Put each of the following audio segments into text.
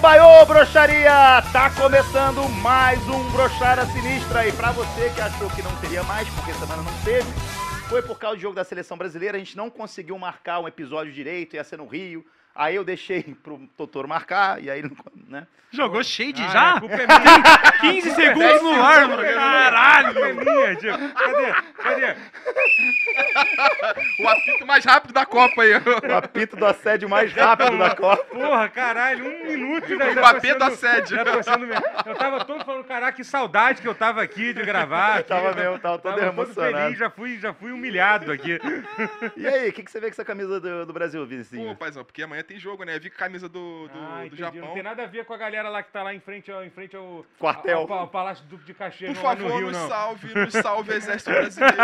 Baiô, broxaria! Tá começando mais um Brochada Sinistra. E pra você que achou que não teria mais, porque semana não teve, foi por causa do jogo da seleção brasileira, a gente não conseguiu marcar um episódio direito, ia ser no Rio. Aí eu deixei pro Totoro marcar, e aí, né? Jogou shade Ah, já? é minha. 15 segundos no ar, mano. Caralho! culpa é minha, Diego. Cadê? Cadê? O apito mais rápido da Copa aí. O apito do assédio mais rápido da Copa. Porra, caralho, um minuto já, O já Mbappé tô do assédio. Sendo mesmo. Eu tava todo falando, caraca, que saudade que eu tava aqui de gravar. aqui. Tava mesmo, tava todo Tava todo emocionado. feliz, já fui, já fui humilhado aqui. E aí, o que, que você vê com essa camisa do, do Brasil, Vizinho? Pô, paizão, porque amanhã tem jogo, né? Vi com a camisa do, do, Ah, do. Japão. Não tem nada a ver com a galera lá que tá lá em frente ao, em frente ao, Quartel. ao, ao Palácio do, de Caxias, Por no favor, Rio, nos não. salve, nos salve, Exército Brasileiro.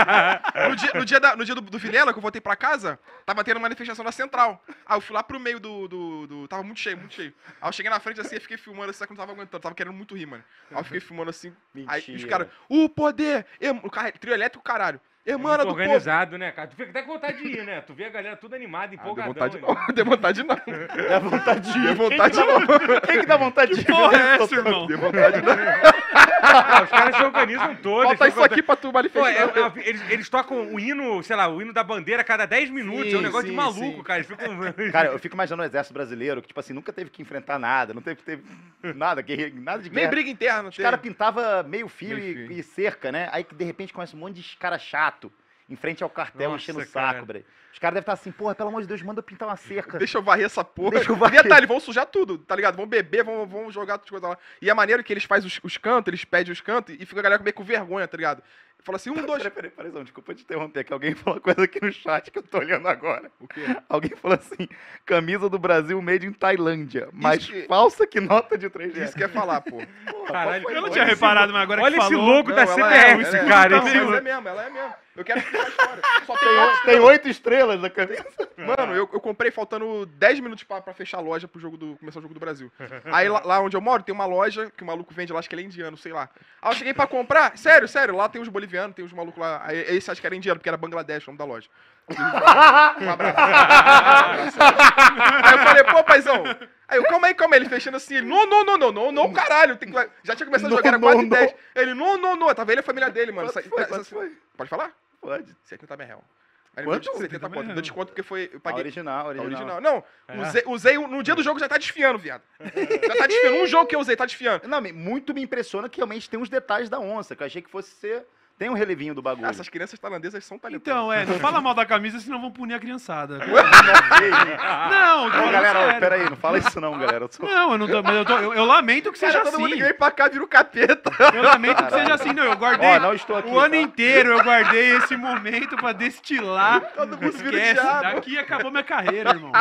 No dia, no dia, da- no dia do, do Vilela, que eu voltei pra casa, tava tendo uma manifestação na Central. Aí eu fui lá pro meio do, do, do- Tava muito cheio, muito cheio. Aí eu cheguei na frente assim e fiquei filmando assim, só que eu não tava aguentando, tava querendo muito rir, mano. Aí eu fiquei filmando assim. Aí os Mentira. caras, o poder! O carro, trio elétrico, caralho. É Emana muito do organizado, né, cara? Tu fica até com vontade de ir, né? Tu vê a galera tudo animada, Ah, deu empolgadão. vontade né? não, deu vontade não. Dá vontade de ir. Deu vontade não. Quem que dá vontade de ir? Porra, é essa, irmão? Deu vontade não. Ah, os caras se organizam todos. Falta isso aqui pra tu Pô, manifestar. é- é- eles, eles tocam o hino, sei lá, o hino da bandeira a cada 10 minutos. é um Sim, negócio de sim, maluco, sim. cara. Eles ficam. Cara, eu fico imaginando o exército brasileiro, que, tipo assim, nunca teve que enfrentar nada, não teve, teve nada, guerre- nada de Nem guerra. briga interna, Os caras pintavam meio fio, Meio e, fio. e cerca, né? Aí que de repente começa um monte de cara chato em frente ao cartel Nossa, enchendo o saco. Os caras devem estar assim, porra, pelo amor de Deus, manda eu pintar uma cerca. Deixa eu varrer essa porra. Deixa eu varrer. Detalhe, vão sujar tudo, tá ligado? Vão beber, vão, vão jogar outras coisas lá. E é maneiro que eles fazem os, os cantos, eles pedem os cantos e fica a galera meio com vergonha, tá ligado? Fala assim, um, dois. Peraí, peraí, peraí, não, desculpa te interromper, que alguém falou uma coisa aqui no chat que eu tô olhando agora. O quê? Alguém falou assim, camisa do Brasil made in Tailândia, mais que- falsa que nota de 3 Isso que é falar, pô. Caralho, Eu não olha tinha esse reparado, louco- mas agora Olha que esse falou... louco da Não, ela CBR, é, esse é. cara. Não, esse ela louco. é mesmo, ela é mesmo. Eu quero explicar a história. Só tem, oito tem oito estrelas na camisa. Mano, eu, eu comprei faltando 10 minutos pra, pra fechar a loja pro jogo do. começar o jogo do Brasil. Aí lá, lá onde eu moro tem uma loja que o maluco vende lá, acho que ele é indiano, sei lá. Aí eu cheguei pra comprar, sério, sério, lá tem os bolivianos, tem os malucos lá. Aí, esse acho que era indiano, porque era Bangladesh, o nome da loja. Um abraço. aí eu falei, pô, paizão. Aí eu, calma aí, calma aí. Ele fechando assim, ele, não, não, não, não, não, não, caralho. Tem que... Já tinha começado a jogar, era não, 4 e não. 10. Ele, não, não, não. Tava ele e a família dele, mano. Pode falar? Pode. 70 mil. Aí ele Quanto? deu 70 70 conto. Deu desconto porque foi. Eu A paguei. original, a A original. original. Não, É. usei, usei no dia do jogo já tá desfiando, viado. Já tá desfiando. Um jogo que eu usei tá desfiando. Não, muito me impressiona que realmente tem uns detalhes da onça, que eu achei que fosse ser... Tem um relevinho do bagulho. Ah, essas crianças tailandesas são talentosas. Então, é, não fala mal da camisa, senão vão punir a criançada. Não, Não, galera, ó, peraí, não fala isso não, galera. Eu sou- Não, eu não tô, mas eu, tô, eu, eu lamento que Cara, seja todo mundo assim. que vem pra cá vira o capeta. Eu lamento que seja assim. Não, eu guardei Ó, não estou aqui. o ano tá? inteiro, eu guardei esse momento pra destilar. Todo mundo vira o Esquece, diabo. daqui acabou minha carreira, irmão.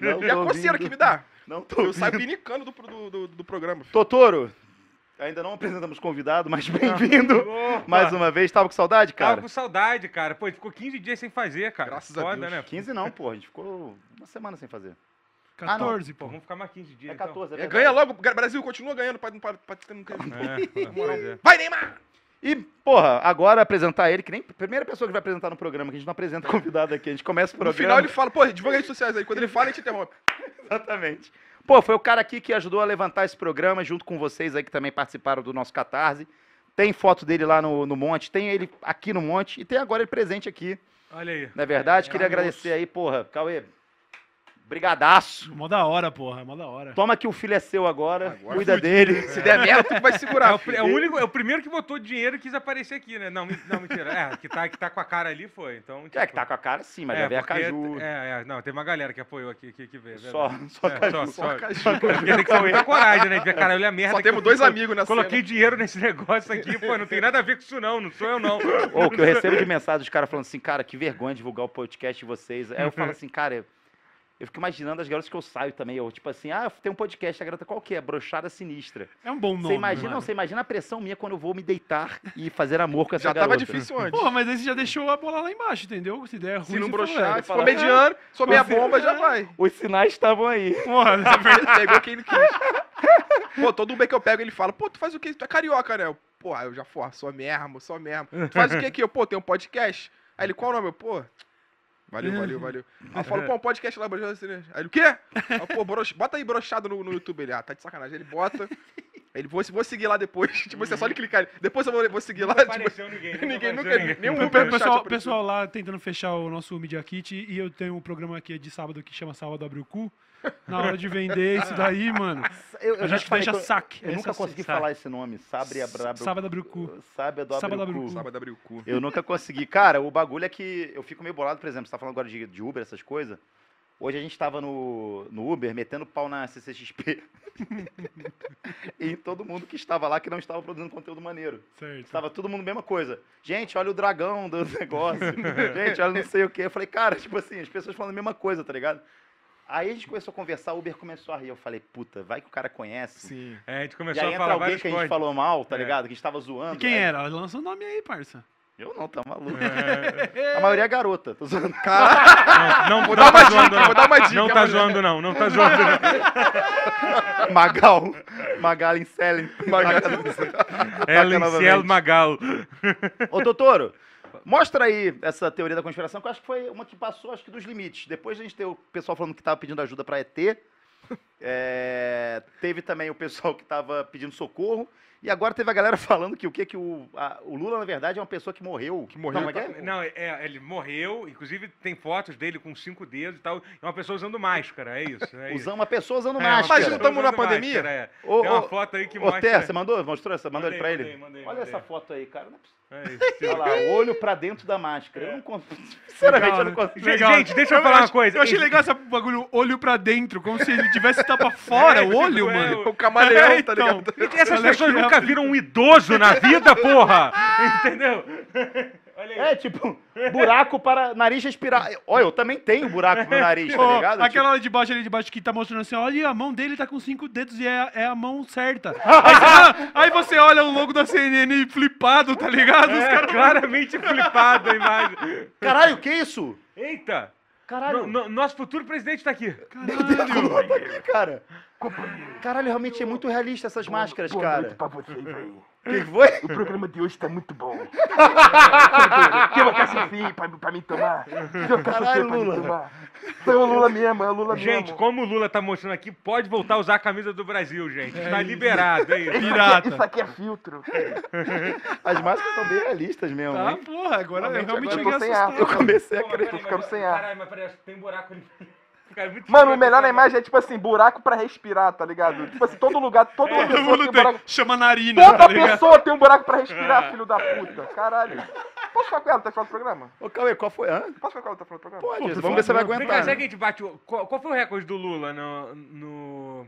Não E a coceira que me dá? Não tô Eu saio pinicando do, do, do, do programa. filho. Totoro, ainda não apresentamos convidado, mas bem-vindo mais uma vez. Tava com saudade, Tava cara? com saudade, cara. Pô, ficou 15 dias sem fazer, cara. Graças a Foda, Deus. né? 15 não, pô. A gente ficou uma semana sem fazer. 14, Pô, pô. vamos ficar mais 15 dias. É então. 14, é É, verdade. ganha logo. Brasil continua ganhando pra, pra, pra ter um... É, é. Vai, Neymar! E, porra, agora apresentar ele, que nem a primeira pessoa que vai apresentar no programa, que a gente não apresenta convidado aqui. A gente começa o No programa. final ele fala, pô, divulga redes sociais aí. Quando ele fala, a gente interrompe. Exatamente. Pô, foi o cara aqui que ajudou a levantar esse programa, junto com vocês aí que também participaram do nosso Catarse. Tem foto dele lá no, no Monte, tem ele aqui no Monte e tem agora ele presente aqui. Olha aí. Não é verdade? É, Queria é agradecer aí, porra. Cauê, brigadaço. Mó da hora, porra, mó da hora. Toma que o filho é seu agora, Agora cuida dele. Se der merda, tu vai É segurar. o, pri- é o único, é o primeiro que botou dinheiro e quis aparecer aqui, né? Não, não mentira. É, que tá, que tá com a cara ali foi. Então, É, que tá com a cara sim, mas já veio a porque- Caju. É, é, não, tem uma galera que apoiou aqui, que, que veio. é Só, só É, Caju. só, só, Caju. É porque tem que ter muita coragem, né? Ver, cara, olha a merda. Só que temos dois amigos nessa Coloquei dinheiro nesse negócio aqui, pô, não tem nada a ver com isso não, não sou eu não. Ou que eu recebo de mensagem dos caras falando assim, cara, que vergonha divulgar o podcast de vocês. Aí eu falo assim, cara, eu, fico imaginando as garotas que eu saio também. Eu, tipo assim, ah, tem um podcast, a garota qual que é? Brochada Sinistra. É um bom nome. Você imagina, mano. não, você imagina a pressão minha quando eu vou me deitar e fazer amor com essa Já garota. tava difícil antes. Porra, mas aí você já deixou a bola lá embaixo, entendeu? Se der ruim, Se não você broxar, falou, se é. for mediano, se for meia Você- bomba, já vai. Os sinais estavam aí. Porra, verdade. Pegou quem ele quis. Pô, todo bem que eu pego, ele fala, pô, tu faz o quê? Tu é carioca, né? Eu, pô, aí eu já, pô, sou mesmo, sou mesmo. Tu faz o quê aqui? Eu, pô, tem um podcast. Aí ele, qual o nome? Eu, pô, Valeu, valeu, valeu. Aí eu falo, pô, um podcast lá, brochado sertanejo. Aí ele, o quê? Aí, pô, brox... bota aí brochado no, no YouTube. Ele, ah, tá de sacanagem. Ele bota. Ele, vou, vou seguir lá depois. Tipo, você é só ele clicar. Depois eu vou, vou seguir lá. Não Tipo, apareceu ninguém. não ninguém apareceu nunca. ninguém. Nenhum O Uber pessoal, pessoal lá tentando fechar o nosso Media Kit e eu tenho um programa aqui de sábado que chama Sábado Abre o Cu. Na hora de vender isso daí, mano, Eu, eu a gente te falei deixa que eu- saque. Eu nunca consegui saque. falar esse nome. Sabre abra... Sábado Abre o Cu. Sábado Sábado abre abre o o cu. Sábado abrir o cu. Eu nunca consegui. Cara, o bagulho é que eu fico meio bolado, por exemplo, você tá falando agora de, de Uber, essas coisas. Hoje a gente tava no, no Uber metendo pau na CCXP. e todo mundo que estava lá que não estava produzindo conteúdo maneiro. Certo. Estava todo mundo mesma coisa. Gente, olha o dragão do negócio. Gente, olha não sei o quê. Eu falei, cara, tipo assim, as pessoas falando a mesma coisa, tá ligado? Aí a gente começou a conversar, o Uber começou a rir. Eu falei, puta, vai que o cara conhece. Sim. É, a gente E começou aí a entra falar alguém vários que a gente códigos. falou mal, tá É. ligado? Que a gente tava zoando. E quem Aí- era? Lança o nome aí, parça. Eu não, tá maluco. A maioria é garota, tô zoando. Não, não, Vou não dar uma tá dica, zoando, não. vou dar uma dica. Não tá mulher. zoando, não. Não tá zoando, não. Magal. Magal Selen. Magal. Ellen Magal. Ô, doutor, mostra aí essa teoria da conspiração, que eu acho que foi uma que passou, acho que dos limites. Depois a gente tem o pessoal falando que tava pedindo ajuda pra ET. É, teve também o pessoal que tava pedindo socorro. E agora teve a galera falando que o que que o, a- o Lula, na verdade, é uma pessoa que morreu. Que morreu. Não, é que é? Não, é, ele morreu, inclusive tem fotos dele com cinco dedos e tal. É uma pessoa usando máscara, é isso. É isso. Uma pessoa usando É, máscara. Mas não pessoa tamo na pandemia? máscara, é. Ô, Tem uma ô, foto aí que Ô, mostra... Té, você mandou? Mostrou essa? Mandou ele pra Mandei, ele? mandei, Olha mandei. essa foto aí, cara. Não é possível. É. Olha lá, olho pra dentro da máscara. Eu não consigo. Sinceramente, eu não Legal, consigo. né? Gente, gente, deixa eu falar uma coisa. Eu achei legal esse bagulho olho pra dentro, como se ele tivesse tapa fora É, o olho, tipo, é, mano. O camaleão, É, tá então. ligado? E essas Olha pessoas nunca viram um idoso na vida, porra! Entendeu? É, tipo, buraco para nariz respirar. Olha, eu também tenho buraco no meu nariz, tá ligado? Tipo, aquela ali de baixo, ali de baixo que tá mostrando assim, olha, a mão dele tá com cinco dedos e é, é a mão certa. aí, você, aí você olha o logo da CNN flipado, tá ligado? Os É, caras- claramente flipado a imagem. Tipo, Caralho, que isso? Eita! Caralho. No- no- nosso futuro presidente tá aqui. Caralho. Cara. Caralho, realmente é muito realista essas máscaras, Boa cara. noite pra vocês aí. O que foi? O programa de hoje tá muito bom. Tem uma cachaçinha pra, pra mim tomar? Tem uma cachaçinha Caralho, pra mim Lula. tomar? Foi o Lula mesmo, é o Lula Gente, mesmo. como o Lula tá mostrando aqui, pode voltar a usar a camisa do Brasil, gente. Tá liberado, é isso. Isso aqui, pirata. isso aqui é filtro. As máscaras são bem realistas mesmo, Tá, hein? porra, agora eu Realmente, agora cheguei eu tô sem ar. Eu comecei a crer. peraí, ficando sem ar. Caralho, mas peraí, tem buraco ali. Cara, muito Mano, o melhor na imagem é tipo assim, buraco pra respirar, tá ligado? Tipo assim, todo lugar, Todo pessoa mundo tem um tem, buraco. chama narina, tá Toda ligado? pessoa tem um buraco pra respirar, filho da puta. Caralho. Posso ficar com ela até o final do programa? Ô, Cauê, qual foi? Hã? Posso ficar com ela até o final do programa? Pode, por vamos ver se você vai favor. Vem cá, aguentar. será que a gente bate. o- Qual, qual foi o recorde do Lula no. no...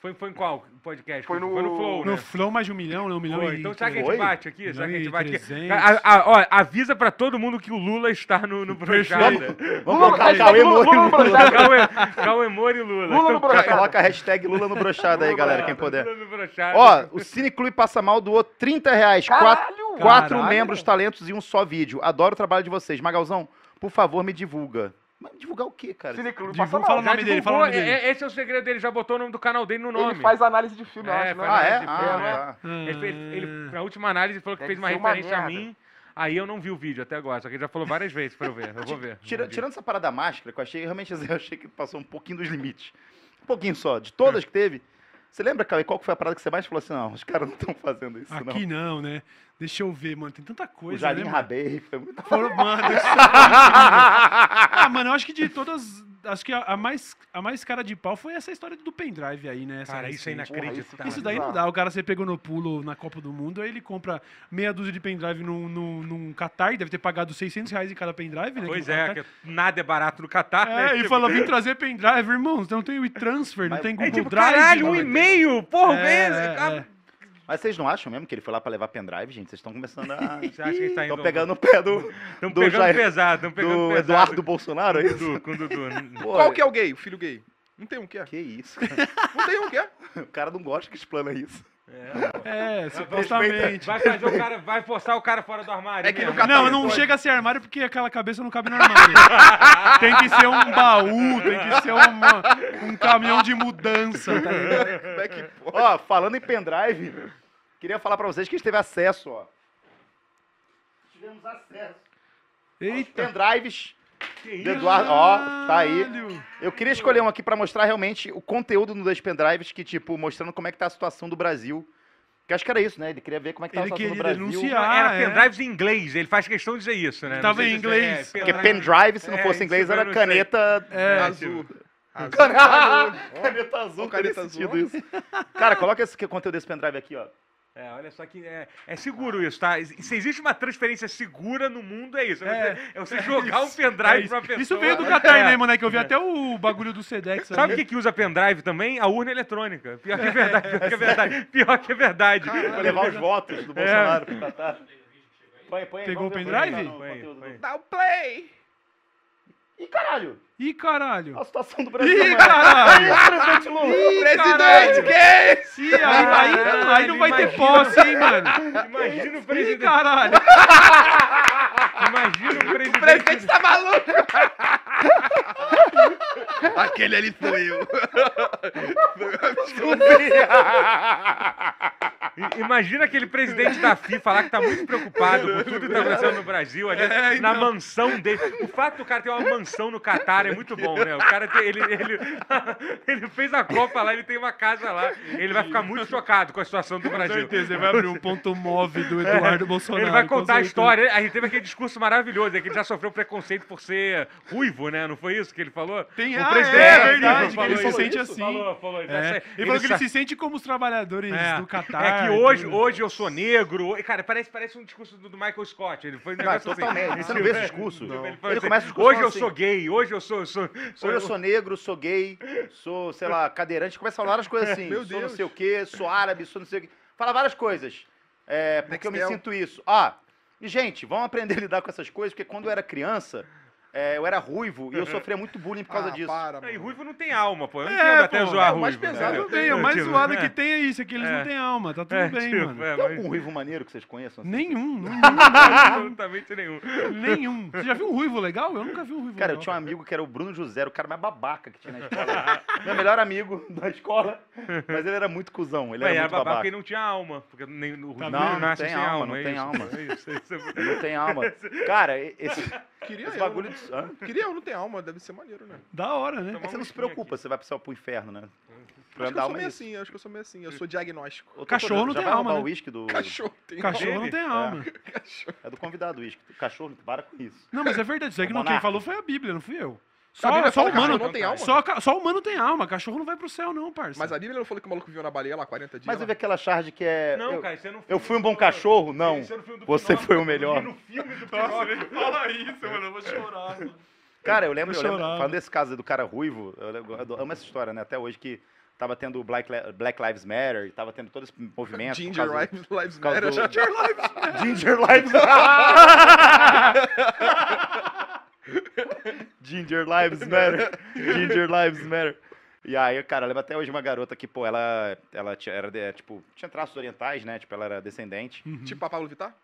Foi, foi em qual podcast? Foi no- Foi no Flow, No né? Flow mais de um milhão, né? Um milhão Foi. e... Então será que a gente bate aqui? Será que a gente e bate aqui? A- a- ó, avisa pra todo mundo que o Lula está no, no Brochada. Vamos Lula, colocar Cauê Lula, Moro e Lula. Cauê, Cauê Moro e Lula. Lula no Então, Brochada. Coloca a hashtag Lula no brochada aí, galera, quem puder. Lula no Brochada. Ó, o Cine Clube Passa Mal doou 30 reais. Quatro, Caralho! quatro Caralho. membros talentos em um só vídeo. Adoro o trabalho de vocês. Magalzão, por favor, me divulga. Mas divulgar o quê, cara? Cineclube Divulga, passa fala o nome dele, fala o nome dele. é- é- esse é o segredo dele, já botou o nome do canal dele no nome. Ele faz análise de filme, eu É, acho, né? Ah, é? Ah, filme, é. tá. Ele, fez- ele, na última análise, falou que Deve fez uma ser uma referência a mim. Aí eu não vi o vídeo até agora, só que ele já falou várias vezes pra eu ver. Eu vou ver. Tira- tirando essa parada da máscara, que eu achei, realmente, eu achei que passou um pouquinho dos limites. Um pouquinho só. De todas que teve. Você lembra, Cauê, qual foi a parada que você mais falou assim, não, os caras não estão fazendo isso, Aqui não, né? Deixa eu ver, mano. Tem tanta não. O coisa, Jardim né? Rabei foi muito... Foram- Mano, isso Ah, mano, eu acho que de todas. Acho que a, a mais, a mais cara de pau foi essa história do pendrive aí, né? Essa Cara, isso é inacreditável. Isso daí não dá. O cara você pegou no pulo na Copa do Mundo, aí ele compra meia dúzia de pendrive num, num, num Qatar, deve ter pagado 600 reais em cada pendrive, né? Pois é, Qatar- que nada é barato no Catar, né? É, e Tipo, fala, vim trazer pendrive, irmão. Não tem o transfer, não tem É Google tipo, Drive. caralho, um e-mail! Porra, É, vem, é, cara. É. Mas vocês não acham mesmo que ele foi lá pra levar pendrive, gente? Vocês estão começando a... Você acha que ele tá indo... Estão pegando no pé do, Estão do pegando Jair- pesado, estão pegando do pesado. Eduardo Bolsonaro, é isso? Dudu, com o Dudu. Pô, Qual que é o gay? O filho gay? Não tem um que é. Que isso, cara. Não tem um que é. O cara não gosta que explana isso. É, supostamente. Vai fazer o cara, vai forçar o cara fora do armário. É que mesmo. no Catar Não, não pode. chega a ser armário porque aquela cabeça não cabe no armário. tem que ser um baú, tem que ser uma- um caminhão de mudança, tá ligado? Como é que pode? Ó, falando em pendrive, queria falar pra vocês que a gente teve acesso, ó. Tivemos acesso aos Eita. pendrives Que Do Eduardo, ó, tá aí. Eu queria escolher um aqui pra mostrar realmente o conteúdo no dois pendrives, que, tipo, mostrando como é que tá a situação do Brasil. Que acho que era isso, né? Ele queria ver como é que tá a Ele situação do queria Brasil. denunciar. Era é. pendrives em inglês, ele faz questão de dizer isso, né? Não Tava em se inglês. Porque pendrive, se não É, fosse isso inglês, era caneta. É, Azul. Azul. caneta azul, caneta caneta azul. Cara, coloca esse conteúdo desse pendrive aqui, ó. É, olha só que é, é seguro isso, tá? Se existe uma transferência segura no mundo, é isso. É, É, você, é você jogar um pendrive É pra isso. pessoa. Isso veio do Qatar É. mesmo, né? Que eu vi até o bagulho do Sedex. Sabe o que, que usa pendrive também? A urna eletrônica. Pior que é verdade, pior que é verdade. Pior que é verdade. Pra levar os votos do Bolsonaro pro Catar. Põe, põe, Pegou o é pendrive? Dá o play. Ih, caralho! Ih, caralho. A situação do Brasil. Ih, mano. caralho. Ih, presidente Lula! Presidente, que Ih, aí, aí, não, aí não vai ter posse, hein, mano. Imagina o Ih, presidente. caralho. Imagina o presidente. O presidente tá maluco! Aquele ali sou eu. I- Imagina aquele presidente da FIFA lá que tá muito preocupado com tudo que tá acontecendo no Brasil, ali, É, na então. mansão dele. O fato do cara ter uma mansão no Catar é muito bom, né? O cara tem- ele, ele, ele fez a Copa lá, ele tem uma casa lá. Ele vai ficar muito chocado com a situação do Com Brasil. certeza, ele vai abrir um ponto móvel do Eduardo Bolsonaro. Ele vai com contar a história. A gente teve aquele discurso maravilhoso, é que ele já sofreu preconceito por ser ruivo, né? Não foi isso que ele falou? Tem, O ah, presidente é, da verdade, que falou ele se isso. sente assim. Falou, falou. Ele, É. Ele falou que ele se sente como os trabalhadores É. do Catar. É que hoje, hoje eu sou negro. E, Cara, parece, parece um discurso do, do Michael Scott. Ele foi um negócio totalmente. assim. Você não vê esse discurso? Ele, assim, começa o discurso Hoje eu assim. sou gay, hoje eu sou. sou, sou Hoje eu sou negro, sou gay, sou, sei lá, cadeirante. Começa a falar várias coisas assim. Meu sou não Deus. sei o quê, sou árabe, sou não sei o quê. Fala várias coisas. É, porque eu me sinto isso. Ah, e gente, vamos aprender a lidar com essas coisas, porque quando eu era criança, é, eu era ruivo e eu sofria muito bullying por causa ah, disso. Para, E mano. ruivo não tem alma, pô. Eu É, entendo até pô, zoar é o mais ruivo. pesado. né? Tudo bem, o mais Tipo, zoado é. que tem é isso, é que eles É. não têm alma. Tá tudo É, bem, tipo, mano. é, Tem mas- algum ruivo maneiro que vocês conheçam? assim? Nenhum, não- Absolutamente nenhum. nenhum. Você já viu um ruivo legal? Eu nunca vi um ruivo Cara, eu legal. tinha um amigo que era o Bruno José, era o cara mais babaca que tinha na escola. Meu melhor amigo da escola. Mas ele era muito cuzão, ele era era muito babaca babaca. não tinha alma. Porque nem, o ruivo Tá Não, não nasce tem sem alma, não é tem isso, alma. é é. Não tem alma. Cara, esse, Queria esse eu. bagulho né? de... Hã? Queria eu, não tem alma, deve ser maneiro, né? Da hora, né? É que você não se preocupa, você vai pro pro inferno, né? Pra Acho que eu sou meio assim, acho que eu sou meio assim. Eu sou diagnóstico. Cachorro não tem alma, né? o uísque do... Cachorro tem Cachorro não Dele? tem alma. É do convidado o uísque. Cachorro, para com isso. Não, mas é verdade. Isso aí que não, quem falou foi a Bíblia, não fui eu. Só, só humano não tem alma? Só, só humano tem alma. Cachorro não vai pro céu, não, parça. Mas a Bíblia não falou que o maluco viveu na baleia lá 40 dias? Mas lá? teve aquela charge que é... Não, eu, cara, você não eu fui um bom cachorro? Não. É Você foi o eu melhor. vi no filme do Pinóquio. fala isso, mano. Eu vou chorar, mano. Cara, eu lembro, eu Eu lembro falando desse caso do cara ruivo, eu, lembro- eu amo essa história, né? Até hoje que tava tendo o Black, Black Lives Matter, e tava tendo todo esse movimento. Ginger causa- Lives, Lives Matter. do- Ginger Lives. Ginger Lives Matter. Ginger Lives Matter. E aí, cara, eu lembro até hoje uma garota que, pô, ela, ela tinha, era, de- tipo, tinha traços orientais, né? Tipo, ela era descendente. Tipo a Pablo Vittar?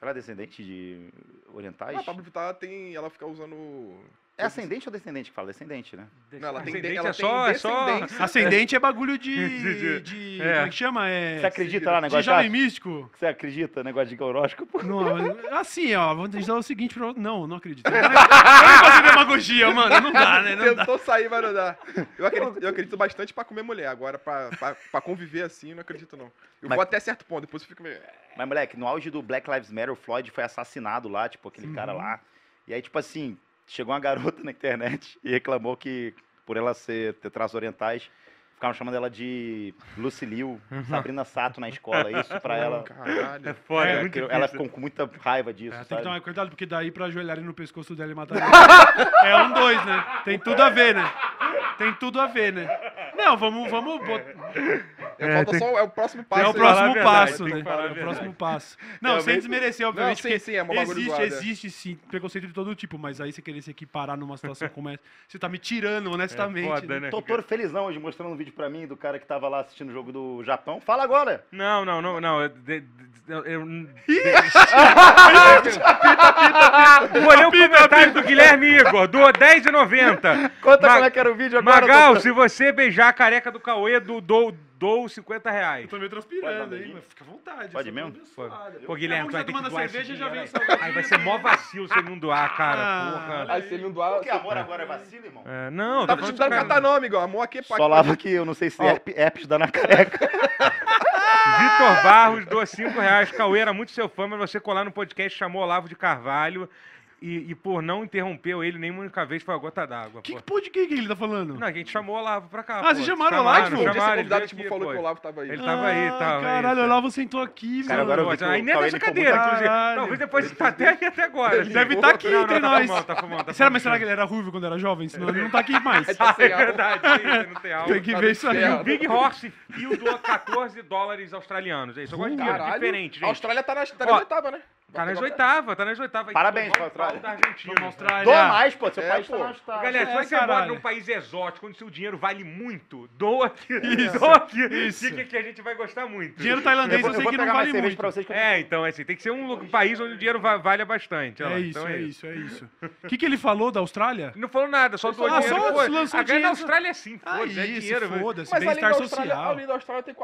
Ela é descendente de orientais? Ah, a Pablo Vittar tem. Ela fica usando. É ascendente ou descendente que fala? Descendente, né? Não, ela tem, de- Ascendente ela é tem só, é só... Ascendente é bagulho de. De- de é. Como é que chama? É. Você acredita lá no De negócio jovem de místico? Você acredita no negócio de horóscopo? Não, assim, ó, vou dizer o seguinte pra Não, não acredito. Eu não fazer demagogia, mano. Não dá, né? Não dá. Tentou sair, mas não dá. Eu acredito, eu acredito bastante pra comer mulher. Agora, pra, pra, pra conviver assim, eu não acredito, não. Eu Mas- vou até certo ponto, depois eu fico meio. Mas, moleque, no auge do Black Lives Matter, o Floyd foi assassinado lá, tipo, aquele cara lá. E aí, tipo assim, chegou uma garota na internet e reclamou que, por ela ser, ter traços orientais, ficavam chamando ela de Lucilio, Sabrina Sato na escola. Isso pra ela. Caralho. Foda, É, é, ela ficou com muita raiva disso, É, tem que tomar cuidado, porque daí pra ajoelharem no pescoço dela e matar ele. É um dois, né? Tem tudo a ver, né? Tem tudo a ver, né? Não, vamos, vamos botar. É, falta só. É o próximo passo. É o próximo passo, tem né? É o próximo passo. Não, sem desmerecer, obviamente, Não, sim, sim, é um bagulho existe, é. existe sim preconceito de todo tipo, mas aí você querer se equiparar numa situação como essa, você tá me tirando, honestamente. foda, né? né? Totoro felizão hoje mostrando um vídeo pra mim do cara que tava lá assistindo o jogo do Japão. Fala agora! Não, não, não, não. eu- de- de- eu- Vou ler o comentário do Guilherme Igor, do 10,90. Conta Ma- como é que era o vídeo agora. Magal, se você beijar a careca do Cauê, do, do, dou 50 reais. Eu tô meio transpirando aí, mas fica à vontade. Pode mesmo? foi abençoada. Pô, Guilherme, É tu vai ter você que doar esse cerveja, já dinheiro, vem. Aí vai ser mó vacilo se ele não doar, cara. Ah, porra. olha Aí se ele não doar. Porque amor agora é vacilo, irmão? É, não, Tá tô falando precisando de cara- catar nome, igual. Amor aqui, pá. Só lava aqui, eu não sei se é apps da Ana Careca. Vitor Barros doa 5 reais. Cauê era muito seu fã, mas você colar no podcast chamou Olavo de Carvalho e, e por não interrompeu ele nem uma única vez foi a gota d'água. Que pô. pô de quem que ele tá falando? Não, a gente chamou o Olavo pra cá. Ah, pô. vocês chamaram o Chamaram, Olavo? Esse chamaram, ele convidado, tipo, aqui, falou pô. que o Olavo tava aí. Ele tava aí, Ah, tava. Caralho, o Olavo sentou aqui, Cara, mano. agora eu vi Pô, que aí o nem é ficou cadeira, muito- inclusive. Talvez depois tá até aqui até agora. assim. Deve estar aqui Não, entre nós. Tá fumando, tá fumando, tá Será, mas será que ele era ruivo quando era jovem? Senão ele não tá aqui mais. É verdade, não tem. Tem que ver isso aí. E o Big Horse Fio doa 14 dólares australianos. É isso, eu gosto de dinheiro Caralho. diferente, A gente. Austrália tá tá nas oitavas, né? Tá nas oitavas, tá nas oitavas. Parabéns Então, pra Austrália. da Argentina. Vamos mostrar Doa mais, pô. Seu É, país pô. tá na Austrália. Galera, se É, você mora num país exótico, onde seu dinheiro vale muito, doa aqui. Doa aqui. Isso. Fica que a gente vai gostar muito. Dinheiro tailandês eu eu sei vou que pegar não vale muito. pra vocês. É, então, assim, tem que ser um país onde o dinheiro va- vale bastante. É isso, Então é isso, é isso. O que, que ele falou da Austrália? Não falou nada, só doou Ah, dinheiro. só Pô, lançou a grana dinheiro. na Austrália é assim, Ah, foda-se, é isso, dinheiro. velho. foda-se, bem-estar Austrália, social. além da Austrália, tem,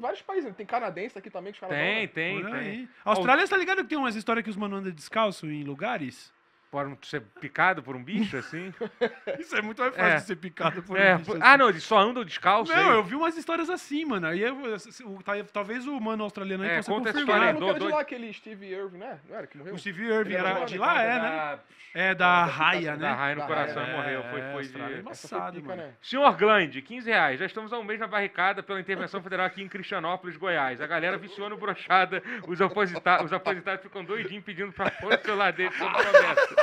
vários países. né? Tem canadense aqui também que os caras Tem, né? tem, tem. A Austrália, você tá ligado que tem umas histórias que os mano andam descalço em lugares? Pode ser picado por um bicho, assim? Isso é muito mais fácil É. de ser picado por É, um bicho por- assim. Ah, não, eles só andam descalço. Não, aí. eu vi umas histórias assim, mano. Aí eu, o- tá- talvez o mano australiano aí É, possa confirmar. história Ah, não do- era de lá aquele Steve Irwin, né? Não era que morreu? O Steve Irving era era de lá, é, né? Da- É da raia, Da né? raia no Da coração raia, morreu. é, Foi, foi é de... Foi embaçado, pica, mano. né? Senhor Glande, 15 reais. Já estamos há um mês na barricada pela intervenção federal aqui em Cristianópolis, Goiás. A galera viciou no brochada. Os, oposita os aposentados ficam doidinhos pedindo pra pôr o celular deles sob promessa.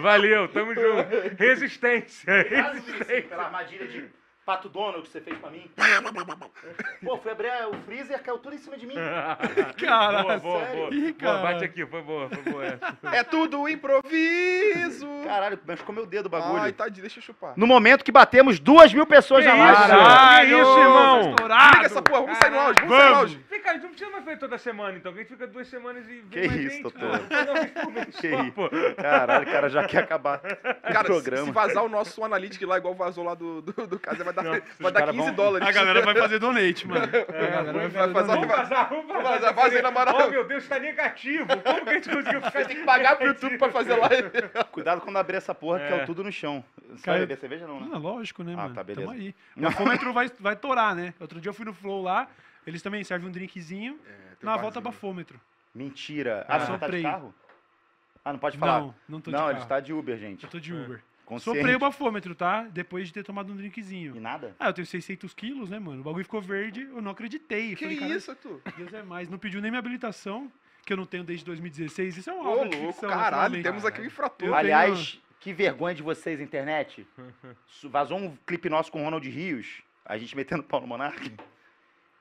Valeu, tamo junto. Resistência, resistência. pela armadilha de pato dono que você fez pra mim. Pô, fui abrir o freezer, caiu tudo em cima de mim. Caralho. Boa, boa, sério? boa. Ih, Boa, bate caralho. aqui, foi boa, foi boa essa. É tudo improviso. Caralho, machucou meu dedo o bagulho. Ai, tadinho, deixa eu chupar. No momento que batemos duas mil pessoas Que na isso? live. Caralho, isso, irmão? tá estourado. Desliga essa porra, vamos sair no áudio, vamos sair no áudio. Fica, não precisa mais fazer toda semana, então. que A gente fica duas semanas e Que isso, gente, doutor. cara. Que isso. Caralho, o cara já quer acabar Cara, o se, programa. se vazar o nosso analytics lá, igual vazou lá do, do, do casa, vai dar, vai os dar caras 15 vão- dólares. A galera vai fazer donate, mano. A galera vai vai fazer fazer- donate. Vamos vazar, vamos vazar. Vamos vazar, vaza aí na moral. Oh, meu Deus, tá negativo. Como que a gente conseguiu ficar Vai ter que pagar pro YouTube pra fazer live. Cuidado quando abrir essa porra, que É. é tudo no chão. Você Cara, vai beber cerveja não, né? Ah, lógico, né, Ah, mano? tá, beleza. Tamo aí. O bafômetro vai, vai torar, né? Outro dia eu fui no Flow lá, eles também servem um drinkzinho. Na volta, bafômetro. Mentira. Ah, Ah. você tá de carro? Ah, não pode falar. Não, não tô de não, carro. ele está de Uber, gente. Eu tô de Uber. Consciente. Soprei o bafômetro, tá? Depois de ter tomado um E drinkzinho. nada? Ah, eu tenho 600 quilos, né, mano? O bagulho ficou verde, eu não acreditei. Que falei, "Caralho, isso, tu? Deus é mais. Não pediu nem minha habilitação, que eu não tenho desde 2016. Isso é uma Ô, obra de louco, ficção, caralho, temos aqui um infrator. Eu Aliás, que vergonha de vocês, internet. Vazou um clipe nosso com o Ronald Rios, a gente metendo pau no Monark.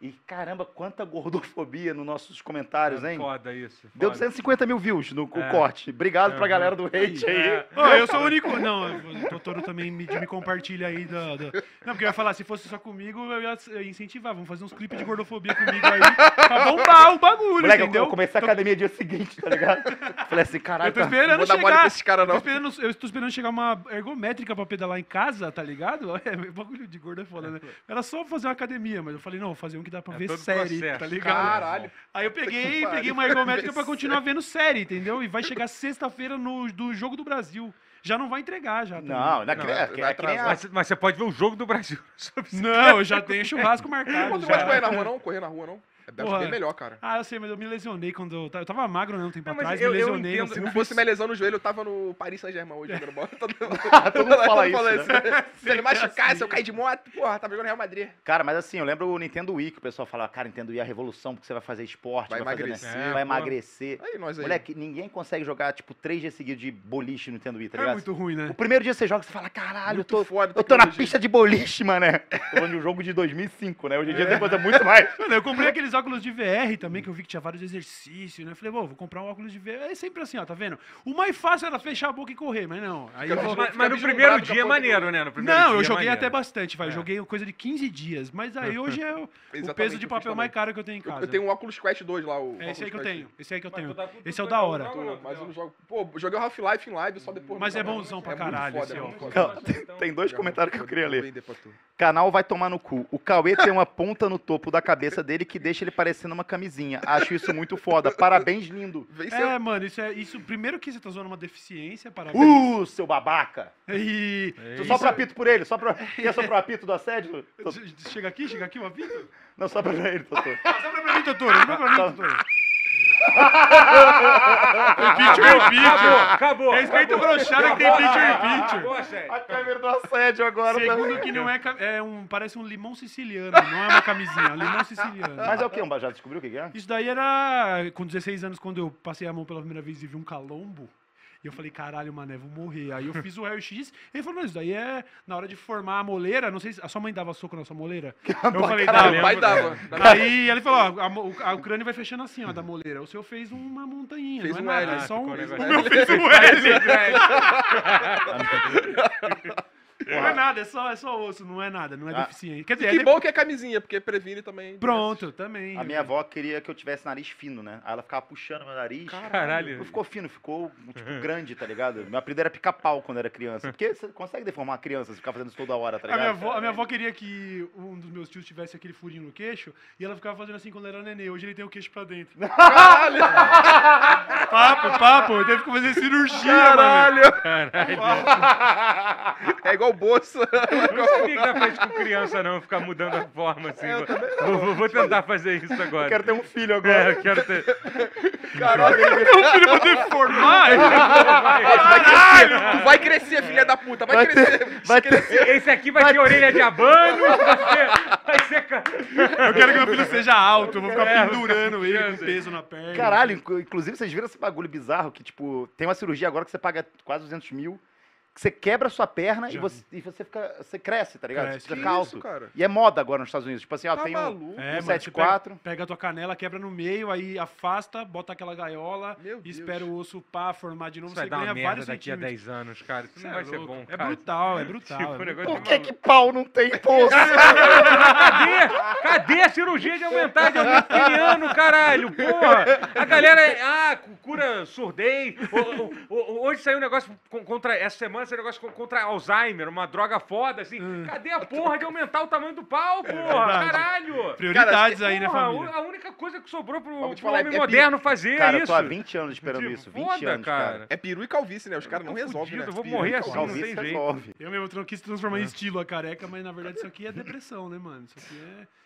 E caramba, quanta gordofobia nos nossos comentários, hein? Foda isso. Deu foda. 250 mil views no É. corte. Obrigado pra Aham. galera do hate aí. É. Ó, eu sou o único. Não, o Totoro também me, me compartilha aí da, da- Não, porque eu ia falar, se fosse só comigo, eu ia, eu incentivar. Vamos fazer uns clipes de gordofobia comigo aí pra bombar o bagulho, Moleque, eu- entendeu? eu comecei a academia dia seguinte, tá ligado? Falei assim, caralho, Eu tô tá- esperando Não vou dar mole chegar. pra esses caras, Tô não. esperando, eu estou esperando chegar uma ergométrica pra pedalar em casa, tá ligado? É, bagulho de gordo é foda, né? Era só fazer uma academia, mas eu falei, não, vou fazer um que dá pra É ver série, processo. tá ligado? Caralho. Aí eu peguei, peguei uma ergométrica pra continuar vendo série, entendeu? E vai chegar sexta-feira no do Jogo do Brasil. Já não vai entregar, já. também. Não, não, Não, é, vai é, é a- Mas, mas você pode ver o jogo do Brasil. Não, eu já tenho churrasco marcado. Pô, tu não pode correr na rua, não? Correr na rua, não? É Porra. bem melhor, cara. Ah, eu sei, mas eu me lesionei quando eu tava, eu tava magro, né, um tempo Não, atrás, eu- me eu lesionei. entendo- no Se não fosse minha lesão no joelho, eu tava no Paris Saint-Germain hoje jogando bola. Todo mundo Todo mundo fala isso, né? Se ele machucar, se eu cair de moto, porra, tava jogando Real Madrid. Cara, mas assim, eu lembro o Nintendo Wii, que o pessoal fala, cara, Nintendo Wii é a revolução, porque você vai fazer esporte, Vai vai, fazer, emagrecer, né? É, vai emagrecer. Aí, nós aí. Moleque, ninguém consegue jogar, tipo, três dias seguidos de boliche no Nintendo Wii, tá É ligado? muito ruim, né? O primeiro dia você joga, você fala, caralho, eu Muito tô, foda eu tô na pista de boliche, mané. Tô falando de um jogo de 2005, né? Hoje em dia tem coisa muito mais. Mano, eu comprei aqueles óculos de VR também, que eu vi que tinha vários exercícios, né? Falei, vou comprar um óculos de VR. É sempre assim, ó, tá vendo? O mais fácil era fechar a boca e correr, mas não. Aí eu. Mas, mas no primeiro dia é maneiro, né? No primeiro Não, dia eu é joguei maneiro. até bastante, vai. É. Joguei coisa de 15 dias. Mas aí hoje é o, o peso de papel mais caro que eu tenho em Eu, casa. eu tenho um Oculus Quest 2 lá, o É esse aí que eu tenho. Esse aí que eu tenho. tá Esse é o da hora. Tô, mas eu não. jogo. Pô, joguei o Half-Life em live só depois. Mas é bonzão pra É muito caralho esse é ó. muito foda. Calma, tem, dois comentários que eu queria ler. pra. Canal vai tomar no cu. O Cauê tem uma ponta no topo da cabeça dele que deixa ele parecendo uma camisinha. Acho isso muito foda. Parabéns, lindo. Ser- É, mano, isso é. Isso, primeiro que você tá usando uma deficiência, parabéns. Uh, seu babaca. E. Tu só pro apito por ele? Só pro... Quer só pro apito do assédio? Tô- Chega aqui, chega aqui, o apito? Não, só pra ele, doutor. Sopra pra mim, doutor. Sopra pra mim, Tá. doutor. Pitcher e pitcher. Acabou. Respeita o broxada que tem pitcher e pitcher. Acabou, sério. A câmera do assédio agora. tá- Segundo que não é, é um, parece um limão siciliano, não é uma camisinha, é um limão siciliano. Mas é o que? Já descobriu o que é? Isso daí era com 16 anos, quando eu passei a mão pela primeira vez e vi um calombo. E eu falei, caralho, mané, vou morrer. Aí eu fiz o raio-x. Ele falou, não, isso daí é na hora de formar a moleira. Não sei se a sua mãe dava soco na sua moleira. Eu falei, Caralho, dá. pai dava. Aí ele falou, ó, a a- o crânio vai fechando assim, ó, da moleira. O seu fez uma montanhinha, Fez não é um nada, L, é só um... O meu fez um L. Não é nada, é só, é só osso, não é nada, não é Ah. deficiente. Quer dizer, Que é bom que é camisinha, porque previne também. Pronto, também. A minha avó queria que eu tivesse nariz fino, né? Aí ela ficava puxando meu nariz. Caralho. Não ficou fino, ficou, tipo, grande, tá ligado? Meu apelido era pica-pau quando era criança. Porque você consegue deformar uma criança se ficar fazendo isso toda hora, tá A ligado? minha, avó, a minha avó queria que um dos meus tios tivesse aquele furinho no queixo e ela ficava fazendo assim quando era nenê. Hoje ele tem o queixo pra dentro. papo, papo. Teve que fazer cirurgia, mano. Caralho! Caralho. É igual bolsa. Não sabia que dá pra com criança, não, ficar mudando a forma assim. vou, vou- vou tentar fazer isso agora. Eu quero ter um filho É, agora. eu quero ter. Meu filho pra deformar. Tu vai crescer, tu vai crescer, filha da puta. Vai, Vai crescer. ter, vai ter, Esse aqui vai ter orelha de abano, vai ser. Vai ser Eu quero que meu filho seja alto. Eu vou ficar É, pendurando ele com peso na perna. Caralho, inclu- inclusive vocês viram esse bagulho bizarro que, tipo, tem uma cirurgia agora que você paga quase 200 mil, que você quebra a sua perna e você, e você fica. Você cresce, tá ligado? Cresce. Você fica isso, alto. cara? E é moda agora nos Estados Unidos. Tipo assim, ó, Tá tem um, maluco? É, um você 7-4. pega, pega a tua canela, quebra no meio, aí afasta, bota aquela gaiola, Meu Deus. espera o osso pá, formar de novo, Isso vai você dar uma ganha merda vários daqui a centímetros. 10 anos, cara. Isso não é vai ser louco. bom, É cara. brutal, é brutal. Tipo, é o brutal. negócio Por de que, que pau não tem poço? Cadê? Cadê a cirurgia de aumentar de aumento peniano, caralho? Porra! A galera, ah, cu- cura surdez. Hoje saiu um negócio con- contra. Essa semana saiu um negócio con- contra Alzheimer, uma droga foda, assim. Cadê a porra de aumentar o tamanho do pau, porra? verdade. Caralho! Prioridades aí, né, Porra, família? A única coisa que sobrou pro, pro falar, homem é moderno fazer Cara, é eu isso. tô há 20 anos esperando Tipo, isso. 20 foda, anos, cara. cara. É peru e calvície, né? Os caras não Tô resolvem, né? eu vou morrer assim, não Calvície tem jeito. resolve. Eu mesmo eu quis transformar em estilo a careca, mas na verdade isso aqui é depressão, né, mano? Isso aqui é.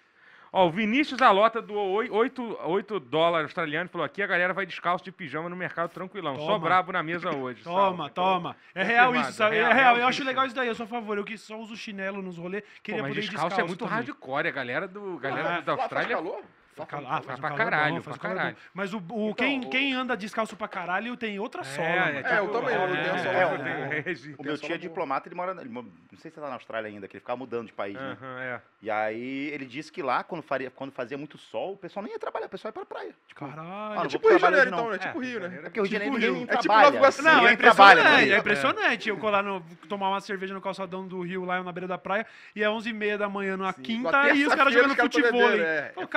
Ó, o Vinícius Alota doou 8, 8 dólares australianos falou: aqui a galera vai descalço de pijama no mercado tranquilão. Só Toma. brabo na mesa hoje. Toma, toma. É real Confirmado, isso, sabe? real, É real. real Eu acho legal isso daí, eu sou a favor. Eu que só uso chinelo nos rolês, Pô, queria mas poder descalço, descalço é muito também. hardcore. A galera, do, galera Ah, da Lá faz Austrália. calor? Ah, faz um pra calor caralho, bom, faz pra caralho. Mas o, o- quem, quem anda descalço pra caralho tem outra sola. mano. É, eu também, eu tenho a sola. É, eu o-. O meu tio é diplomata, ele mora. Ele, não sei se tá na Austrália ainda, que ele ficava mudando de país, né? É. E aí ele disse que lá, quando, faria, quando fazia muito sol, o pessoal nem ia trabalhar, o pessoal ia pra praia. Tipo, Caralho. Ah, não Tipo Rio de Janeiro, então, né? Tipo Rio, né? é porque o Rio de Janeiro Tipo ninguém. É tipo trabalha. Nova Iguaçu. Não, é Ninguém impressionante, é impressionante. Eu colar no, tomar uma cerveja no calçadão do Rio, lá na beira da praia, e é 11h30 da manhã numa Sim, quinta, e os caras jogando futebol. é, é Pô, foda.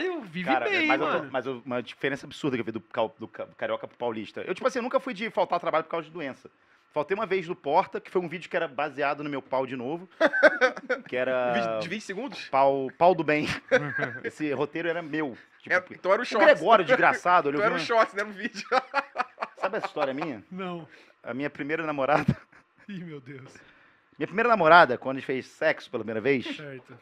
Caralho, vive Cara, bem, mas, eu tô- mano. mas eu- uma diferença absurda que eu vi do, do ca- carioca pro paulista. Eu, tipo assim, eu nunca fui de faltar trabalho por causa de doença. Faltei uma vez no Porta, que foi um vídeo que era baseado no meu pau de novo. Que era. De 20 segundos? Pau, pau do bem. Esse roteiro era meu. Tipo, É, então era o o short. Gregório, desgraçado, ele Então era o uma- short, não era um vídeo. Sabe essa história minha? Não. A minha primeira namorada. Ih, meu Deus. Minha primeira namorada, quando a gente fez sexo pela primeira vez, Certo.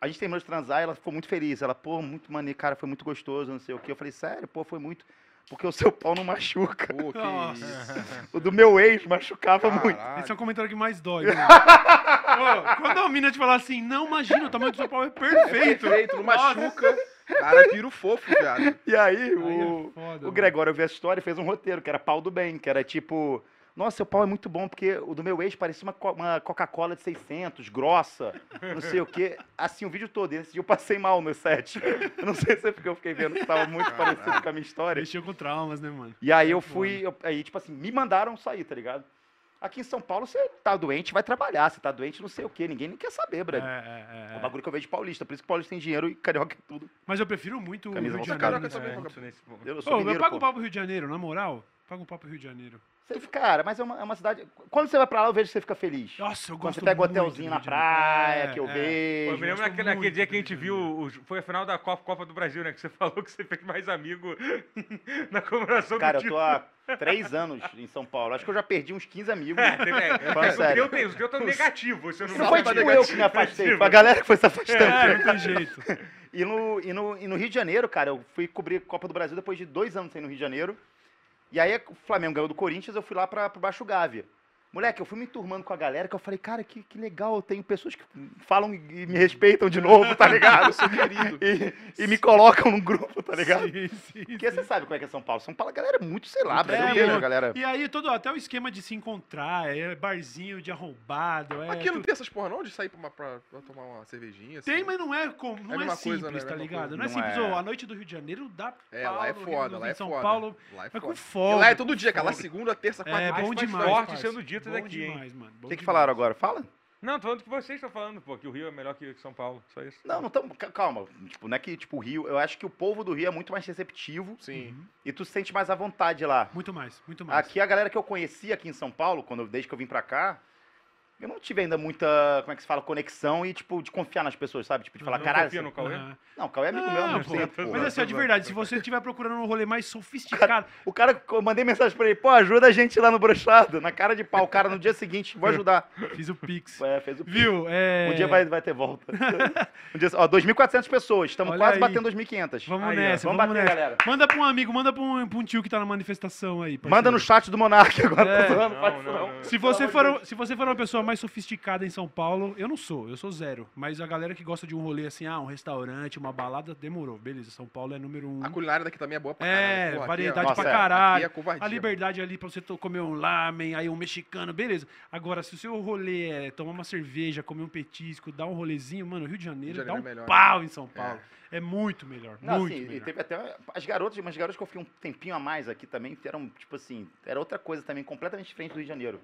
A gente terminou de transar e ela ficou muito feliz. Ela, pô, muito maneiro, cara, foi muito gostoso, não sei o quê. Eu falei, sério, pô, foi muito. Porque o seu pau não machuca. Pô, que Nossa. isso. O do meu ex machucava muito. Esse é o comentário que mais dói. Mano. Ô, quando a mina te falar assim, não, imagina, o tamanho do seu pau é perfeito. Perfeito, não machuca. Cara, é piro fofo, viado. E aí, Aí o, é foda, o. Gregório viu essa história e fez um roteiro, que era pau do bem, que era tipo. Nossa, seu pau é muito bom, porque o do meu ex parecia uma, co- uma Coca-Cola de 600, grossa, não sei o quê. Assim, o vídeo todo. Esse dia eu passei mal no set. Eu não sei se é porque eu fiquei vendo que tava muito parecido com a minha história. Mexeu com traumas, né, mano? E aí eu fui, eu- aí tipo assim, me mandaram sair, tá ligado? Aqui em São Paulo, você tá doente, vai trabalhar. Você tá doente, não sei o quê. Ninguém nem quer saber, É, brother. é, É é, o é. bagulho que eu vejo de paulista. Por isso que paulista tem dinheiro e carioca é tudo. Mas eu prefiro muito o Camisa Rio de Janeiro. Nessa também, nesse ponto. Eu sou Ô, eu mineiro, pago pô. um pau pro Rio de Janeiro, na moral. Paga um pau pro Rio de Janeiro. Você- cara, mas é uma, é uma cidade... Quando você vai pra lá, eu vejo que você fica feliz. Nossa, eu Quando gosto você pega do hotelzinho na praia, É, que eu é. Vejo. eu me lembro gosto naquele, naquele muito dia que a gente viu, foi a final da Copa, Copa do Brasil, né? Que você falou que você fez mais amigo na comemoração Cara, do eu tô há três anos em São Paulo. Acho que eu já perdi uns 15 amigos. É, é, é, o sério. teu o teu tá negativo, você não Não foi tipo negativo. eu que me afastei, foi a galera que foi se afastando. É, não tem jeito. E no, e, no, e no Rio de Janeiro, cara, eu fui cobrir Copa do Brasil depois de dois anos sem ir no Rio de Janeiro. E aí o Flamengo ganhou do Corinthians, eu fui lá pra, pro Baixo Gávea. Moleque, eu fui me turmando com a galera que eu falei, cara, que, que legal, tem pessoas que falam e me respeitam de novo, tá ligado? Eu sou querido. E, e me colocam num grupo, tá ligado? Sim, sim, Porque você sabe como é que é São Paulo. São Paulo, a galera é muito, sei lá, É, brasileira, mano. galera. E aí, todo, até o esquema de se encontrar, é barzinho de arrombado. É Aqui não tudo- tem essas porra não de sair pra, uma- pra- pra tomar uma cervejinha? assim? Tem, mas não é, com, não É a é, simples, coisa, né? É tá ligado? Não é Não simples. é. Ô, a noite do Rio de Janeiro dá É, pau lá é foda, lá é São foda. Paulo Lá é com foda. E lá é todo com dia, cara. Lá segunda, terça, quarta. É bom demais. forte sendo dito bom daqui, hein? demais, mano. bom O que, que falaram agora? Fala? Não, tô falando que vocês estão falando, pô, que o Rio é melhor que São Paulo, só isso. Não, não estamos. Calma. Tipo, não é que, tipo, o Rio. Eu acho que o povo do Rio é muito mais receptivo Sim. e tu se sente mais à vontade lá. Muito mais, muito mais. Aqui a galera que eu conheci aqui em São Paulo, quando desde que eu vim pra cá, eu não tive ainda muita, como é que se fala, conexão e, tipo, de confiar nas pessoas, sabe? Tipo, de falar, Não caralho. confia no Cauê? Não, o Cauê é amigo meu Não, pô, tempo. Mas porra. assim, ó, de verdade, se você estiver procurando um rolê mais sofisticado, O cara, eu mandei mensagem pra ele, pô, ajuda a gente lá no brochado, na cara de pau. O cara no dia seguinte, vou ajudar. fiz o Pix. É, fez o Viu? É... Um dia vai, vai ter volta. um dia, ó, 2.400 pessoas, estamos quase aí. batendo 2.500. Vamos Aí, nessa, vamos vamos, bater, nessa. galera. Manda pra um amigo, manda pra um, pra um tio que tá na manifestação aí. parceiro. Manda no chat do Monark agora, É. não. não. Se você, for, se você for uma pessoa mais sofisticada em São Paulo, eu não sou, eu sou zero. Mas a galera que gosta de um rolê assim, ah, um restaurante, uma balada, demorou. Beleza, São Paulo é número um. A culinária daqui também é boa pra É, caralho. Porra, aqui variedade Nossa, pra é. caralho. Aqui é covardia. a liberdade ali pra você comer um lamen, aí um mexicano, beleza. Agora, se o seu rolê é tomar uma cerveja, comer um petisco, dar um rolezinho, mano, Rio de Janeiro, Rio de dá um Janeiro é melhor, pau em São Paulo. É, muito melhor, Não, muito assim, e melhor. teve até as garotas, umas garotas que eu fiquei um tempinho a mais aqui também, que eram, tipo assim, era outra coisa também, completamente diferente do Rio de Janeiro.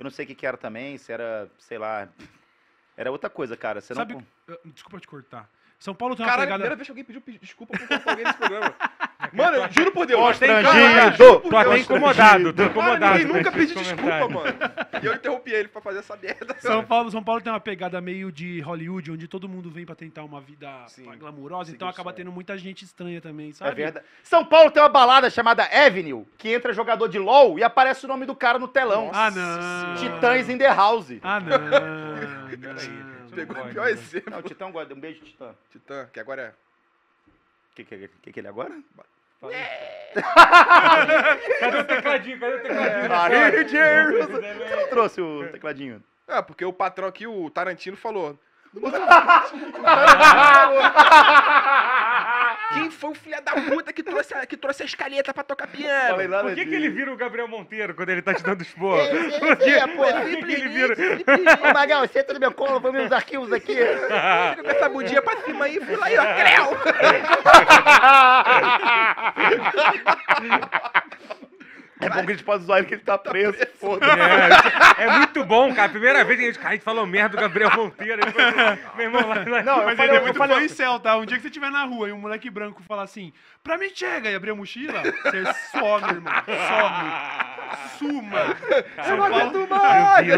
Eu não sei o que, que era também, se era, sei lá, era outra coisa, cara. Você Sabe, não... uh, desculpa te cortar. São Paulo tem uma Caralho, pegada... primeira vez que alguém pediu pe- desculpa por alguém nesse programa. Mano, eu juro por Deus. Constrangido. Tô até incomodado, tô incomodado. ninguém nunca pediu desculpa, mano. E eu interrompi ele pra fazer essa merda. São Paulo, São Paulo tem uma pegada meio de Hollywood, onde todo mundo vem pra tentar uma vida Sim. glamurosa, então acaba tendo muita gente estranha também, sabe? É verdade. São Paulo tem uma balada chamada Avenue, que entra jogador de LOL e aparece o nome do cara no telão. Ah, não. Titãs in the House. Ah, não. não. Pegou o pior exemplo. Não, o Titã gosta. Um beijo, Titã. Titã, que agora é. O que, que, que, que ele é Cadê o tecladinho? Cadê o tecladinho? Ah, de Janeiro. né? Você não trouxe o tecladinho? Ah, porque o patrão aqui, o Tarantino, falou. Quem foi o filho da puta que trouxe a, que trouxe a escaleta pra tocar piano? Falei nada Por que, que ele vira o Gabriel Monteiro quando ele tá te dando esporro? Esse- Por que, é, pô, por que, que ele vira? Ô, Magal, senta no meu colo, vamos os arquivos aqui. Fica com essa bundinha pra cima aí, fui lá aí, ó, creu! É bom que a gente pode zoar ele que ele tá preso. Foda-se. É, é muito bom, cara. Primeira vez que a gente, cara, a gente falou merda do Gabriel Monteiro. Ele falou, meu irmão, lá, lá. Não, eu Mas falei, ele é eu muito falei, céu, tá? Um dia que você estiver na rua e um moleque branco falar assim, pra mim chega, e abrir a mochila, você some, irmão. Some. Suma. São Paulo... Meu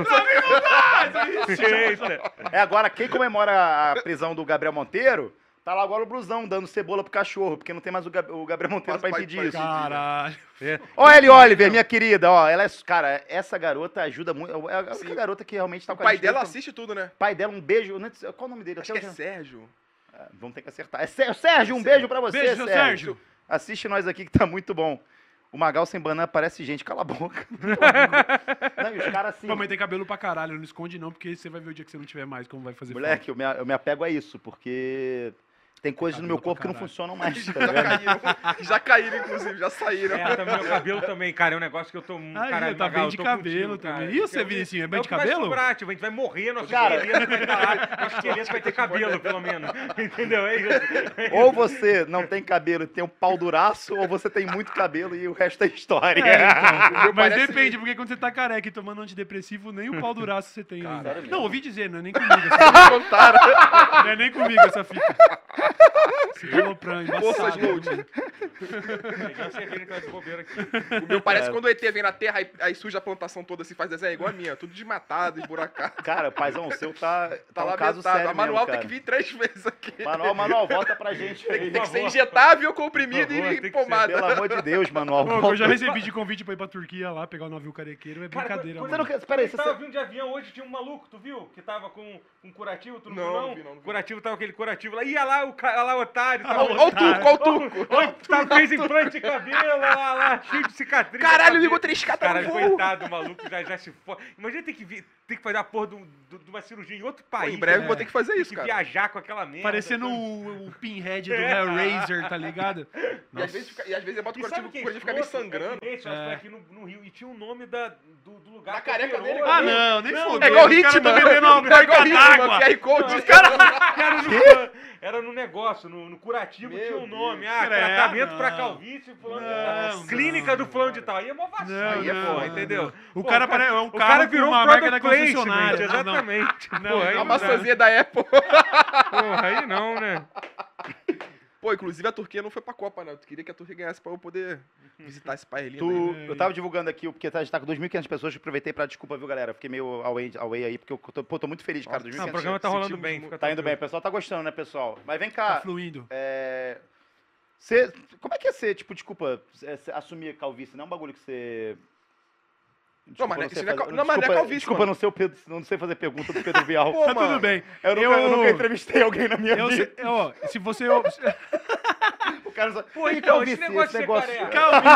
Deus. Eita. É, agora, quem comemora a prisão do Gabriel Monteiro, tá lá agora o Brusão dando cebola pro cachorro, porque não tem mais o, Gab- o Gabriel Monteiro pra impedir faz- isso. Caralho. Ó, Ellie Oliver, minha querida, ó, ela é, cara, essa garota ajuda muito, é a única Sim. garota que realmente tá O com a pai gente dela assiste tudo, né? pai dela, um beijo, não sei- qual o nome dele? Acho Até que é hoje- Sérgio. Ah, Vamos ter que acertar. É Sérgio, Sérgio, um beijo pra você, Beijo, seu Sérgio. Assiste nós aqui que tá muito bom. O Magal sem banana parece gente, cala a boca. não, e os caras assim. Tem cabelo pra caralho, não esconde não, porque você vai ver o dia que você não tiver mais, como vai fazer Moleque, eu me, eu me apego a isso, porque Tem coisas no meu corpo que não funcionam mais, tá Já. Já caíram, inclusive, já saíram. É, também meu cabelo também, cara, é um negócio que eu tô Aí, caralho, tá bem de cabelo cara. também. E você, Eu- Vinicinho, é é bem de que vai cabelo? sobrar, tipo, a gente vai morrer, nosso Cara. esqueleto vai estar lá, nosso esqueleto vai ter cabelo, pelo menos. Entendeu? É isso. Ou você não tem cabelo e tem um pau duraço, ou você tem muito cabelo e o resto é história. É, então. Mas parece- depende, porque quando você tá careca e tomando antidepressivo, nem o pau duraço você tem ainda. sério mesmo? Não, ouvi dizer, não é nem comigo essa. Não é nem comigo essa fita. Você tá aloprando, Forças. Pegar uma cerveja bobeira aqui. O meu parece É. quando o ET vem na Terra, aí, aí suja a plantação toda, assim, faz desenho igual a minha, tudo desmatado, esburacado. Cara, paizão, o seu tá, tá, Tá um lá caso sério A manual mesmo, tem que cara. vir três vezes aqui. Manual, manual, volta pra gente Tem, aí. tem que ser injetável, comprimido favor, e pomada. Pelo amor de Deus, manual, Pô, eu já recebi de convite pra ir pra Turquia lá, pegar o navio carequeiro, é Cara, brincadeira, Você mano. não quer... Peraí, Você você... tava vindo de avião hoje, tinha um maluco, tu viu? Que tava com um curativo, tu não, Não, viu, não? não vi, não, não vi. Curativo tava aquele curativo lá. Ia lá o, olha lá o otário. Tava... Olha o turco, olha o turco. Tá, fez implante de cabelo, lá, lá, cheio de cicatriz. Caralho, ligou 3K, tá Caralho, coitado do maluco, já, já se for. Imagina ter que, vir, ter que fazer a porra de, um- de- uma cirurgia em outro Pô, país. em breve né? vou ter que fazer Tem isso, que cara. viajar com aquela merda. Parecendo o, o pinhead do É. Hellraiser, tá ligado? E às, vezes, fica- e às vezes eu boto o E sabe curativo, que o curativo fica meio escroto? sangrando. É É. foi aqui no, no Rio. E tinha o nome da, do, do lugar Da que careca operou, dele, né? Ah, não, nem Não, fodeu. É igual Os Hitman. tão bebendo uma É igual. Hitman, QR Code. No, era no negócio, no, no curativo Meu tinha um nome. Deus. Ah, Credo, tratamento pra não. calvície, fulano de Não, tal. não, Clínica do fulano de tal. Aí é uma vacina, aí é não, entendeu? O Pô, cara é um o cara virou uma um marca placement, concessionária. Exatamente. Não, Pô, aí A maçãzinha da Apple. Porra, aí não, né? Pô, inclusive a Turquia não foi pra Copa, né? Eu queria que a Turquia ganhasse pra eu poder visitar esse país lindo. Tu, aí. eu tava divulgando aqui, porque tá- a gente tá com 2.500 pessoas, aproveitei pra desculpa, viu, galera? Fiquei meio away, away aí, porque eu tô, pô, tô muito feliz, cara. Nossa, 2.500 Não, o programa tá rolando bem. Tá indo bem, o pessoal tá gostando, né, pessoal? Mas vem Tá cá, fluindo. é... Você, como é que é ser, tipo, desculpa, é, assumir calvície? Não é um bagulho que você... Desculpa, mas eu isso sei não é fazer- não, mas não é desculpa- calvície, Desculpa, não sei, o Pedro, não sei fazer pergunta do Pedro Vial. Pô, Tá mano. tudo bem. Eu nunca, eu... Eu- nunca entrevistei alguém na minha Eu, vida. se- ó, se você. O cara só... Pô, "Ih, então, calvície, esse negócio careca." Calvície,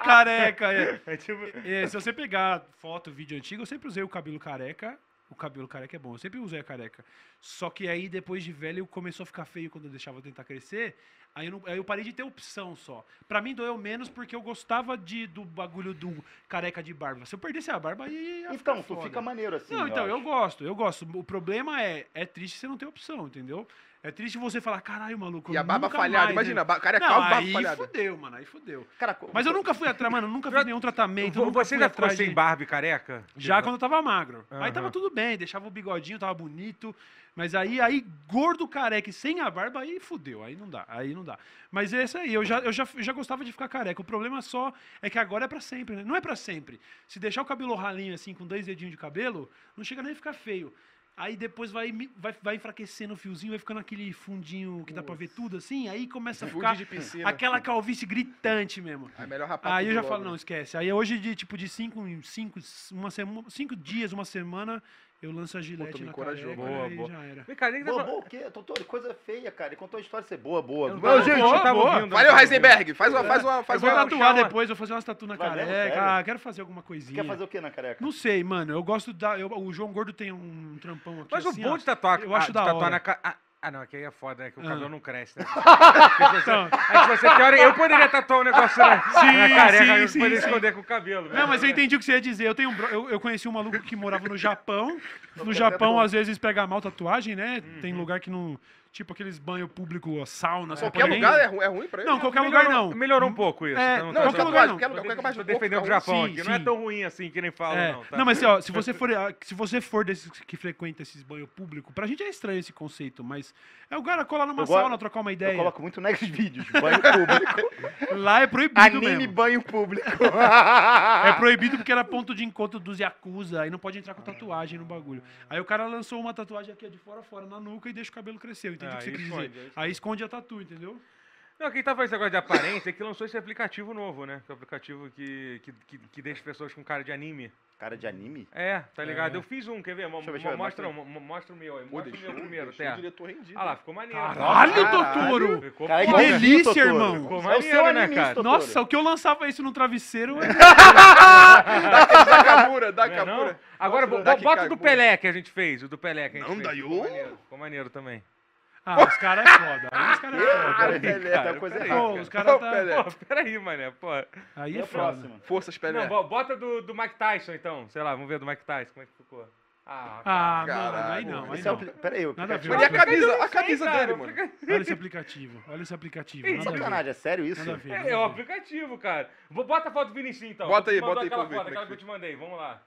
é, careca, é. É tipo... É, se você pegar foto, vídeo antigo, eu sempre usei o cabelo careca. O cabelo careca é bom, eu sempre usei a careca. Só que aí, depois de velho, começou a ficar feio quando eu deixava eu tentar crescer. Aí eu, não- aí eu parei de ter opção só. Pra mim doeu menos porque eu gostava de, do bagulho do careca de barba. Se eu perdesse a barba, aí ia Então, tu fica maneiro assim, Não, então, eu acho. gosto, eu gosto. O problema é, é triste você não ter opção, entendeu? É triste você falar, caralho, maluco. E a barba nunca falhada, mais, imagina, né?" cara é calvo, barba aí falhada. fudeu, mano, aí fudeu. Cara, Mas eu nunca fui atrás, mano, nunca fiz nenhum tratamento. Você já ficou sem de- barba e careca? Já quando eu tava magro. Aí Aham. tava tudo bem, deixava o bigodinho, tava bonito. Mas aí, aí gordo, careca e sem a barba, aí fudeu. Aí não dá, aí não dá. Mas é isso aí, eu já, eu já, eu já gostava de ficar careca. O problema só é que agora é pra sempre, né? Não é pra sempre. Se deixar o cabelo ralinho assim, com dois dedinhos de cabelo, não chega nem a ficar feio. Aí depois vai, vai, vai enfraquecendo o fiozinho, vai ficando aquele fundinho que dá pra ver tudo assim, aí começa a ficar aquela calvície gritante mesmo. É melhor rapar Aí eu já logo, falo, né? não, esquece. Aí hoje, de tipo, de cinco, cinco, uma semana, cinco dias, uma semana, eu lanço a gilete tu me na encorajou. careca Boa, e boa. já era. Vem cá, nem Boa, boa o quê? Doutor, coisa feia, cara. Ele contou a história de ser boa, boa. Eu não gente, tava boa. ouvindo, Valeu, Heisenberg. Faz uma, faz uma, faz eu vou uma. tatuar chama- depois, vou fazer umas tatu na Vai mesmo? careca. Sério? Ah, quero fazer alguma coisinha. quer fazer o quê na careca? Não sei, mano. Eu gosto da. eu- o João Gordo tem um trampão aqui. Mas assim, o bom ó. de tatuar, eu acho de da tatuar hora. na ca... ah, não, aqui é foda, né? Que o Ah. cabelo não cresce, né? Porque você, Então. é que você teoria, eu poderia tatuar um negócio na, na careca, sim, eu sim, poderia sim. esconder com o cabelo. né? Não, mas eu entendi o que você ia dizer. Eu, tenho um eu, eu conheci um maluco que morava no Japão. No quero Japão, às vezes, pega mal tatuagem, né? Tem lugar que não. Tipo aqueles banho público, sauna, só Qualquer nem- lugar é, ru- é ruim pra ele? Não, qualquer lugar Melhorou- não. Melhorou um pouco isso. É, então não, tá- qualquer lugar não. Qualquer lugar, qualquer mais defendendo o fica Japão Sim, aqui. Não é sim. tão ruim assim que nem falam, É, não. tá? não, mas assim, ó, se você for, ah, se você for desses que frequenta esses banhos públicos, pra gente é estranho esse conceito, mas é o cara colar numa Eu sauna, trocar uma Eu ideia. coloco muito next vídeos. Banho público. Lá é proibido Anime mesmo. banho público. É proibido porque era ponto de encontro dos Yakuza, aí não pode entrar com tatuagem no bagulho. Aí o cara lançou uma tatuagem aqui de fora a fora na nuca e deixa o cabelo crescer. Eu entendi Ah, o que você aí quis esconde, dizer. aí Aí esconde a tatu, entendeu? Não, quem tá fazendo esse negócio de aparência é que lançou esse aplicativo novo, né? Que é o aplicativo que, que, que, que deixa as pessoas com cara de anime. Cara de anime? É, tá ligado? É. Eu fiz um, quer ver? Mo- Deixa ver, mostra, mostra um, mo- mostra o meu aí. Mostra o meu primeiro, deixou o Té. diretor rendido. Ah lá, ficou maneiro. Caralho, Caralho. Totoro! Ficou Cara, Que delícia, Totoro. irmão. Ficou É o maneiro, seu né, anime, cara? Totoro. Nossa, o que eu lançava isso no travesseiro é... Da Kabura, da Não é não? Agora, bota o do. Pelé que a gente fez, o do Pelé que a gente Não, fez. daí Ficou eu- maneiro, ficou maneiro também. Ah, os caras é foda. Aí os caras é foda. Cara, Pelé, tá cara, coisa peraí, errada. Pô, cara. os caras tá... Pelé. Pô, peraí, mané, pô. Aí é a foda. próxima? Forças Pelé. Não, bo- bota do, do Mike Tyson, então. Sei lá, vamos ver do Mike Tyson, como é que ficou. Ah, Ah, mano, aí não, aí é o não. apli- Pera aí, o Nada a aplicativo-. Olha a camisa, a Sei, camisa cara, dele, mano. Olha esse aplicativo, olha esse aplicativo. Ver. Sacanagem, é sério isso? Nada ver. É, é o aplicativo, cara. Vou, bota a foto do Vinicius, então. Bota aí, bota aí aquela foto, é aquela que que eu te mandei, vamos lá.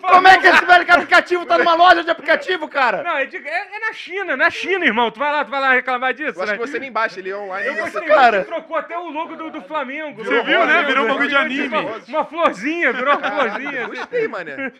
Como é que esse velho aplicativo tá numa loja de aplicativo, cara? Não, é, de- é- é na China, na China, irmão. Tu vai lá, tu vai lá reclamar disso, Eu acho né? que você nem baixa, ele é online. Eu gostei, você- cara. você trocou até o logo do, do Flamengo. Você viu, né? Virou um bagulho de Uma- anime. Uma florzinha, virou uma florzinha. assim. Gostei, mané.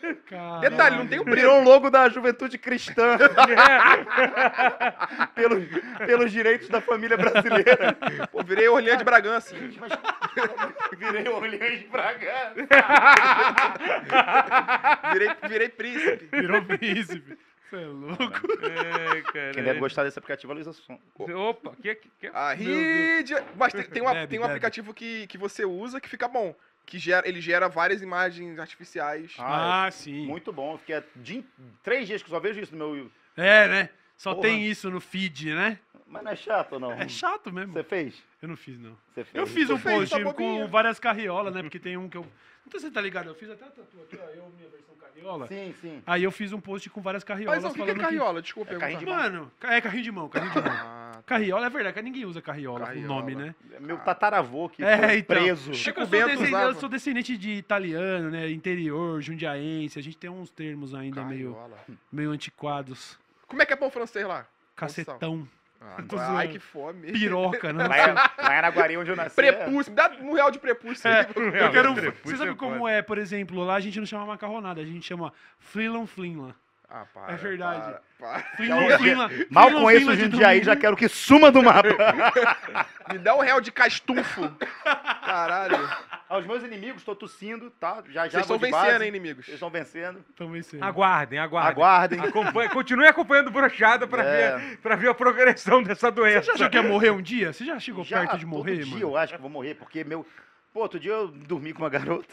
Detalhe, não tem o preto. Virou o logo da juventude cristã É. pelos, pelos direitos da família brasileira. Pô, virei Orleans de Bragança. Virei o Orleans de Bragança. Virei, virei príncipe. Virou príncipe. Você é louco. É, cara. Quem deve gostar desse aplicativo é a Luísa Sonza. Opa, que, que, que... A rede... Mas tem, tem, uma- Bebe, tem um bebe. aplicativo que, que você usa que fica bom. Que gera, ele gera várias imagens artificiais. Ah, Ah, sim. Muito bom. Eu fiquei há dia- três dias que eu só vejo isso no meu. É, né? Só Porra. tem isso no feed, né? Mas não é chato não? É chato mesmo. Você fez? Eu não fiz, não. Você fez? Eu fiz um fez, post tá bobinha. com várias carriolas, né? Porque tem um que eu. Não sei se você tá ligado, eu fiz até a tatu aqui, ó. Eu, minha versão carriola. Sim, sim. Aí eu fiz um post com várias carriolas Mas o que, que é carriola? Desculpa É carrinho de Mano, é carrinho de mão, carrinho de mão. Ah, Carriola é verdade, que ninguém usa carriola, Carriola. o nome, né? Meu tataravô que É, foi então. preso. Chico eu, sou Bento descendente, usava. eu sou descendente de italiano, né? Interior, jundiaense. A gente tem uns termos ainda meio, carriola. meio antiquados. Como é que é pão francês lá? Cacetão, Ah, ai, que fome. piroca, né? Lá lá em Araguari, onde eu nasci. Prepúcio. Me dá um real de prepúcio aí. Eu quero. Puxa, Você sabe puxa, como é, por exemplo, lá a gente não chama macarronada, a gente chama flinlan flinlan. Ah, para, É verdade. para, para. Flinlan flinlan. Mal flinlan, conheço o de Jundiaí, já quero que suma do mapa. Me dá um real de castufo. Caralho. Aos meus inimigos, estou tossindo, tá? Já já Vocês estão vencendo, hein, inimigos? Eles estão vencendo. Tamo vencendo. Aguardem, aguardem. Aguardem. Acompanhe, continue acompanhando o Brochada pra, É. ver, pra ver a progressão dessa doença. Você já achou que ia morrer um dia? Você já chegou Já perto de todo morrer, dia mano? eu acho que vou morrer, porque meu... Pô, outro dia eu dormi com uma garota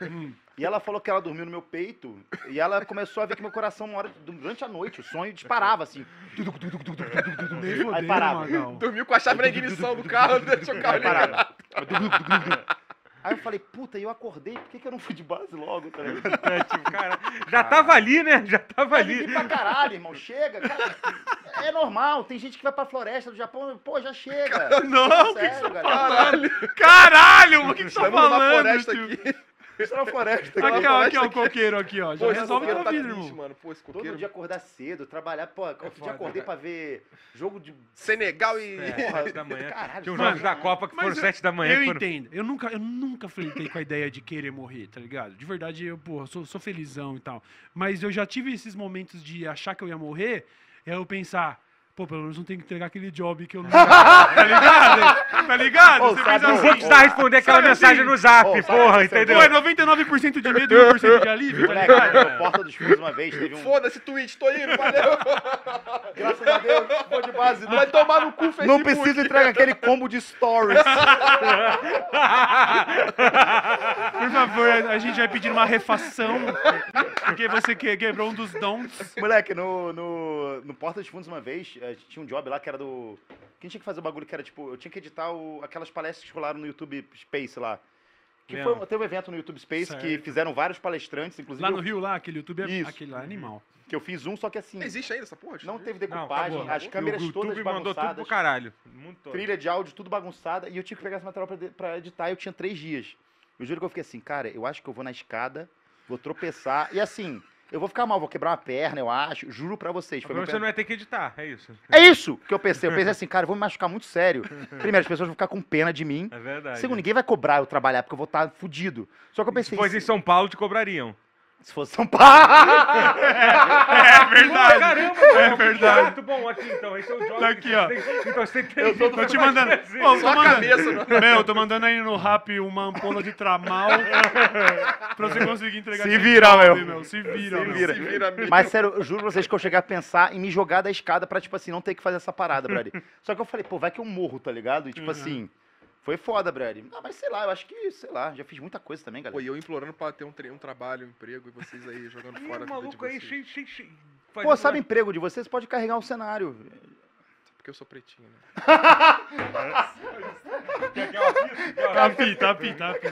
Hum. e ela falou que ela dormiu no meu peito e ela começou a ver que meu coração, uma hora, durante a noite, o sonho disparava, assim. Aí parava. Dormiu com a chave na ignição do carro, deixou o carro ligado. Aí eu falei, puta, e eu acordei, por que, que eu não fui de base logo, tá ligado? É, tipo, cara, já tava ali, né? Já tava Vai ali. pra caralho, irmão, chega, cara. É normal, tem gente que vai pra floresta do Japão, pô, já chega. Não, Sério, galera. Caralho. Caralho, mano, o que, que você tá falando? floresta tio? aqui. Isso é uma floresta. Aqui, ó, aqui, ó, floresta o aqui. coqueiro aqui, ó. Já Pô, resolve tua tá vida, triste, irmão. mano. Pô, esse Todo coqueiro. dia acordar cedo, trabalhar, pô, outro dia foda, acordei cara. pra ver jogo de... Senegal e... É, Porra, sete da manhã. caralho, Tinha uns mano. jogos da Copa que foram sete da manhã. Eu quando- entendo. Eu nunca, eu nunca flertei com a ideia de querer morrer, tá ligado? De verdade, eu, pô, sou, sou felizão e tal. Mas eu já tive esses momentos de achar que eu ia morrer, é eu pensar, pô, pelo menos não tenho que entregar aquele job que eu não. tá ligado? Tá ligado? Ô, Você sabe, pensa ô, Não assim, vou precisar responder aquela Sabe mensagem assim? no zap, Ô, porra, você entendeu? Pô, é 99% de medo e 1% de alívio, tá Moleque, ligado? na porta dos fundos uma vez teve um... Foda-se, Twitch, tô indo, valeu. Graças a Deus, vou de base. Não, Vai tomar no cu, Facebook. não preciso entregar aquele combo de stories. Por favor, a gente vai pedir uma refação, porque você que- quebrou um dos dons. Moleque, no, no, no Porta dos Fundos uma vez, tinha um job lá que era do... Quem tinha que fazer o bagulho que era, tipo, eu tinha que editar o- aquelas palestras que rolaram no YouTube Space lá. Que foi, teve um evento no YouTube Space que Certo. fizeram vários palestrantes, inclusive Lá no eu- Rio, lá, aquele YouTube, é, Isso. aquele lá é animal. que eu fiz um, só que assim, Existe ainda essa porra? não teve Não, decupagem, acabou. as câmeras o todas YouTube mandou tudo pro bagunçadas, caralho. Trilha de áudio tudo bagunçada, e eu tinha que pegar esse material pra, pra editar, e eu tinha três dias. Eu juro que eu fiquei assim, cara, eu acho que eu vou na escada, vou tropeçar, e assim, eu vou ficar mal, vou quebrar uma perna, eu acho, juro pra vocês. Foi você não vai ter que editar, é isso. É isso que eu pensei. Eu pensei assim, cara, eu vou me machucar muito sério. Primeiro, as pessoas vão ficar com pena de mim. É verdade. Segundo, ninguém vai cobrar eu trabalhar, porque eu vou estar fudido. Só que eu Se pensei, fosse em São Paulo, te cobrariam. Se fosse São Paulo... É verdade. Caramba, É verdade. Muito bom aqui, então. Esse é o job. Tá aqui, ó. Então você tem Eu tô- Tô te mandando. Ô, Só tô a mandando- cabeça, não. Meu, eu tô mandando aí no rap uma ampola de tramal pra você conseguir entregar Se vira, job, meu. Se vira, Se meu. vira. Se vira. Mas sério, eu juro pra vocês que eu cheguei a pensar em me jogar da escada pra, tipo assim, não ter que fazer essa parada, Brad. Só que eu falei, pô, vai que eu morro, tá ligado? E tipo assim, foi foda, Brad. Ah, mas sei lá, eu acho que, sei lá, já fiz muita coisa também, Pô, galera. e eu implorando pra ter um, tre- um trabalho, um emprego, e vocês aí jogando Ih, fora a o vida de maluco aí, vocês. cheio, cheio. Fazendo Pô, sabe uma- emprego de vocês? Pode carregar o cenário. Porque eu sou pretinho, né? Tá pi, tá pi, tá pi.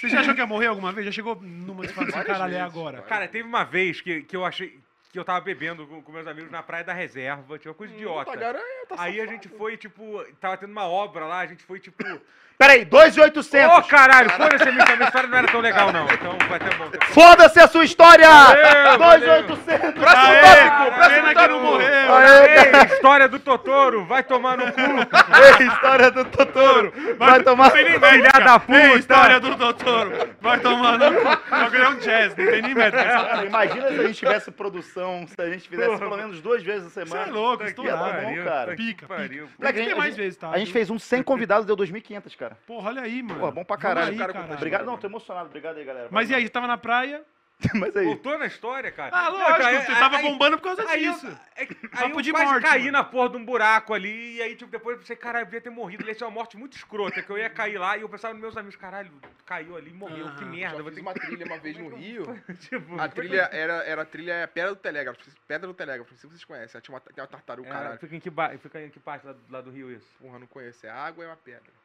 Você já achou que ia morrer alguma vez? Já chegou numa de falar assim, caralho, é agora. Cara, teve uma vez que, que eu achei que eu tava bebendo com, com meus amigos na Praia da Reserva, tinha uma coisa idiota. Puta, garanha, tá Aí a gente foi, tipo, tava tendo uma obra lá, a gente foi, tipo... Peraí, 2,800. Ô, caralho, foda-se, a minha história não era tão legal, não. Então vai ter bom. Foda-se a sua história! Valeu, valeu. 2,800. Próximo Aê, tópico! Próximo tópico! não morreu. Ei, história do Totoro, vai tomar no cu. Ei, história do Totoro. Vai tomar... Nem métrica. Filha da puta. Ei, história do doutor. Vai tomar no cu. O bagulho é um jazz, não tem nem métrica. Imagina se a gente tivesse produção, se a gente fizesse pelo menos duas vezes a Você semana. é louco, estourado. bom, cara. Pica, pariu. pica. Tem mais vezes, tá? A gente fez um 100 convidados, deu 2.500, cara. Porra, olha aí, mano. Pô, bom pra caralho. aí, cara, caralho. Obrigado, não, tô emocionado. Obrigado aí, galera. Mas e aí, você tava na praia? Mas aí. Voltou na história, cara? Ah, Não, lógico, cara, você aí- tava aí- bombando por causa Aí disso. é que- aí Papo eu de quase morte, caí mano. na porra de um buraco ali, e aí, tipo, depois eu pensei, caralho, eu devia ter morrido. Ia ser uma morte muito escrota, que eu ia cair lá, e eu pensava nos meus amigos, caralho, caiu ali, morreu, que Aham. merda. Já Vou fiz ter uma trilha uma vez no Rio. que... tipo, A trilha era, era a trilha Pedra do Telégrafo. Pedra do Telégrafo, não sei se vocês conhecem. Tinha uma, tem uma tartaruga, É, caralho. fica, em que ba... fica em que parte lá, lá do Rio isso? Porra, não conheço. É água e uma pedra.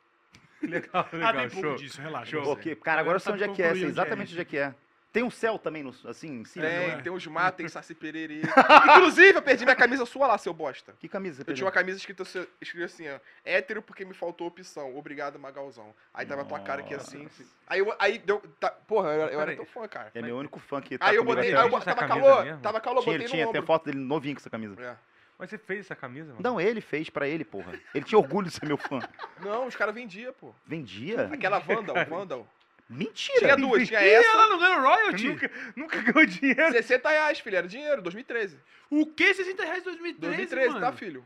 Legal, Ah, legal, pouco show. disso, relaxa. Show. cara, agora eu sei onde é que é, sei é exatamente onde é que é. Tem um céu também, no, assim, em cima. Tem, é? tem uns matos, tem saci pererê. Inclusive, eu perdi minha camisa sua lá, seu bosta. Que camisa Eu tinha uma camisa escrita, assim- escrita assim, ó. Hétero porque me faltou opção. Obrigado, Magalzão. Aí tava a tua cara aqui assim. Aí, eu, aí deu. Tá, porra, eu, era- eu era teu fã, cara. É meu único fã que tá Aí eu botei. Aí eu. Tinha tava calor, mesmo? tava calor, Tinha, botei ele no tinha, tem foto dele novinho com essa camisa. É. Mas você fez essa camisa, mano? Não, ele fez pra ele, porra. Ele tinha orgulho de ser meu fã. Não, os caras vendiam, pô. Vendia? Aquela Vandal, Vandal. Mentira! Tinha duas, tinha E essa. ela não ganhou royalty? Nunca, nunca ganhou dinheiro. 60 reais, filho. Era dinheiro, 2013. O que? 60 reais em 2013, 2013, mano? tá, filho?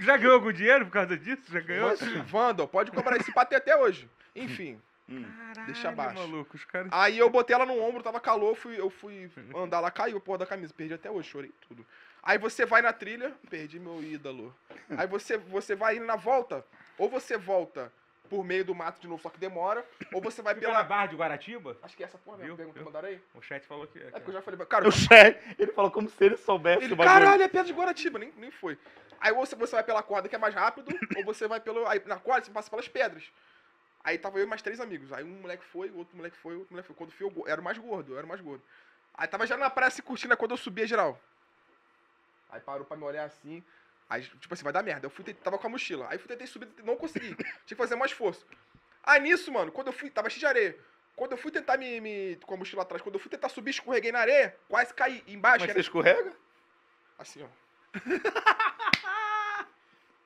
Já ganhou algum dinheiro por causa disso? Já ganhou? Vandal, pode cobrar esse pato até hoje. Enfim. Hum. Caralho, Deixa abaixo. maluco, os caras... Aí eu botei ela no ombro, tava calor, fui, eu fui andar lá, caiu a porra da camisa, perdi até hoje, chorei tudo. Aí você vai na trilha, perdi meu ídolo. Aí você, você vai indo na volta, ou você volta por meio do mato de novo, só que demora, ou você vai Fica na pela... Barra de Guaratiba? Acho que é essa porra mesmo, pergunta que mandaram aí. O chat falou que... É porque eu já falei, cara, Eu sei. Ele falou como se ele soubesse ele, o bagulho. caralho, é perto de Guaratiba, nem, nem foi. Aí ou você, você vai pela corda que é mais rápido, ou você vai pelo. Aí na corda você passa pelas pedras. Aí tava eu e mais três amigos. Aí um moleque foi, o outro moleque foi, o outro moleque foi. Quando eu fui, eu era o mais gordo, eu era o mais gordo. Aí tava já na praia se curtindo, quando eu subia geral. Aí parou pra me olhar assim. Aí, tipo assim, vai dar merda. Eu fui, tava com a mochila. Aí fui tentei subir, não consegui. Tinha que fazer mais esforço. Aí nisso, mano, quando eu fui, tava cheio de areia. Quando eu fui tentar me, me. Com a mochila atrás, quando eu fui tentar subir, escorreguei na areia, quase caí. Embaixo, Mas era você escorrega? Assim, ó.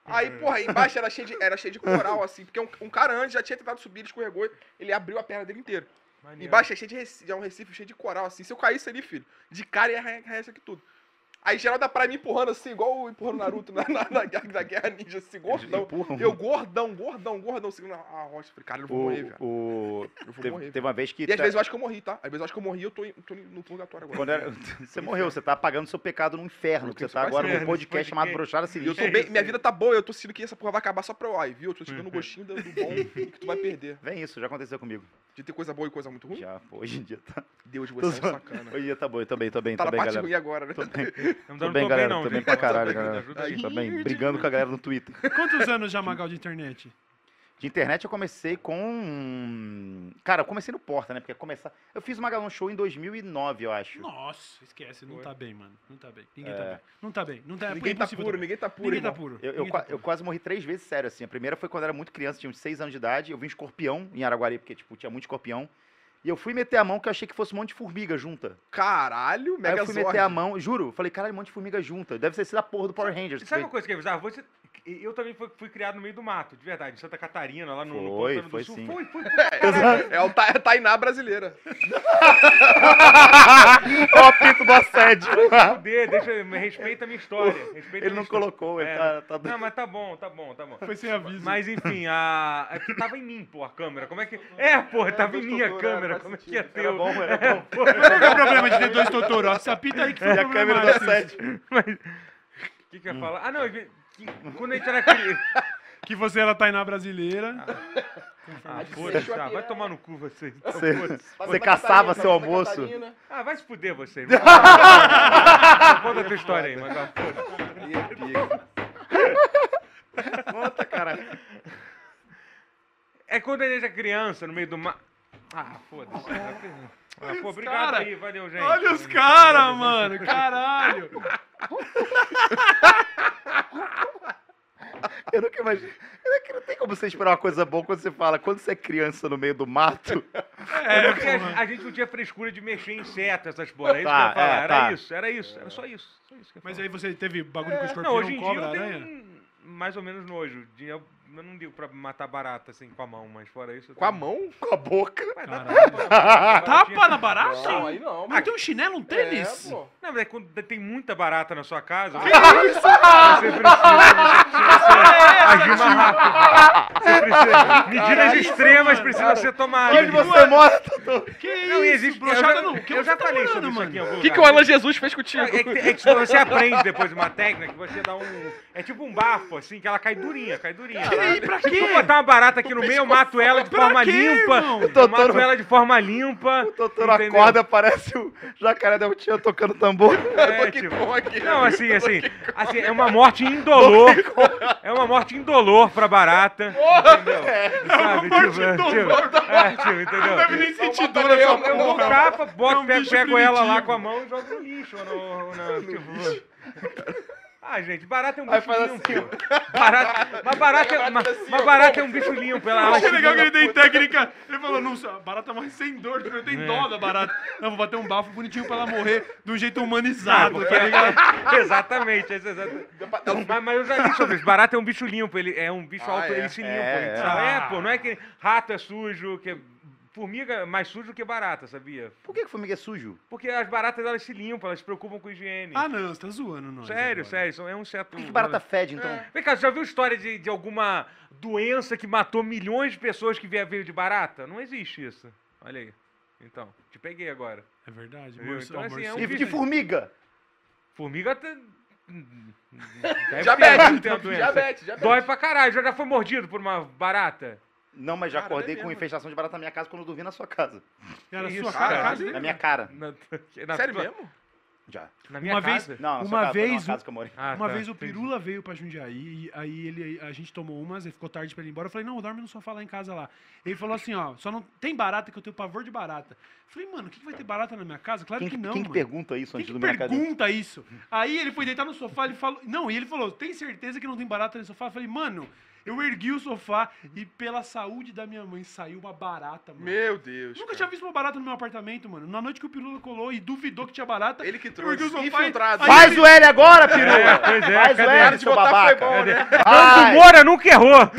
Aí, porra, embaixo era cheio de, era cheio de coral, assim, porque um, um cara antes já tinha tentado subir, ele escorregou, ele abriu a perna dele inteira. Maneiro. Embaixo é cheio de recife, é um recife cheio de coral, assim. Se eu caísse ali, filho, de cara ia arranhar isso aqui tudo. Aí geral da praia me empurrando assim, igual empurrando o Naruto na, na, na, guerra- na Guerra Ninja, assim, gordão. empurram? Eu gordão, gordão, gordão, segurando a a rocha. Falei, cara, eu não vou O, morrer, velho. o... Eu vou Teve, morrer. teve uma vez que. E às tá- vezes eu acho que eu morri, tá? Às vezes eu acho que eu morri e eu tô, tô no purgatório agora. Quando era- Você morreu, você tá apagando seu pecado no inferno. Eu Você tá agora num podcast chamado Brochada E eu Sinistra. tô bem, minha vida tá boa, eu tô sentindo que essa porra vai acabar só pra ai, viu? Eu tô chegando o gostinho do, do bom e que tu vai perder. Vem isso, já aconteceu comigo. De ter coisa boa e coisa muito ruim? Já, pô, hoje em dia tá. Deus, Tô você é um sacana. Hoje em dia tá bom, eu tô bem, tô bem, Tá tô na bem, parte galera. ruim agora, né? Tô bem, Não, tô bem, tô galera. não, Tô bem pra caralho, galera. Tô bem, brigando com a galera no Twitter. Quantos anos já, Magal, de internet? De internet eu comecei com. Cara, eu comecei no Porta, né? Porque começar. Eu fiz o Magalhão Show em 2009, eu acho. Nossa, esquece, não Foi. tá bem, mano. Não tá bem. Ninguém É. tá bem. Não tá bem. Não tá, Ninguém é tá puro, tá bem. ninguém tá puro, Ninguém tá puro. Eu, eu, ninguém tá eu puro. quase morri três vezes, sério, assim. A primeira foi quando eu era muito criança, tinha uns seis anos de idade. Eu vi um escorpião em Araguari, porque, tipo, tinha muito escorpião. E eu fui meter a mão que eu achei que fosse um monte de formiga junta. Caralho, Aí Mega eu fui meter a mão, juro, eu falei, caralho, um monte de formiga junta. Deve ter sido a porra do Power Rangers. Sabe uma coisa que é bizarro? Você, eu também fui, fui criado no meio do mato, de verdade, em Santa Catarina, lá no, no Foi, Pantano foi do Sul. sim. Foi, foi, É o Ta- Tainá brasileira. Ó, o pinto do assédio. fuder, deixa, respeita a minha história. respeita ele minha não história. colocou, ele É. tá, tá Não, mas tá bom, tá bom, tá bom. Foi sem aviso. Mas enfim, a. É porque tava em mim, pô, a câmera. Como é que. É, pô, tava em mim a câmera. Como é que ia ter? Era bom, era bom. Qual é o problema de ter dois Totoro? Essa pita aí que foi E a câmera do assédio. O que, que eu ia falar? Ah, não, que, quando a gente era criança. que você era Tainá brasileira. Ah, Fechou foda-se. aqui, Ah, vai tomar no cu você. então, Você, foda-se. você caçava seu almoço. Ah, vai se fuder você. Conta a tua história aí, Magal. Conta, cara. É quando a gente é criança, no meio do mar. Ah, foda-se. Ah, pô, obrigado cara. aí, valeu, gente. Olha os caras, mano. Caralho. Eu nunca imaginei. Eu não- Não tem como você esperar uma coisa boa quando você fala, quando você é criança no meio do mato. É, porque a, a gente não tinha frescura de mexer em inseto, essas porra. É isso Tá, que eu ia falar. é, era tá. isso, era isso. Era só isso. Só isso eu Mas falar. aí você teve bagulho com Não, escorpião, hoje em dia cobra, eu tenho aranha? um- mais ou menos nojo. De- Eu, eu não digo pra matar barata assim com a mão, mas fora isso. Com a mão? Com a boca. Vai dar Caralho. tapa. Tapa na barata? Não, aí não. Mas tem um chinelo, um tênis? É, pô. Não, mas é quando tem muita barata na sua casa. Que isso? Você precisa, você precisa agir mais rápido. Você precisa. Medidas extremas precisam ser tomadas. Onde você mora, Totô? Que Não, isso? existe. Eu brochada já, não. eu Que já você tá falei falando, sobre isso mano? aqui em algum O que, que o. Alan Jesus fez contigo? É é que quando você aprende depois de uma técnica, que você dá um. É tipo um bafo, assim, que ela cai durinha, cai durinha. Que- pra Se quê? eu botar uma barata aqui no meio, eu mato ela de Pra forma quê, limpa. irmão? Eu Doutor- mato ela de forma limpa. O doutor entendeu? acorda, parece o jacaré da Utinha tocando tambor. É, Que tipo, bom aqui. Não, assim, assim, assim, é uma morte indolor. É uma morte indolor pra barata. Entendeu? Sabe? morte tipo, é, indolor tipo, é, tipo, entendeu? Deve nem sentir essa tarefa, Eu um porra. tapa, É boto, um pego, pego ela lá com a mão e jogo no lixo. No, na- tipo, Ah, gente, barata é um Aí bicho faz limpo. assim, Barata, mas barata, é, mas, mas barata é um bicho limpo. Ela, Eu achei legal que ele tem técnica. Ele falou, não, barata morre sem dor, tipo, eu É. tenho dó da barata. Não, vou bater um bafo bonitinho pra ela morrer de um jeito humanizado, tá ligado? é- exatamente, exato. Mas, mas eu já li sobre isso. Barata é um bicho limpo, ele é um bicho Ah, auto, é? ele se limpa. É, é. É, pô, não é que rato é sujo, que formiga é mais sujo que barata, sabia? Por que, que formiga é sujo? Porque as baratas elas se limpam, elas se preocupam com higiene. Ah, não, você tá zoando nós. sério, agora. sério, isso é um inseto. Por que, que barata fede, então? Vem cá, você já viu história de, de alguma doença que matou milhões de pessoas que veio veio de barata? Não existe isso. Olha aí. Então, te peguei agora. É verdade. Viu? morso- Então, assim, é um E de formiga? Formiga tem. Deve Diabetes, ter, deve ter uma doença. diabetes, diabetes. Dói pra caralho. Já, já foi mordido por uma barata? Não, mas já Cara, acordei é com infestação de barata na minha casa quando eu dormi na sua casa. Era a Isso, sua cara. cara, casa Na minha cara. Na, na Sério tua- mesmo? Já. Na minha Uma vez- casa? Não, na Uma sua casa, vez numa o- casa que eu morei. Ah, Uma tá, vez o entendi. Pirula veio pra Jundiaí, e aí ele, a gente tomou umas, ele ficou tarde pra ele ir embora. Eu falei, não, dorme no sofá lá em casa lá. Ele falou assim, ó, só não tem barata que eu tenho pavor de barata. Eu falei, mano, o que, que vai ter barata na minha casa? Claro Quem, que não, quem que pergunta isso Quem antes na casa? pergunta isso? Aí ele foi deitar no sofá, ele falou. Não, e ele falou: tem certeza que não tem barata no sofá? Eu falei, mano, eu ergui o sofá e pela saúde da minha mãe saiu uma barata, mano. Meu Deus. Nunca cara. tinha visto uma barata no meu apartamento, mano. Na noite que o Pirula colou e duvidou que tinha barata. Ele que ergui o trouxe. sofá e- Infiltrado. aí Faz ele- o L agora, Peru! É, pois é, Faz o cadê? L, Cara de seu botar foi babaca! bom, né? Nando! Moura nunca errou!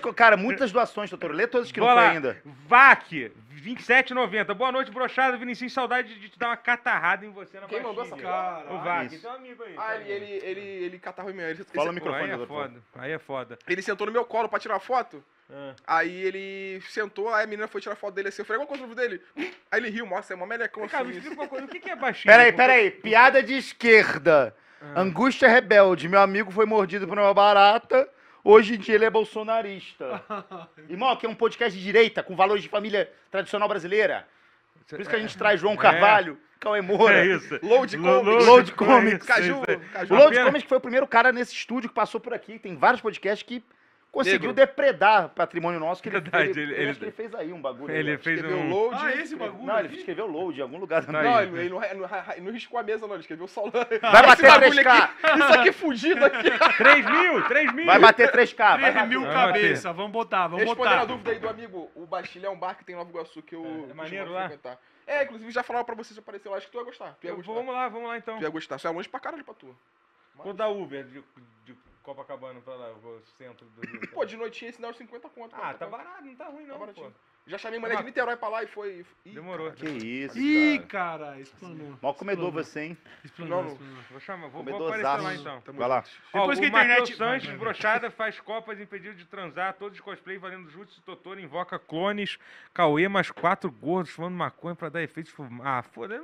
Co- cara, muitas doações, doutor. Lê todas que não foi lá. ainda. VAC, 27,90. Boa noite, brochada. Vinicius, saudade de te dar uma catarrada em você na Quem mandou baixinha. essa Cara, O VAC, Isso. teu amigo aí. Ah, ele, ele, ele, ele catarro em mim. Ele, Fala o Pô, aí microfone, é foda. Aí é foda. ele sentou no meu colo pra tirar foto. Ah. Aí ele sentou, aí a menina foi tirar foto dele assim. Eu falei, qual é o nome dele? Aí ele riu, nossa, é uma melecão Cara, me assim. explica uma coisa. O que que é baixinho? Peraí, peraí. Piada de esquerda. Ah. Angústia rebelde. Meu amigo foi mordido por uma barata. Hoje em dia ele é bolsonarista. Irmão, aqui é um podcast de direita, com valores de família tradicional brasileira. Por isso que a gente traz João Carvalho, Cauê Moura. É isso. Load Lo- Comics. Load é Comics. Caju, é. Caju. O Load Comics foi o primeiro cara nesse estúdio que passou por aqui. Tem vários podcasts que conseguiu Negro. depredar patrimônio nosso. Que ele, Verdade, ele, ele- eu ele- acho que ele fez aí um bagulho. Ele ó. fez Escreveu um... load. Ah, esse bagulho. Não, ele escreveu load em algum lugar. Não, ele, ele não, ele não, ele não riscou a mesa, não. Ele escreveu só. Vai bater 3K. Aqui, isso aqui fudido aqui. 3 mil, 3 mil. Vai bater 3K. Vai 3 bater. mil Vamos cabeça, vamos botar, vamos Respondendo a botar. dúvida aí do amigo, o Bastilha é um bar que tem em Nova Iguaçu que eu. É, é maneiro lá? frequentar. É, inclusive já falaram pra você se aparecer lá, acho que tu ia gostar. Tu ia gostar. Vamos lá, vamos lá então. Tu ia gostar. Você é longe pra caralho pra tu. Vou dar Uber de, de Copacabana pra lá, o centro do Rio. Pô, de noitinha esse dá uns 50 conto. Ah, cara, tá barato, não tá ruim Tá não, pô. baratinho. Já chamei mulher de Niterói pra lá e foi. Ih, Demorou. Que isso, Ih, cara. cara, explanou. Mal comedor Explanou, você, hein? Explanou, Não, explanou. Vou chamar, vou, vou aparecer lá então. Tamo Vai lá. Ó, Depois que a internet- Sanches, Vai, vai. brochada, faz copas impedido de transar, todos os cosplay valendo Jutsu Totoro, invoca clones, Cauê mais quatro gordos fumando maconha pra dar efeitos fum... Ah, foda-se.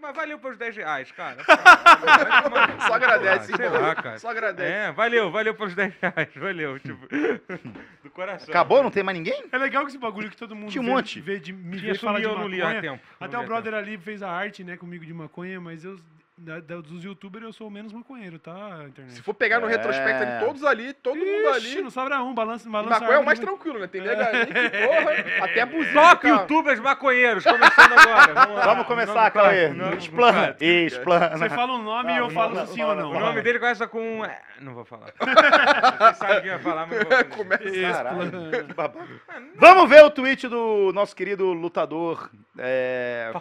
Mas valeu pelos 10 reais, cara. Cu, Só agradece, Sei irmão. lá, cara. Só agradece. É, valeu, valeu pelos 10 reais, valeu, tipo, do coração. Acabou? Não tem mais ninguém? É legal que esse bagulho que todo mundo Tinha um vê, monte. vê de, me Tinha vê falar de sumiu, eu não li há maconha. tempo. Até o brother ali fez a arte, né, comigo de maconha, mas eu, da- da- dos youtubers, eu sou o menos maconheiro, tá, internet? Se for pegar no É. retrospecto ali, todos ali, todo mundo Ixi, ali. não sobra um, balança, balança maconha é o mais tranquilo, né? Tem nego ali que, porra, até a buzina. Top youtubers maconheiros, começando agora. Vamos, lá. Vamos começar, Cauê. Explana. Explana. Você fala um nome e eu Não, falo não, se sim não, ou não. O nome dele começa com... é, Não vou falar. Você sabe o que ia falar, mas. Começa. Vamos ver o tweet do nosso querido lutador é,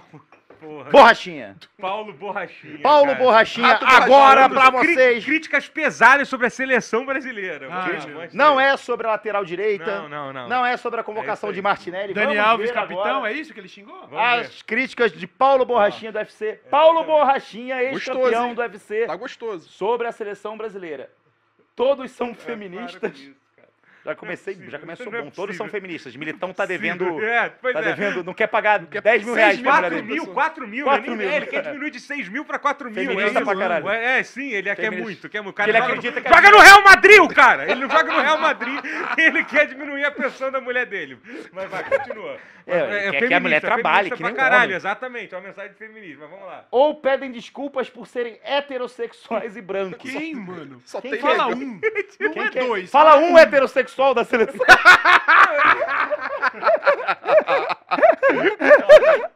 Porra. Borrachinha. Paulo Borrachinha. Paulo cara. Borrachinha, Rato agora pra vocês. Críticas pesadas sobre a seleção brasileira. Ah, Não ver. é sobre a lateral direita. Não, não, não. Não é sobre a convocação É isso aí. de Martinelli. Dani Vamos Alves, ver capitão, agora é isso que ele xingou? Vamos ver. As críticas de Paulo Borrachinha do UFC. Paulo Borrachinha, ex-campeão do UFC, Tá gostoso. sobre a seleção brasileira. Todos são É, feministas. Já comecei, Não é já começou não é bom. Todos são feministas. Militão tá devendo. É, pois Tá é. devendo, não quer pagar 10 mil reais pra mulher 4 dele. mil, 4 mil, 4 né? mil. É, ele quer diminuir de 6 mil pra 4 mil. Feminista é, pra caralho. É, é, sim, ele quer muito. Quer muito. O cara Ele joga, acredita que joga no Real Madrid, o cara! Ele não joga no Real Madrid, ele quer diminuir a pressão da mulher dele. Mas vai, continua. É, quer que a feminista, mulher trabalhe, que nem caralho, homem. exatamente. É uma mensagem de feminismo, mas vamos lá. Ou pedem desculpas por serem heterossexuais e brancos. Quem, mano? Só tem Fala um, não Quem é quer- dois. Fala um heterossexual da seleção.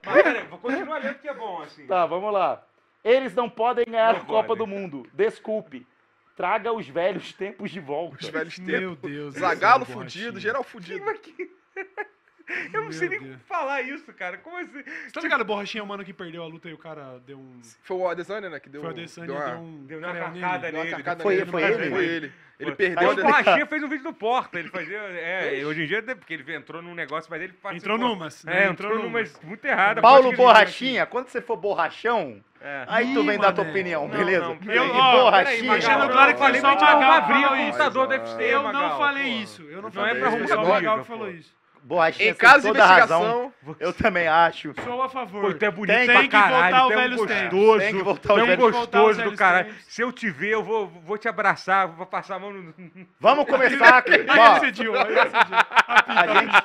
Mas peraí, vou continuar lendo que é bom, assim. Tá, vamos lá. Eles não podem ganhar Não a Copa podem. do Mundo. Desculpe. Traga os velhos tempos de volta. Os velhos tempos. Meu Deus. Zagalo fudido, geral fudido. Eu não sei Meu nem Deus. falar isso, cara. Como assim? Você tá ligado, o borrachinha é o mano que perdeu a luta e o cara deu um. Foi o Adesanya, né? Que deu, Foi o Adesanya, deu uma, deu um. Deu uma carcada nele. deu uma carcada Foi- nele. foi ele? Foi ele. Ele Foi. perdeu Aí o Borrachinha fez um vídeo do Porta, ele fazia. É, hoje em dia, porque ele entrou num negócio, mas ele participou. Entrou numas. né? É, entrou numas muito errada. Paulo Borrachinha, quando você for borrachão, É. aí tu vem dar tua opinião, Não, beleza? não, E ó, borrachinha. peraí, Deixando Magal, claro que eu falei só o pra Magal que abrir o isso. computador do UFC, Eu não falei pô. isso. Eu não Não falei é pra isso. arrumar o Magal que pô. falou isso. Borrachinha Em tem caso de toda a razão. investigação, Eu também acho. Sou a favor. Pô, tu é bonito Tem pra que caralho, voltar ao tu é um gostoso, Tem que voltar tu aos é um velhos- voltar aos gostoso do caralho. tempos. Se eu te ver, eu vou, vou te abraçar, vou passar a mão no... Vamos começar. Aí Ó, ele cediu, aí ele cediu. a, gente,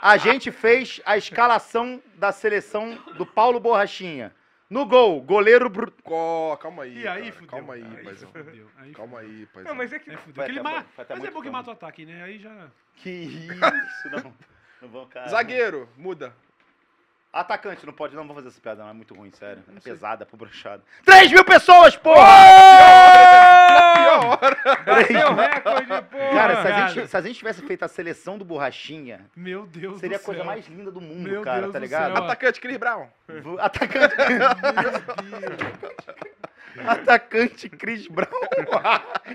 a gente fez a escalação da seleção do Paulo Borrachinha. No gol, goleiro... Bru- Co- calma aí. E aí, cara, fudeu. Calma aí, Aí paizão. fudeu. Aí Calma aí, paizão. Não, mas é que... É fudeu. Ma- vai até Mas é bom que mata o ataque, né? Aí já. Que isso, não. Não vão, cara. Zagueiro, muda. Atacante, não pode, não vou fazer essa piada, não. É muito ruim, sério. É pesada pro brochado. 3 mil pessoas, porra! Pior hora. Bateu recorde, porra! Cara, se a, gente, se a gente tivesse feito a seleção do Borrachinha, Meu Deus seria a do coisa céu. mais linda do mundo, Meu cara, Deus tá do ligado? céu. Atacante, Chris Brown. Atacante. Atacante Chris Brown.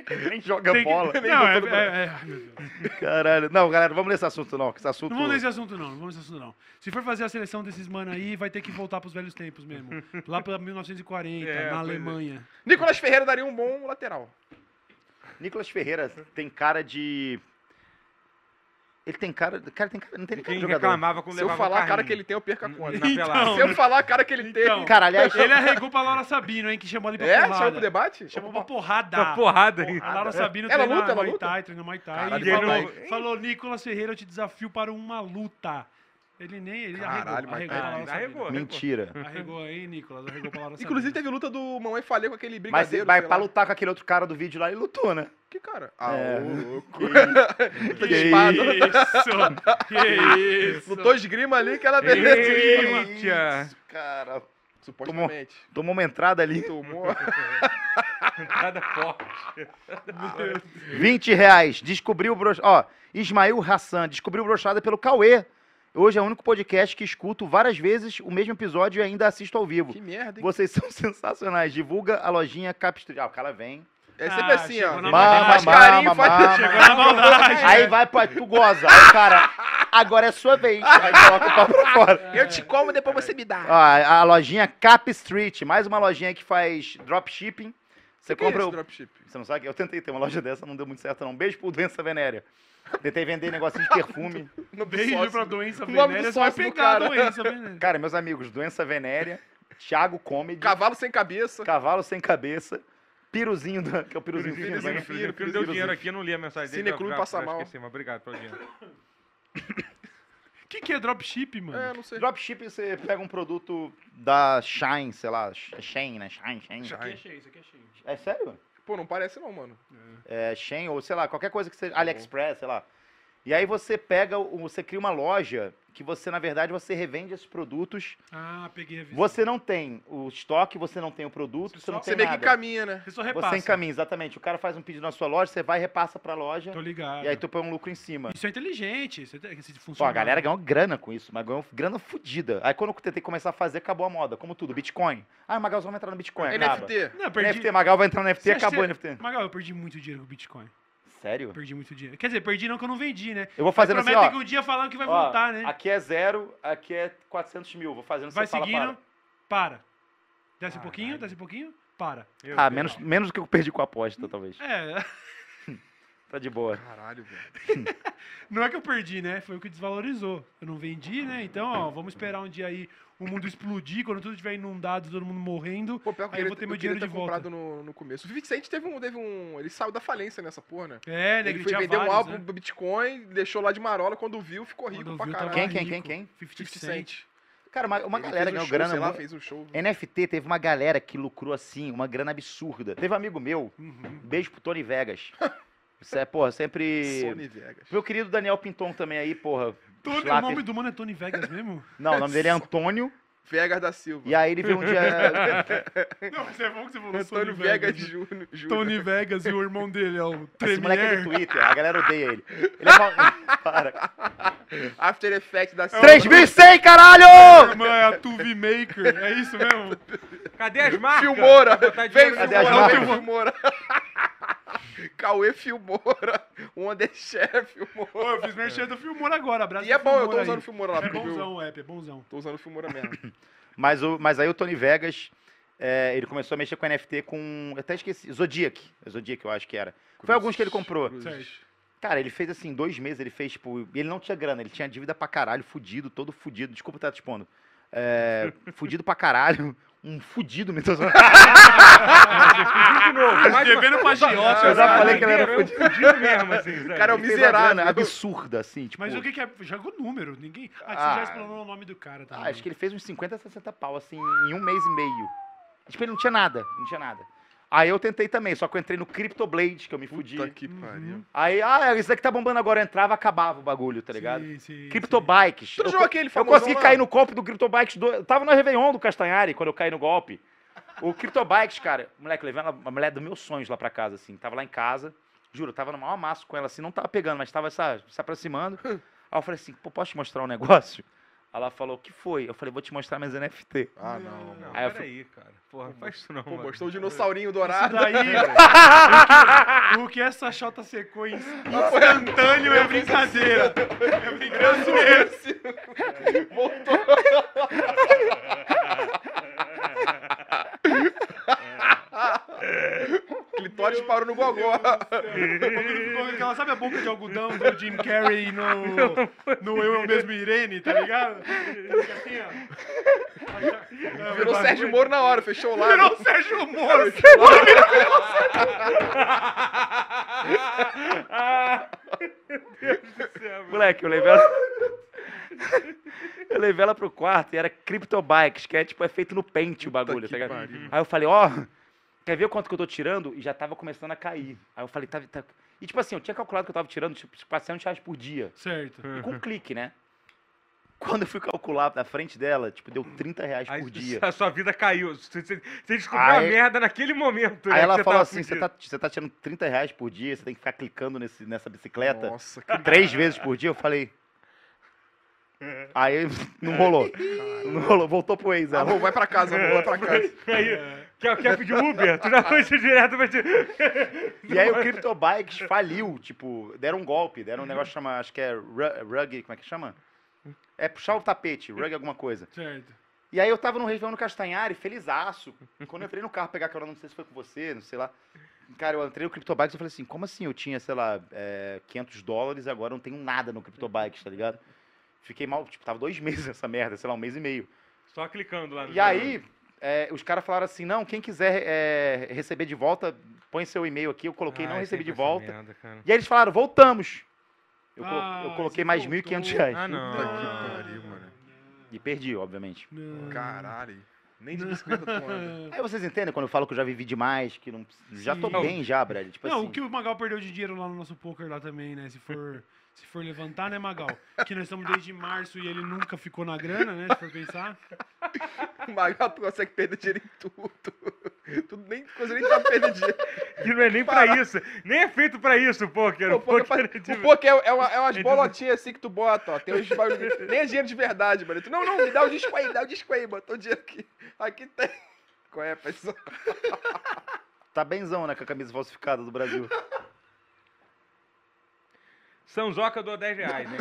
Ele nem joga que- bola. Não, é, é, é- Deus. Caralho. Não, galera, vamos nesse assunto não, que esse assunto... Não vamos nesse assunto, não. Não vamos nesse assunto, não. Se for fazer a seleção desses mano aí, vai ter que voltar pros velhos tempos mesmo. Lá pra 1940, É, na é. Alemanha. Nicolas Ferreira daria um bom lateral. Nicolas Ferreira tem cara de... Ele tem cara... Cara, tem cara... Não tem nem cara de jogador. reclamava quando Se eu levava falar a cara que ele tem, eu perco a conta. na Então, pelada. Se eu falar a cara que ele Então, tem. Cara, aliás... Ele arregou pra Laura Sabino, hein, que chamou ele pra É? porrada. Chama pro debate? Chamou pra porrada. Uma porrada aí. A Laura Sabino Ela treina luta, ela Muay luta? Thai, treina Muay Thai. Caralho, e ele falou, falou, Nicolas Ferreira, eu te desafio para uma luta. Ele nem, ele Caralho, arregou, Muay arregou Laura Arregou. Mentira. Arregou aí, Nicolas, arregou pra Inclusive teve luta do Mamãe Falei com aquele Mas brigadeiro. vai sei pra lá. lutar com aquele outro cara do vídeo lá, ele lutou, né? Que cara? Ah, É. louco. Que de espada. Isso, que isso. Lutou esgrima ali que ela beleza. Eita! Isso, cara. Supostamente. Tomou uma entrada ali. Tomou. Nada forte. 20 reais. Descobriu o broch... Ó, Ismael Hassan. Descobriu brochada pelo Cauê. Hoje é o único podcast que escuto várias vezes o mesmo episódio e ainda assisto ao vivo. Que merda, hein? Vocês são sensacionais. Divulga a lojinha Capstreet. Ah, o cara vem. É sempre Ah, assim, chegou ó. na Mama, Faz mama, carinho, faz- mama. Chegou na maldade. Aí vai pra... Tu goza. Aí o cara... Agora é sua vez. Aí coloca o pau pra fora. Eu te como, depois você me dá. Ó, a lojinha Cap Street. Mais uma lojinha que faz dropshipping. Você Que que é compra... esse o- dropship? Você não sabe? Eu tentei ter uma loja dessa, não deu muito certo não. Beijo pro doença venérea. Tentei vender negocinho de perfume. No Beijo sócio. pra doença venérea, você vai pegar cara. doença venérea. Cara, meus amigos, doença venérea. Thiago Comedy, Cavalo sem cabeça. Cavalo Sem Cabeça, Piruzinho, da, que é o Piruzinho Fino. Piruzinho? Fino. Porque não deu dinheiro aqui, eu não li a mensagem dele. Cineclube passa mal. Esqueci, mas obrigado pelo dinheiro. O que, que é dropship, mano? É, não sei. Dropship, você pega um produto da Shine, sei lá, Shein, né? Shine. Shine. Aqui é cheio, isso aqui é cheio. É sério? Pô, não parece não, mano. é, Shein ou sei lá, qualquer coisa que seja AliExpress, sei lá. E aí você pega, você cria uma loja que você, na verdade, você revende esses produtos. Ah, peguei a visão. Você não tem o estoque, você não tem o produto, Você você, não só- tem Você meio que nada. encaminha, né? Você só repassa. Você encaminha, exatamente. O cara faz um pedido na sua loja, você vai e repassa pra loja. Tô ligado. E aí tu põe um lucro em cima. Isso é inteligente. Isso, é, isso Pô, funciona. a galera ganhou grana com isso, mas ganhou grana fodida. Aí quando eu tentei começar a fazer, acabou a moda. Como tudo, Bitcoin. Ah, o Magalzão vai entrar no Bitcoin, acaba. NFT. Não, eu perdi... NFT, Magal vai entrar no NFT, Você acabou o NFT. Magal, eu perdi muito dinheiro com o Bitcoin. Sério? Perdi muito dinheiro. Quer dizer, perdi não que eu não vendi, né? Eu vou fazendo Mas assim, prometem ó. que um dia falando que vai ó, voltar, né? Aqui é zero, aqui é 400 mil. Vou fazendo Vai você fala, seguindo, para. Desce um pouquinho, desce um pouquinho, para. Meu. Ah, Deus. menos, menos do que eu perdi com a aposta, talvez. É, Tá de boa. Caralho, velho. não é que eu perdi, né? Foi o que desvalorizou. Eu não vendi, né? Então, ó, vamos esperar um dia aí o mundo explodir, quando tudo estiver inundado, todo mundo morrendo. Pô, pior que Aí eu eu vou ter meu dinheiro ter de volta. comprado no, no começo. O 50 Cent teve um, teve um... Ele saiu da falência nessa porra, né? É, né? Ele foi tinha vender um álbum né? do Bitcoin, deixou lá de marola, quando viu, ficou rico Quando pra viu, caralho. Quem, quem, quem, quem? 50 50 Cent. Cent. Cara, uma, uma Ele galera um ganhou show, grana. sei lá, fez um show. NFT teve uma galera que lucrou assim, uma grana absurda. Teve um amigo meu, Uhum. beijo pro Tony Vegas. Isso é, porra, sempre. Sony Vegas. Meu querido Daniel Pinton também aí, porra. Tony, o nome do mano é Tony Vegas mesmo? Não, o nome dele é Antônio. Vegas da Silva. E aí ele veio um dia. não, mas é bom que você falou Antônio Tony Vegas Vegas. Júnior. Tony Vegas e o irmão dele é o Esse moleque é do Tremier. Twitter, a galera odeia ele. Ele é mal... Para. After Effect da Silva. 3100, caralho! Irmã é a Tuvi Maker, é isso mesmo? Cadê as marcas? Filmora! Pra botar Vem, Cadê as Filmora, vem, marcas? Filmora! Cauê Filmora! Um Underchef Filmora! Ô, eu fiz merchan do Filmora agora, abraço E é bom, eu tô usando aí. Filmora lá. É bonzão o app, é bonzão. Tô usando Filmora mesmo. Mas, o, mas aí o Tony Vegas, é, ele começou a mexer com NFT com. Eu até esqueci. Zodiac. Zodiac, eu acho que era. Foi alguns que ele comprou. Cara, ele fez assim, dois meses, ele fez, tipo. e Ele não tinha grana, ele tinha dívida pra caralho, fudido, todo fudido. Desculpa estar te expondo. É, fudido pra caralho. Um fudido, me tô zoando. de novo. uma- Devendo pra Giota, Eu já falei que ele era É um fudido mesmo, assim, sabe? Cara, é um miserável. absurda, assim, tipo. Mas o que que é? Joga o número, ninguém... Ah, Ah. você já explanou o nome do cara, tá? Ah, acho que ele fez uns 50, 60 pau, assim, em um mês e meio. Tipo, ele não tinha nada, não tinha nada. Aí eu tentei também, só que eu entrei no Cryptoblade, que eu me fudi. Puta que pariu. Aí, ah, isso daqui tá bombando agora, eu entrava, acabava o bagulho, tá ligado? Sim, sim, Cryptobikes. Tu Eu, jogou aquele eu consegui lá? cair no golpe do Cryptobikes. Do... Eu tava no Réveillon do Castanhari, quando eu caí no golpe. O Cryptobikes, cara, moleque, uma, uma mulher dos meus sonhos lá pra casa, assim. Tava lá em casa, juro, eu tava no maior amasso com ela, assim, não tava pegando, mas tava essa, se aproximando. Aí eu falei assim, pô, posso te mostrar um negócio? Ela falou, o que foi? Eu falei, vou te mostrar minhas NFT. Ah, não. Não, Aí cara. Porra, não faz isso não, Pô, mano. mostrou o dinossaurinho Isso dourado. daí, o, que, o que essa Xota secou em instantâneo é brincadeira. É brincadeira. Clitóris parou no gogó. Aquela, sabe a boca de algodão do Jim Carrey no, no Eu, Eu Mesmo e Irene, tá ligado? Fica assim, ó. Virou Sérgio Moro na hora, fechou lá. Virou Sérgio Moro. Moleque, eu levei ela. eu levei ela pro quarto e era Cryptobikes, que é tipo, é feito no pente o bagulho, tá ligado? Aí eu falei, ó, quer ver quanto que eu tô tirando? E já tava começando a cair. Aí eu falei, tá, tá. E tipo assim, eu tinha calculado que eu tava tirando tipo 400 reais por dia. Certo. E com um clique, né? Quando eu fui calcular na frente dela, tipo, deu 30 reais Aí por dia. a sua vida caiu. Você, você- descobriu Aí- a merda naquele momento. né, Aí que ela você falou tava assim: você fudido. tá, você tá tirando 30 reais por dia, você tem que ficar clicando nesse, nessa bicicleta Nossa, que três vezes por dia. Eu falei. Aí não rolou. Não rolou, voltou pro ex. ela. Amor, vai pra casa, amor, vai pra casa. Aí, quer, quer pedir Uber? Tu já foi direto pra te... E aí o Cryptobikes faliu, tipo, deram um golpe, deram um negócio que chama, acho que é ru- rug, como é que chama? É puxar o tapete, rug alguma coisa. Certo. E aí eu tava no Réveillon no Castanhari, felizaço. Quando eu entrei no carro pegar carona, não sei se foi com você, não sei lá. Cara, eu entrei no CryptoBikes e falei assim, como assim eu tinha, sei lá, é, 500 dólares e agora eu não tenho nada no CryptoBikes, tá ligado? Fiquei mal, tipo, tava dois meses nessa merda, sei lá, um mês e meio. Só clicando lá no E aí, é, os caras falaram assim, não, quem quiser é, receber de volta, põe seu e-mail aqui. Eu coloquei, não Ai, recebi de volta. merda. E aí eles falaram, voltamos. Eu, colo- Ah, eu coloquei você mais voltou. 1.500 reais. Ah, não. Puta que pariu, mano. E perdi, obviamente. Não. Caralho. Nem de bicicleta tu anda. Aí vocês entendem quando eu falo que eu já vivi demais, que não, já tô Sim. bem já, Brad. Tipo Não, assim. o que o Magal perdeu de dinheiro lá no nosso poker lá também, né? Se for, se for levantar, né, Magal? Que nós estamos desde março e ele nunca ficou na grana, né? Se for pensar. O Magal, tu consegue perder dinheiro em tudo. Tudo nem coisa nem tá perdendo dinheiro. Que não é nem pra isso. Nem é feito pra isso, pôquer. Pô, O O poker, pôquer é o poker é, é, uma- é umas bolotinhas assim que tu bota, ó. Tem uns bagulho- Nem é dinheiro de verdade, mano. Tu, não, não, me dá o disco aí, dá o disco aí, botou o dinheiro aqui. Aqui tem. Qual é, pessoal? Tá benzão, né, com a camisa falsificada do Brasil. São Zoca doou 10 reais, né?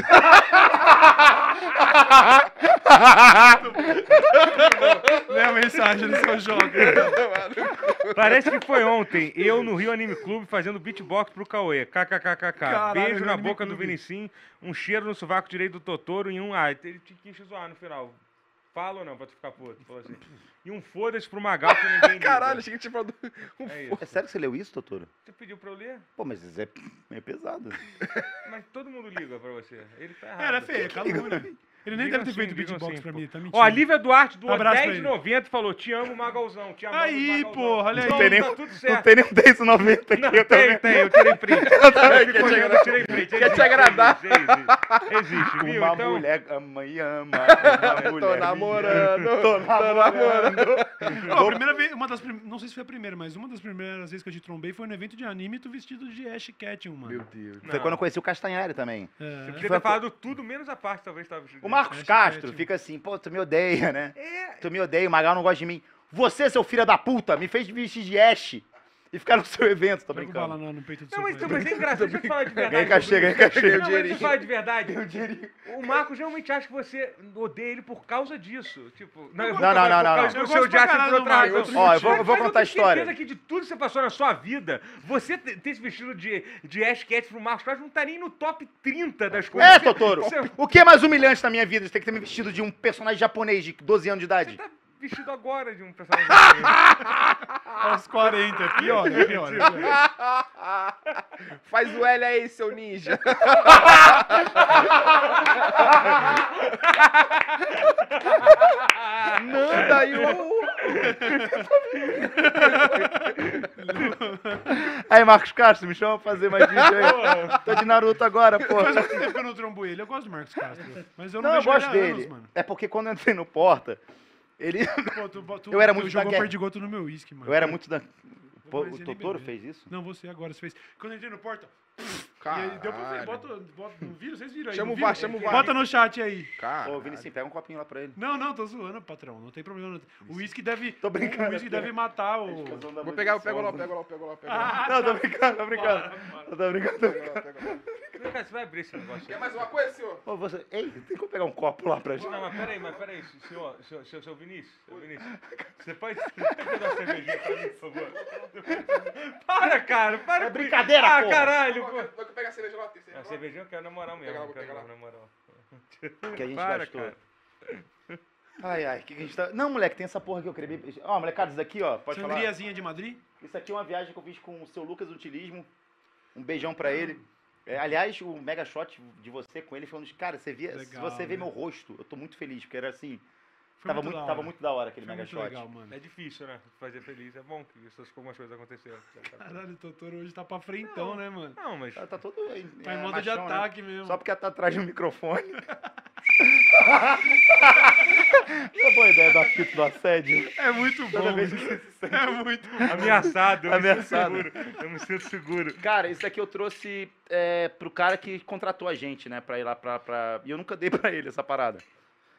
Lê a mensagem do seu jogo. Parece que foi ontem. Eu no Rio Anime Clube fazendo beatbox pro Cauê. KKKKK. Caralho, Beijo na boca do Clube. Vinicim. Um cheiro no sovaco direito do Totoro e um. Ah, ele te quis te zoar no final. Fala ou não, pra tu ficar puto. Falou assim. E um foda-se pro Magal que ninguém liga. Caralho, achei que tinha falado. Um É isso. É sério que você leu isso, Totoro? Você pediu pra eu ler? Pô, mas isso é meio pesado. Mas todo mundo liga pra você. Ele tá errado. Era feio, calúnia. Ele nem Ligam deve ter feito ligam beatbox sim, pra pô. mim, tá mentindo. Ó, a Lívia Duarte Abraço pra 10,90 e falou: Te amo, Magalzão. Te amamos, Aí, Magalzão. porra, olha aí. Não tem nem- Tá tudo Não certo. tem nem um 10,90 aqui. Não, eu tem, também. tem, eu tirei print. Quer te Eu agradar. tirei print. Quer te agradar. Existe, existe? Uma Então, mulher ama e ama. Uma Tô mulher me namorando. Tô namorando. Ó, a primeira vez, uma das prim... não sei se foi a primeira, mas uma das primeiras vezes que eu te trombei foi no evento de anime e tu vestido de Ash Ketchum, mano. Meu Deus. Foi quando eu conheci o Castanhari também. É. Você podia ter falado tudo, menos a parte, talvez, tava O Marcos Acho Castro péssimo. fica assim, pô, tu me odeia, né? É, Tu me odeia, o Magal não gosta de mim. Você, seu filho da puta, me fez vestir de Ash e ficar no seu evento, tô Joga brincando. bala no, no peito do Não, seu mas, pai. mas é engraçado, deixa eu te falar de verdade. Ganhei cachê, ganhei cachê. Não, mas deixa eu falar de verdade. O Marcos realmente acha que você odeia ele por causa disso. Tipo, não, Não, não, não, não, não. Eu seu teatro caralho por outra razão. Ó, eu vou- eu vou Mas contar a tenho história. certeza que de tudo que você passou na sua vida, você ter ter se vestido de, de Ash Cat pro Marcos Castro não tá nem no top 30 das coisas. É, Você- Totoro. Você, O que é mais humilhante na minha vida de ter que ter me vestido de um personagem japonês de 12 anos de você idade? tá vestido agora de um personagem. Aos 40, é pior, é pior. é pior. Faz o L aí, seu ninja. Nanda e o. Aí, Marcos Castro, me chama pra fazer mais vídeo aí. Tô de Naruto agora, pô. Faz muito tempo que eu não trombo ele. Eu gosto do Marcos Castro. Mas eu não, Não, eu gosto ele há dele. anos, mano. É porque quando eu entrei no Porta, ele... Pô, tu, tu, Eu era muito da guerra. perdigoto no meu uísque, mano. Eu era muito da... Pô, o Totoro fez isso? Não, você agora, você fez. Quando eu entrei no porta. E Caralho. aí deu pra ver. Bota, bota, não viram? Vocês viram aí? Chama o? VAR, chama o VAR. Bota no chat aí. Cara. Ô, Vinicius, pega um copinho lá pra ele. Não, não, tô zoando, patrão. Não tem problema. não. O uísque deve. Tô brincando, O uísque deve matar o. Vou pegar, eu pego lá, pego lá, pego lá, pego lá. Não, tô brincando, tô brincando. Tô brincando, tô brincando. Lá. Vem cá, você vai abrir esse negócio. Quer mais uma coisa, senhor? Ô, você... Ei, tem como pegar um copo lá pra gente? Não, mas peraí, mas peraí, senhor, senhor, senhor, seu Vinícius, seu Vinícius, você pode dar uma cervejinha pra mim, por favor? Para, cara, para É brincadeira, Ah, porra. caralho, pô. Vai pegar a cerveja lá, tem cerveja lá. cervejinha eu quero na moral mesmo, Pega lá, quero pegar na moral. Que a gente Para, gastou. cara. Ai, ai, que que a gente tá... Não, moleque, tem essa porra aqui, eu queria... beber- Ó, molecada, isso aqui, ó, pode falar. Sangriazinha de Madrid? Isso aqui é uma viagem que eu fiz com o seu Lucas Utilismo. Um beijão pra ele. É, aliás, o mega shot de você com ele falando de, cara, você via, se Legal, você vê né? meu rosto, eu tô muito feliz, porque era assim, Foi tava muito muito, da tava hora. muito da hora aquele Foi mega shot. legal, mano. É difícil, né? Fazer feliz. É bom que essas, algumas coisas aconteceram. Caralho, o Totoro hoje tá pra frentão, né, mano? Não, mas. Tá, tá todo em, Tá em é, modo de machão, né? ataque mesmo. Só porque ela tá atrás de um microfone. é boa ideia do apito do assédio. É muito Toda bom. vez que você se sente É muito Ameaçado, eu Ameaçado. me sinto seguro. Eu me sinto seguro. Cara, isso daqui eu trouxe é, pro cara que contratou a gente, né, pra ir lá pra, pra... E eu nunca dei pra ele essa parada.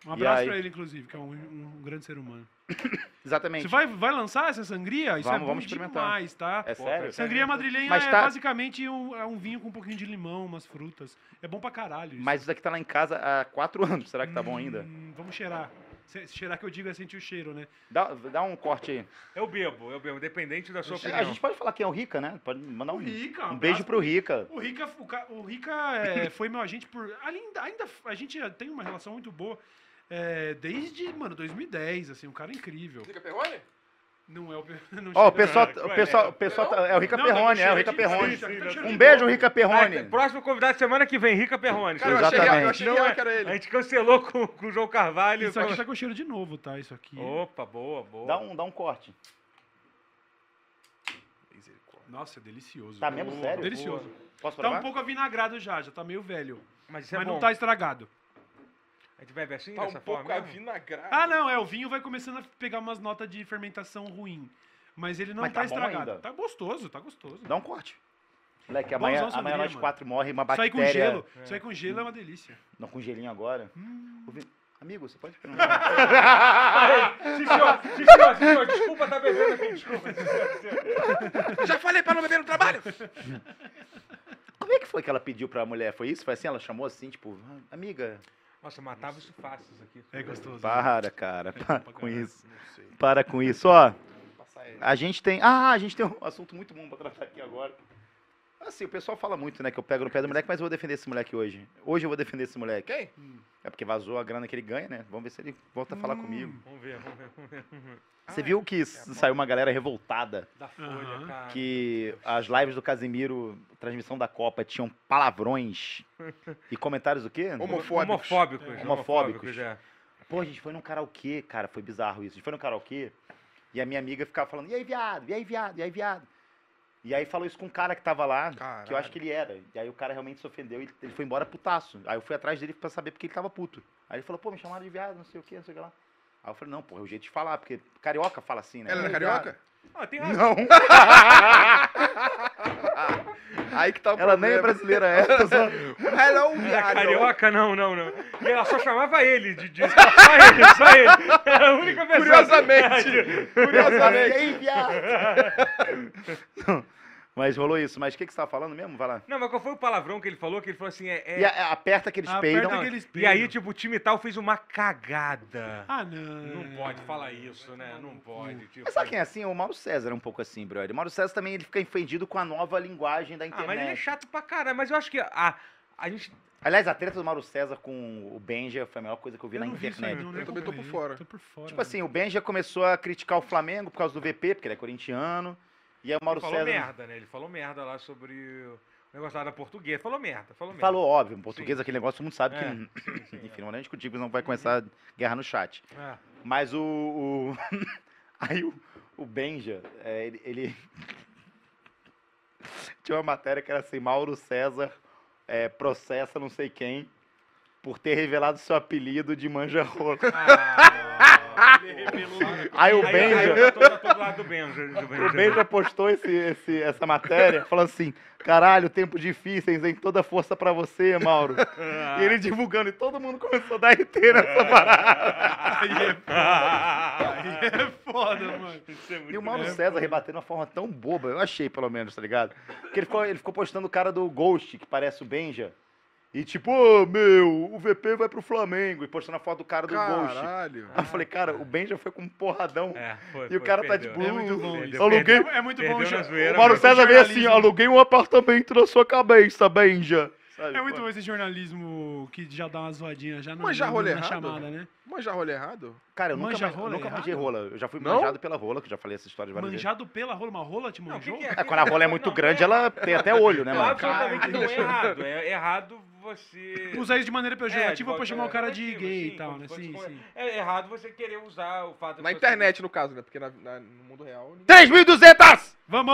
Um abraço aí? pra ele, inclusive, que é um, um grande ser humano. Exatamente. Você vai, vai lançar essa sangria? Isso é Vamos- bom vamos experimentar. demais, tá? É sério? Sangria madrilenha Mas é tá- basicamente um, é um vinho com um pouquinho de limão, umas frutas. É bom pra caralho isso. Mas isso daqui tá lá em casa há quatro anos. Será que tá bom ainda? Hum, vamos cheirar. Se- cheirar que eu digo é sentir o cheiro, né? Dá, dá um corte aí. Eu bebo, eu bebo, independente da sua A opinião. gente pode falar quem é o Rica, né? Pode mandar um, O Rica, um um beijo pro Rica. O Rica, o, o Rica é, foi meu agente por. Ainda, ainda a gente tem uma relação muito boa. É, desde, mano, 2010, assim, um cara incrível. Zica Perrone? Não é o... Não Ó, o pessoal, o é? pessoal, o pessoal tá- é o Rica Não, tá Perrone, é o cheiro Rica de- Perrone. sim, tá com cheiro Um beijo. Rica Perrone. Próximo convidado semana que vem, Rica Perrone. Cara, eu achei, Exatamente. eu achei Não real é- que era A ele. gente cancelou com, com o João Carvalho. Isso aqui tá com cheiro de novo, tá? Isso aqui. Opa, boa, boa. Dá um, dá um corte. Nossa, é delicioso. Tá mesmo Boa, sério? Delicioso. Posso Tá provar? um pouco avinagrado já, já tá meio velho. Mas isso é mas bom. não tá estragado. A gente bebe assim, Tá um dessa pouco forma mesmo? avinagrado. Ah, não, é, o vinho vai começando a pegar umas notas de fermentação ruim. Mas ele não Mas tá, tá bom estragado. ainda. Tá gostoso, tá gostoso. Dá um corte. Moleque, amanhã, usar o amanhã nós quatro morre uma Isso aí bactéria. com gelo. Isso aí com gelo é uma delícia. Não, com gelinho agora. Hum. Ô, Vin- Amigo, você pode perguntar? Senhor, senhor, senhor, desculpa, tá bebendo aqui, desculpa. Já falei pra não beber no trabalho. Como é que foi que ela pediu pra mulher? Foi isso? Foi assim? Ela chamou assim, tipo, "Ah, amiga, Nossa, matava isso fácil isso aqui. É gostoso. para, cara, para pra com isso. Para com isso, ó. A gente tem. Ah, a gente tem um assunto muito bom pra tratar aqui agora. Assim, o pessoal fala muito, né, que eu pego no pé do moleque, mas eu vou defender esse moleque hoje. Hoje eu vou defender esse moleque. Quem? É porque vazou a grana que ele ganha, né? Vamos ver se ele volta a falar comigo. Vamos ver, vamos ver, vamos ver. Você viu que s- saiu uma galera revoltada Da folha, Aham. cara. que as lives do Casimiro, transmissão da Copa, tinham palavrões e comentários o quê? Homofóbicos. Homofóbicos. Homofóbicos. Homofóbicos, é. Pô, a gente foi num karaokê, cara, foi bizarro isso. A gente foi num karaokê e a minha amiga ficava falando, e aí, viado, e aí, viado, e aí, viado. E aí falou isso com um cara que tava lá, que eu Caralho. acho que ele era. E aí o cara realmente se ofendeu e ele foi embora putaço. Aí eu fui atrás dele pra saber porque ele tava puto. Aí ele falou, pô, me chamaram de viado, não sei o que, não sei o que lá. Aí eu falei, não, pô, é o jeito de falar, porque carioca fala assim, né? Ela era "Ei, carioca? Ah, tem razão. Não, Aí que tá o ela nem é problema. brasileira, é. tô só- Hello, Era viado. carioca? Não, não, não. E ela só chamava ele de, de... Só ele, só ele. Era a única pessoa. Curiosamente. E Curiosamente. aí, viado? Mas rolou isso. Mas o que, que você tava falando mesmo? Vai lá. Não, mas qual foi o palavrão que ele falou? Que ele falou assim, é... é- E a- aperta que eles Aperta peidam. que eles E aí, tipo, o time tal fez uma cagada. Ah, não. Não pode falar isso, né? Não pode. Tipo... Mas sabe quem é assim? O Mauro César é um pouco assim, brother. O Mauro César também ele fica ofendido com a nova linguagem da Ah, internet. mas ele é chato pra caralho. Mas eu acho que a, a gente... Aliás, a treta do Mauro César com o Benja foi a melhor coisa que eu vi Eu na não vi isso aí, internet. não, nem Eu também tô por fora. Tô por fora. Tipo assim, o Benja começou a criticar o Flamengo por causa do VP, porque ele é corintiano. E aí o Mauro Ele falou César merda, né? Ele falou merda lá sobre o negócio lá da portuguesa. Falou merda, falou merda. falou, óbvio, em português aquele negócio todo mundo sabe É, que. sim, sim, Enfim, não é discutir, não vai começar guerra no chat. É. Mas o. o- Aí o, o Benja, é, ele, ele- Tinha uma matéria que era assim: Mauro César é, processa não sei quem por ter revelado seu apelido de manja rola. Ah. Aí o Benja. O Benja postou esse, esse- essa matéria, falando assim: caralho, tempos difíceis, hein? Toda força pra você, Mauro. E ele divulgando, e todo mundo começou a dar RT nessa parada. Aí é foda. Aí é foda, mano. É E o Mauro César rebateu de uma forma tão boba, eu achei pelo menos, tá ligado? Porque ele ficou, ele ficou postando o cara do Ghost, que parece o Benja. E tipo, ô meu, o VP vai pro Flamengo. E postando a foto do cara do Ghost. Caralho. Aí eu falei, cara, o Benja foi com um porradão. É, foi, E o foi, cara tá perdeu. tipo, É muito bom Perdeu, aluguei- perdeu. É muito bom. Já- zoeira, O Mauro César veio assim, aluguei um apartamento na sua cabeça, Benja. Sabe? É muito bom esse jornalismo que já dá uma zoadinha já na, Mas já na- rolê na errado? chamada, né? Manjar rolê errado? Cara, eu nunca, Manja rola nunca errado? manjei rola. Eu já fui Não? manjado pela rola, que eu já falei essa história várias vezes. Manjado pela rola, uma rola te Não, o que manjou? que é? É, quando a rola é muito Não, grande, é- ela tem até olho, né, Não, mano? absolutamente não é errado. É errado você... Usar isso de maneira pejorativa É, pra chamar o cara de gay sim, e tal, né? Sim, sim. É errado você querer usar o fato Na internet, no caso, né? Porque no mundo real... ninguém- 3.200! Vamos!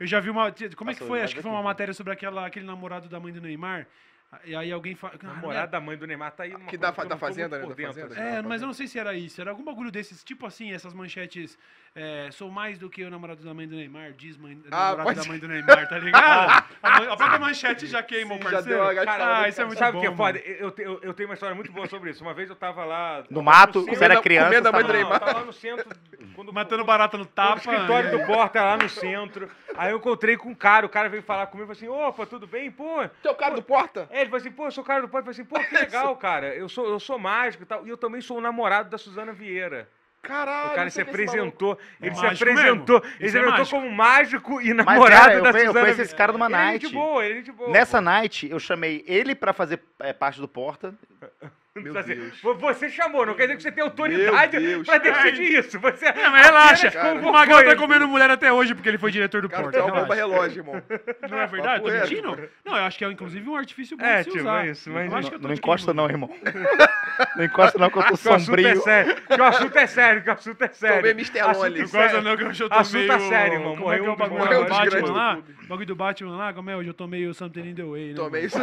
Eu já vi uma. Como é que foi? Acho que foi uma matéria sobre aquela, aquele namorado da mãe do Neymar. E aí alguém fala. Namorada da mãe do Neymar tá aí uma Que coisa da não da Fazenda, né, da dentro, Fazenda. É, mas eu não sei se era isso. Era algum bagulho desses, tipo assim, essas manchetes. é, sou mais do que o namorado da mãe do Neymar, diz mãe, Ah, namorado da mãe do Neymar, tá ligado? a, própria manchete já queima o Sim, já parceiro. deu uma gastada. ah, isso é muito Sabe bom. o que é foda? Eu, eu, eu tenho uma história muito boa sobre isso. Uma vez eu tava lá. No mato, você era criança. comendo a mãe você do Neymar. tava lá no centro. Quando, Matando barata no no tapa. escritório né? do Porta lá no centro. Aí eu encontrei com um cara, o cara veio falar comigo e falou assim: opa, tudo bem? Pô. É o cara do Porta? É, ele falou assim, pô, eu sou o cara do Porta. Eu falei assim, pô, que legal, cara. Eu sou, eu sou mágico e tal. E eu também sou o namorado da Suzana Vieira. Caralho. O cara se é apresentou. Ele se Mágico apresentou. mesmo. Ele Isso se é apresentou mágico. como mágico e Mas, namorado cara, eu da conhe- eu Suzana conheço esse cara numa Ele é night. gente boa, ele é gente boa. Nessa pô. night, eu chamei ele pra fazer é, parte do Porta. Não Meu Deus. Você chamou, não quer dizer que você tem autoridade pra decidir isso. Você Não, mas relaxa. Cara, o Magal tá comendo mulher até hoje porque ele foi diretor do Cara, Porto. é uma bomba relaxa. relógio, irmão. Não é verdade? Tô mentindo? Não, eu acho que é inclusive um artifício bom É, de se tipo, usar. é isso, mas Eu acho que eu tô Não te encosta não, irmão. Não encosta não, que eu tô Que o assunto é sombrio. sério. Que o assunto é sério, que o assunto é sério. Tomei Mr. Assunto Lonely. Não gosta não que eu tô Assunto meio... a sério, irmão. Como é que é Morreu o bagulho do Batman lá? O bagulho do Batman lá, como é? Hoje eu tô meio something in the way, né? Tomei isso.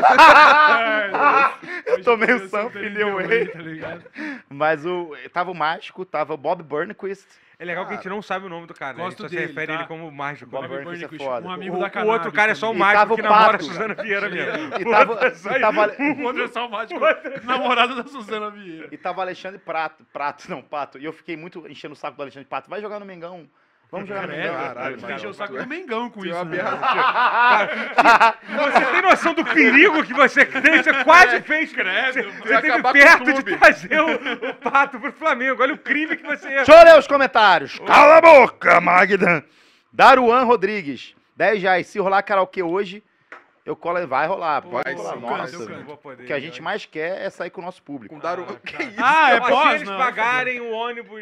Eu tomei o something in the way. tá ligado? Mas o, tava o Mágico, tava o Bob Burnquist. É legal que a gente não sabe o nome do cara, né? A gente só se dele, refere tá? ele como mágico. Bob né? Burnquist. Burnquist, é foda. um amigo O, da o cannabis outro cara é só o mágico tava que o namora a Pato. Suzana Vieira mesmo. E tava, outro é e tava, O outro é só o mágico, namorado da Suzana Vieira. e tava Alexandre Prato, Prato, não, Pato. E eu fiquei muito enchendo o saco do Alexandre Prato. Vai jogar no Mengão. Vamos jogar no Mengão. Caralho, mano. encheu o saco do Mengão com é isso, né? Você tem noção do perigo que você tem? Você quase fez. Credo, Você, você teve acabar com o perto de trazer o, o pato pro Flamengo. Olha o crime que você ia. Deixa eu ler os comentários. Cala a boca, Magda. Daruan Rodrigues. 10 reais. Se rolar karaokê hoje, eu colo. Vai rolar. Pô, Vai eu rolar. Nossa. O que a gente né? mais quer é sair com o nosso público. Com Daru... Ah, Que tá. isso? Ah, é Ó, se pós? eles Não, pagarem o ônibus.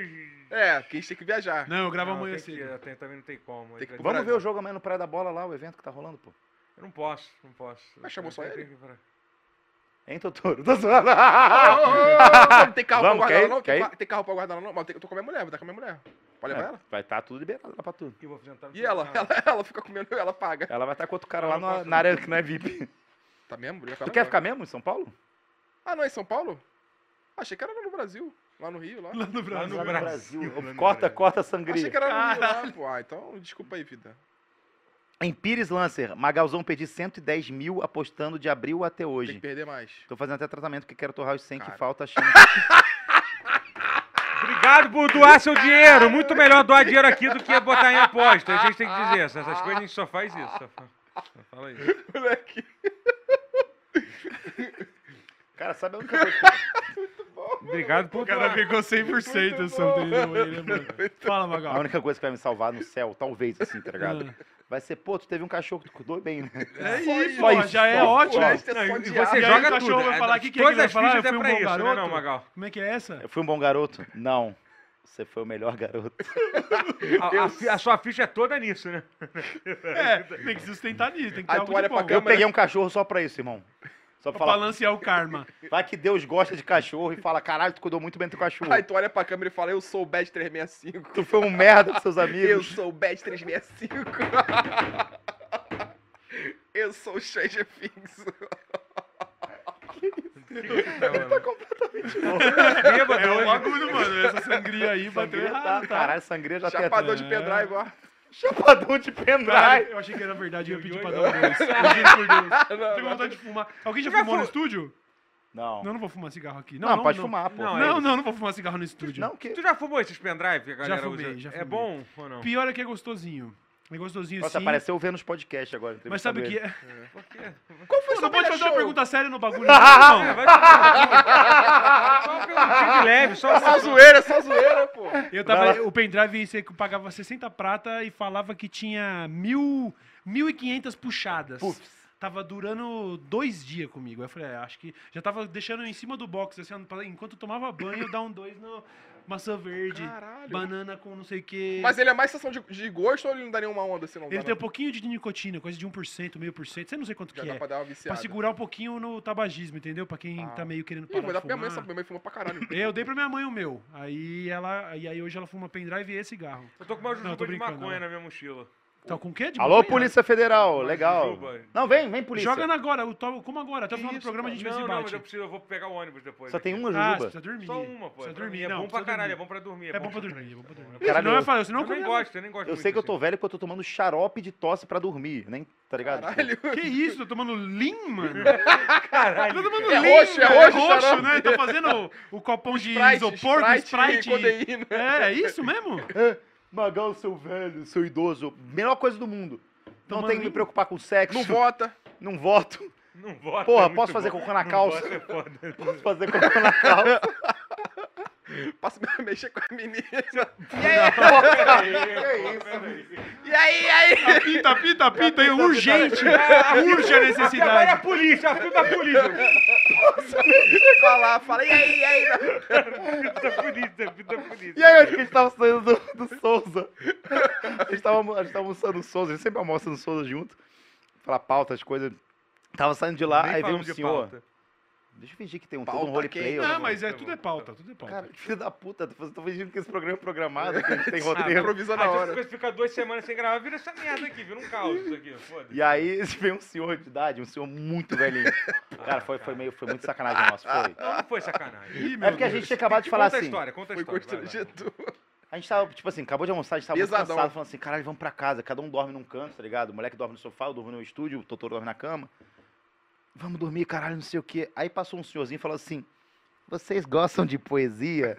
É, que a gente tem que viajar. Não, eu gravo Não, amanhã tem que- cedo. tem- também não tem como. Tem que- Eu Vamos ver o jogo amanhã no Praia da Bola lá, o evento que tá rolando, pô. não posso, não posso. Mas chamou só Eu tenho ele? que Hein, Totoro? Tô zoando. Não tem carro Vamos, pra quer guardar ir? não? Quer Tem, ir? ca- tem carro pra guardar não? Mas eu tô com a minha mulher, vou dar com a minha mulher. Pode levar É, ela? Vai estar tudo liberado lá pra tu. que eu vou no E ela? ela? Ela fica comendo, ela paga. Ela vai estar com outro cara Não, lá não na, posso na área que não é VIP. Tá mesmo? Tu quer ficar mesmo em São Paulo? Ah, não, é em São Paulo? Achei que era no Brasil. Lá no Rio, lá. Lá no Brasil. no Lá Brasil. Lá no Corta, Brasil. corta a Achei sangria. que era no Rio lá, pô. Ah, então desculpa aí, vida. Em Pires Lancer, Magalzão perdi 110 mil apostando de abril até Tem que hoje. perder mais. Tô fazendo até tratamento porque quero torrar os 100 que Cara. falta achando Obrigado por doar seu dinheiro. Muito melhor doar dinheiro aqui do que botar em aposta. A gente tem que dizer isso. Essas coisas a gente só faz isso. Só fa- só fala isso. Moleque. Cara, sabe a única coisa que... Obrigado por O cara ficou 100% o something in the way, né, mano? Fala, A Magal. única coisa que vai me salvar no céu, talvez, assim, tá ligado? Ah. Vai ser, pô, tu teve um cachorro que tu cuidou bem, né? É Só isso, pô, isso, já é só. ótimo. Pô, é Não, só e de você E joga o cachorro tudo. vai É, falar, que que é que ele vai falar? fichas Eu é fui um pra bom isso, né, garoto? não, Magal? Como é que é essa? Eu fui um bom garoto? Não. Você foi o melhor garoto. A, a a sua ficha é toda nisso, né? É, tem que se sustentar nisso, tem que ter Aí algo de bom. Eu peguei um cachorro só pra isso, irmão. Só pra Pra falar. balancear o karma. Vai que Deus gosta de cachorro e fala, caralho, tu cuidou muito bem do cachorro. Aí tu olha pra câmera e fala, eu sou o Bad 365. Tu foi um merda com seus Eu amigos. sou o Bad 365. eu sou o Stranger Things. tá completamente Bêbado É o hoje. bagulho, mano. Essa sangria aí bateu Sangria tá, errado, tá? caralho, sangria já tem Chapador de É. pendrive, ó. Chapadão de pendrive. eu achei que era verdade eu pedi Oi, pra dar um dois. Eu juro por Deus. Não, Tenho vontade de fumar. Alguém já Já fumou no estúdio? Não. Não, não vou fumar cigarro aqui. Não, Não, não, pode não. fumar, pô. Não, Não, não, vou fumar cigarro no estúdio. Não, que... Tu já fumou esses pendrive que a galera fumei, usa? já É fumei. bom ou não? Pior é que é gostosinho. É gostosinho Nossa, sim. apareceu vendo os podcasts agora. Mas sabe que entrevistando é... Por quê? Qual foi o não seu pode fazer uma pergunta séria no bagulho, É, não. vai tomar. Só perguntinha de leve, só É só zoeira, é só zoeira, pô. Eu tava, o pendrive você pagava 60 prata e falava que tinha mil, 1.500 puxadas. Putz. Tava durando dois dias comigo. Aí Eu falei, é, acho que já tava deixando em cima do box, assim, enquanto eu tomava banho, dar um dois no maçã verde, Caralho. banana com não sei o que. Mas ele é mais sessão de, de gosto ou ele não dá nenhuma onda assim, não? Ele dá, tem um não? pouquinho de nicotina, coisa de 1%, meio por cento, você não sei quanto Já que dá é. pra dar uma Pra viciada. segurar um pouquinho no tabagismo, entendeu? Pra quem Ah. tá meio querendo Ih, parar vou dar de pra minha mãe, fumar. essa minha mãe fuma pra caralho. Eu dei pra minha mãe o meu. Aí ela. E aí hoje ela fuma pendrive e cigarro. Eu tô com uma Não, tô jujuba de brincando, maconha não. na minha mochila. Tá com o quê? De Alô? Polícia Federal, legal. Não, vem, vem, polícia. Joga na agora, eu to- como agora? Até o final do isso, programa a gente vê não, se não, bate. mas eu, preciso, eu vou pegar o ônibus depois. Só tem uma Ah, você jujuba. precisa dormir. Só uma, pô. Precisa É, pra dormir, é não. bom pra caralho, é bom pra dormir. É bom pra dormir, é bom pra dormir. Caralho, senão eu eu- falo, senão Eu nem como- gosto, eu nem gosto Eu sei que eu tô assim. velho porque eu tô tomando xarope de tosse pra dormir, nem, tá ligado? Caralho. Que isso? Tô tomando Lean, mano? Caralho. Tô tomando É Lean, roxo, é roxo, roxo, xarope. né? Tá fazendo o, o copão de Sprite, isopor com Sprite. É, é isso mesmo? Magal, seu velho, seu idoso, melhor coisa do mundo. Não Tomando tem que me preocupar com sexo. Não vota. Não voto. Não vota. Porra, é posso fazer bom. cocô na calça? vota, é. Posso fazer cocô na calça. Posso mexer com a menina. E E aí, e aí? Apita, apita, apita, urgente. Urge a Agora é a necessidade. polícia, a filho da polícia. Falar, fala, e aí, e aí? Puta polícia, puta polícia. E aí, acho que a gente tava saindo do, do Souza. A gente tava, a gente tava almoçando no Souza, a gente sempre almoça no Souza junto. Falar pauta, as coisas. Tava saindo de lá, Nem aí veio um senhor. pauta. Deixa eu fingir que tem um, todo um roleplay. Não, mas é tudo é pauta, tudo é pauta. Cara, que filho da puta, tô tô fingindo que esse programa é programado, que a gente tem Ah, roteiro. Improvisou na Ah, hora. depois fica duas semanas sem gravar, vira essa merda aqui, vira um caos isso aqui, foda-se. E aí veio um senhor de idade, um senhor muito velhinho. Cara, foi, foi meio, foi muito sacanagem nossa, foi. Não, não foi sacanagem. Ih, É porque a Deus. gente tinha acabado de falar conta a assim. história, conta a Foi história. vai. constrangedor. A gente tava, tipo assim, acabou de almoçar, a gente tava muito Pesadão. cansado, falando assim, caralho, vamos pra casa. Cada um dorme num canto, tá ligado? O moleque dorme no sofá, eu durmo no estúdio, o Totoro dorme na cama. Vamos dormir, caralho, não sei o quê. Aí passou um senhorzinho e falou assim, vocês gostam de poesia?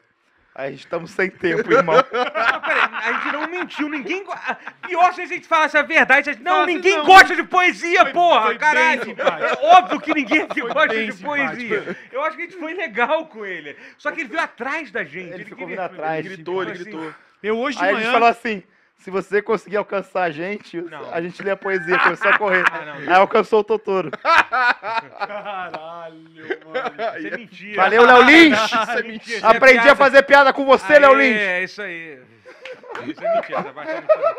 Aí a gente estamos sem tempo, irmão. Ah, peraí, a gente não mentiu, ninguém. go- ah, Pior se a gente falasse a verdade. a gente- Não, Fala assim, ninguém não. gosta de poesia, Foi- porra, foi bem caralho. simpático. É óbvio que ninguém aqui Foi gosta bem de poesia. Eu acho que a gente foi legal com ele. Só que ele veio atrás da gente. Ele ficou queria- vindo atrás. Ele gritou, ele Assim, gritou. Eu hoje de Aí a gente manhã. falou assim, se você conseguir alcançar a gente, Não. a gente lê a poesia, começou a correr. Ah, não. Aí alcançou o Totoro. Caralho, mano. Isso é mentira. Valeu, Léo Lins! Isso é mentira. isso é Aprendi a fazer piada com você, Aê, Léo Lins! É, isso aí. Isso é mentira. essa parte é mentira.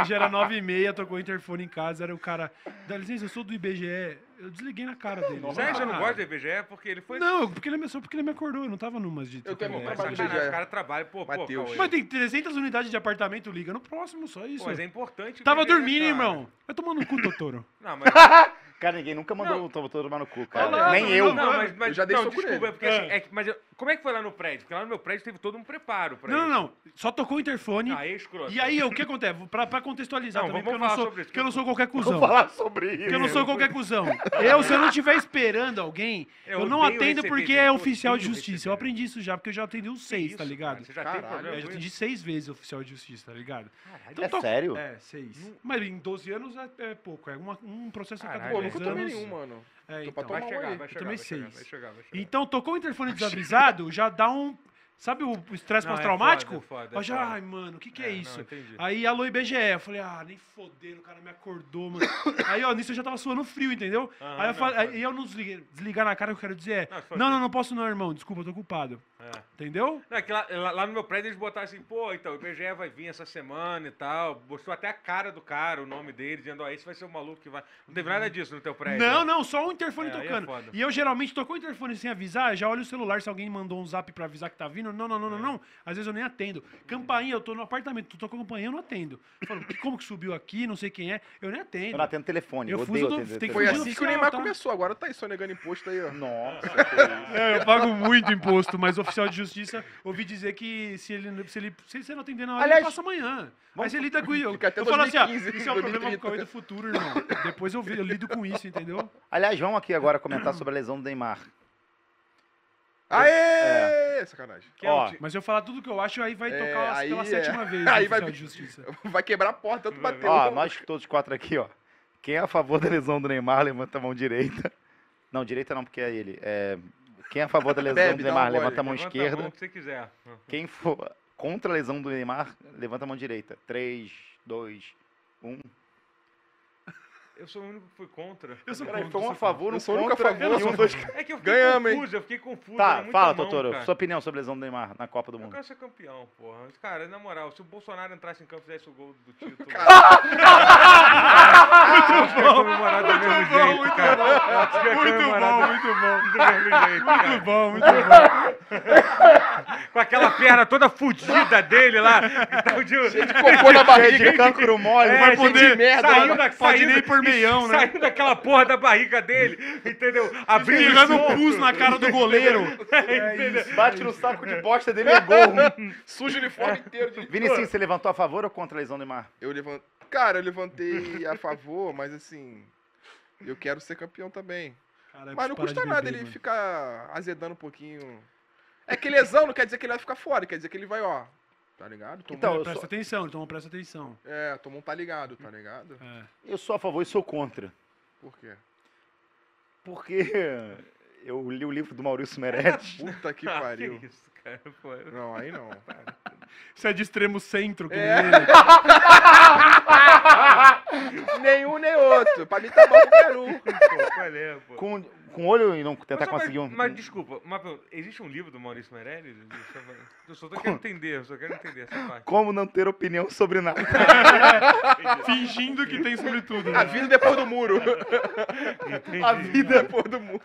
Hoje era nove e meia, tocou o interfone em casa, era o cara. Dá licença, eu sou do IBGE. Eu desliguei na cara dele. Que você não gosta do IBGE? Porque ele foi. Não, porque ele, me- só porque ele me acordou, eu não tava numas de. Eu também, trabalho no sacanagem, IBGE. o cara trabalha. Pô, pô, Mateus. Cauê. Mas tem 300 unidades de apartamento, liga no próximo, só isso. Pô, mas é importante. Tava IBGE, dormindo, cara. irmão. Vai tomar no cu, Totoro. Não, mas. Cara, ninguém nunca mandou Não. o Totoro tomar no cu, cara. lá, Nem mano, eu. não, Não, mas, mas Eu já dei não, desculpa, é porque assim, é que- mas eu- como é que foi lá no prédio? Porque lá no meu prédio teve todo um preparo pra Não, isso. não, não. Só tocou o interfone. Ah, é escroto. E aí, o que acontece? Pra, pra contextualizar Não, também, vamos porque eu não, falar sou, sobre isso, porque eu não sou qualquer cuzão. Vamos falar sobre isso. Porque eu não sou qualquer cuzão. Eu, se eu não estiver esperando alguém, Eu eu, não odeio atendo receber porque é oficial de odeio justiça. receber. Eu aprendi isso já, porque eu já atendi uns seis, isso, tá ligado? cara? Você já Caralho. tem problema Eu já com atendi isso? seis vezes oficial de justiça, tá ligado? Caralho. É to- sério? É, seis. Mas em 12 anos é, é pouco. É uma- um processo a cada Caralho, Pô, 10 nunca tomei anos. nenhum, mano. É, então. tomar Vai chegar, vai chegar, vai chegar, vai chegar, vai chegar. Então, tocou o interfone desavisado, já dá um. Sabe o estresse Não, é pós-traumático? foda, é foda, Eu é já, foda. ai, mano, o que, que é, É, não, isso? entendi. Aí, alô, IBGE. Eu falei, ah, nem fodendo, o cara me acordou, mano. aí, ó, nisso eu já tava suando frio, entendeu? Aí eu não, aí eu não desliguei, desligar na cara, o que eu quero dizer é, Não, não, não, não posso não, irmão, desculpa, eu tô ocupado. É. Entendeu? Não, é que lá, lá- no meu prédio eles botaram assim, pô, então, o IBGE vai vir essa semana e tal. Mostrou até a cara do cara, o nome dele, dizendo, ó, esse vai ser o maluco que vai. Não teve nada disso no teu prédio. Não, não, só o interfone É, é tocando. e eu geralmente tocou o interfone sem avisar, já olho o celular se alguém mandou um zap pra avisar que tá vindo. Não, não, não, não, É. não. Às vezes eu nem atendo. Campainha, eu tô no apartamento, tu tocou campainha, eu não atendo. Eu falo, "Que- como que subiu aqui, não sei quem é, eu nem atendo. Eu não atendo telefone, eu, Eu odeio do- atender tem que Foi assim que o oficial, Neymar tá? começou. Agora tá aí sonegando imposto aí, ó. Nossa, É, eu pago muito imposto, mas oficial de justiça, ouvi dizer que se ele, se ele, se você não atender na hora, Aliás, ele passa amanhã. Vamos- você lida com isso. Eu falo assim, ó, 2015, isso é um problema com o 2030. Cauê do futuro, irmão. Depois eu, vi- eu lido com isso, entendeu? Aliás, vamos aqui agora comentar sobre a lesão do Neymar. Aê! Sacanagem. Que é Ó, ti- Mas eu falar tudo que eu acho, aí vai É, tocar aí pela é. sétima vez Aí vai-. Vai quebrar a porta, tanto bateu. Ó, nós todos quatro aqui, ó. Quem é a favor da lesão do Neymar, levanta a mão direita. Não, direita não, porque é ele. É... Quem é a favor da lesão Bebe, do um Neymar, levanta a mão Levanta esquerda. A mão que você quiser. Quem for contra a lesão do Neymar, levanta a mão direita. 3, 2, 1. Eu sou o único que fui contra. Eu sou Peraí, contra, foi um a eu favor, Eu um sou o único a contra, favor, eu sou dois... É que eu fiquei Ganhamos, hein? confuso, eu fiquei confuso. Tá, fala, mão, Totoro. cara. Sua opinião sobre a lesão do Neymar na Copa do Eu Mundo. quero ser campeão, porra. Mas, Cara, na moral, se o Bolsonaro entrasse em campo e fizesse o gol do título. Muito bom! comemorar do mesmo jeito, muito cara. bom. Que ia Muito bom, muito bom. do mesmo jeito. Muito bom, muito bom. Com aquela perna toda fudida dele lá. que tá o de- Cocô na barriga. de cancro mole. É, vai gente, poder... de merda, saindo né? da, Pode saindo- nem por meião, né? Saindo daquela porra da barriga dele, entendeu? Abrindo um solto. pus na cara do goleiro. entendeu? Bate no saco de bosta dele e é gol. Suja o uniforme inteiro de Vinicius, você levantou a favor ou contra a lesão do Neymar? Eu levan... Cara, eu levantei a favor, mas assim. Eu quero ser campeão também. Caralho, Mas não custa de nada beber, ele mano. ficar azedando um pouquinho. É que lesão não quer dizer que ele vai ficar fora, quer dizer que ele vai, ó. Tá ligado? Tomou, Então, É, presta sou- atenção, então presta atenção. É, tomou um tá ligado, tá ligado? É. Eu sou a favor e sou contra. Por quê? Porque eu li o livro do Maurício Meirelles. Puta que Ah, pariu. que isso, cara. Pô, Não, aí não. Você é de extremo centro, que nem É. ele. Nenhum nem outro. Pra mim tá bom qualquer um. Pô, é, pô? Com, com olho e não tentar Mas, conseguir um. mas, mas desculpa, pergunta. existe um livro do Maurício Meirelles? Eu só tô querendo entender, eu só quero entender essa parte. Como não ter opinião sobre nada? Fingindo que tem sobre tudo. A né? vida depois do muro. A vida Depois do muro.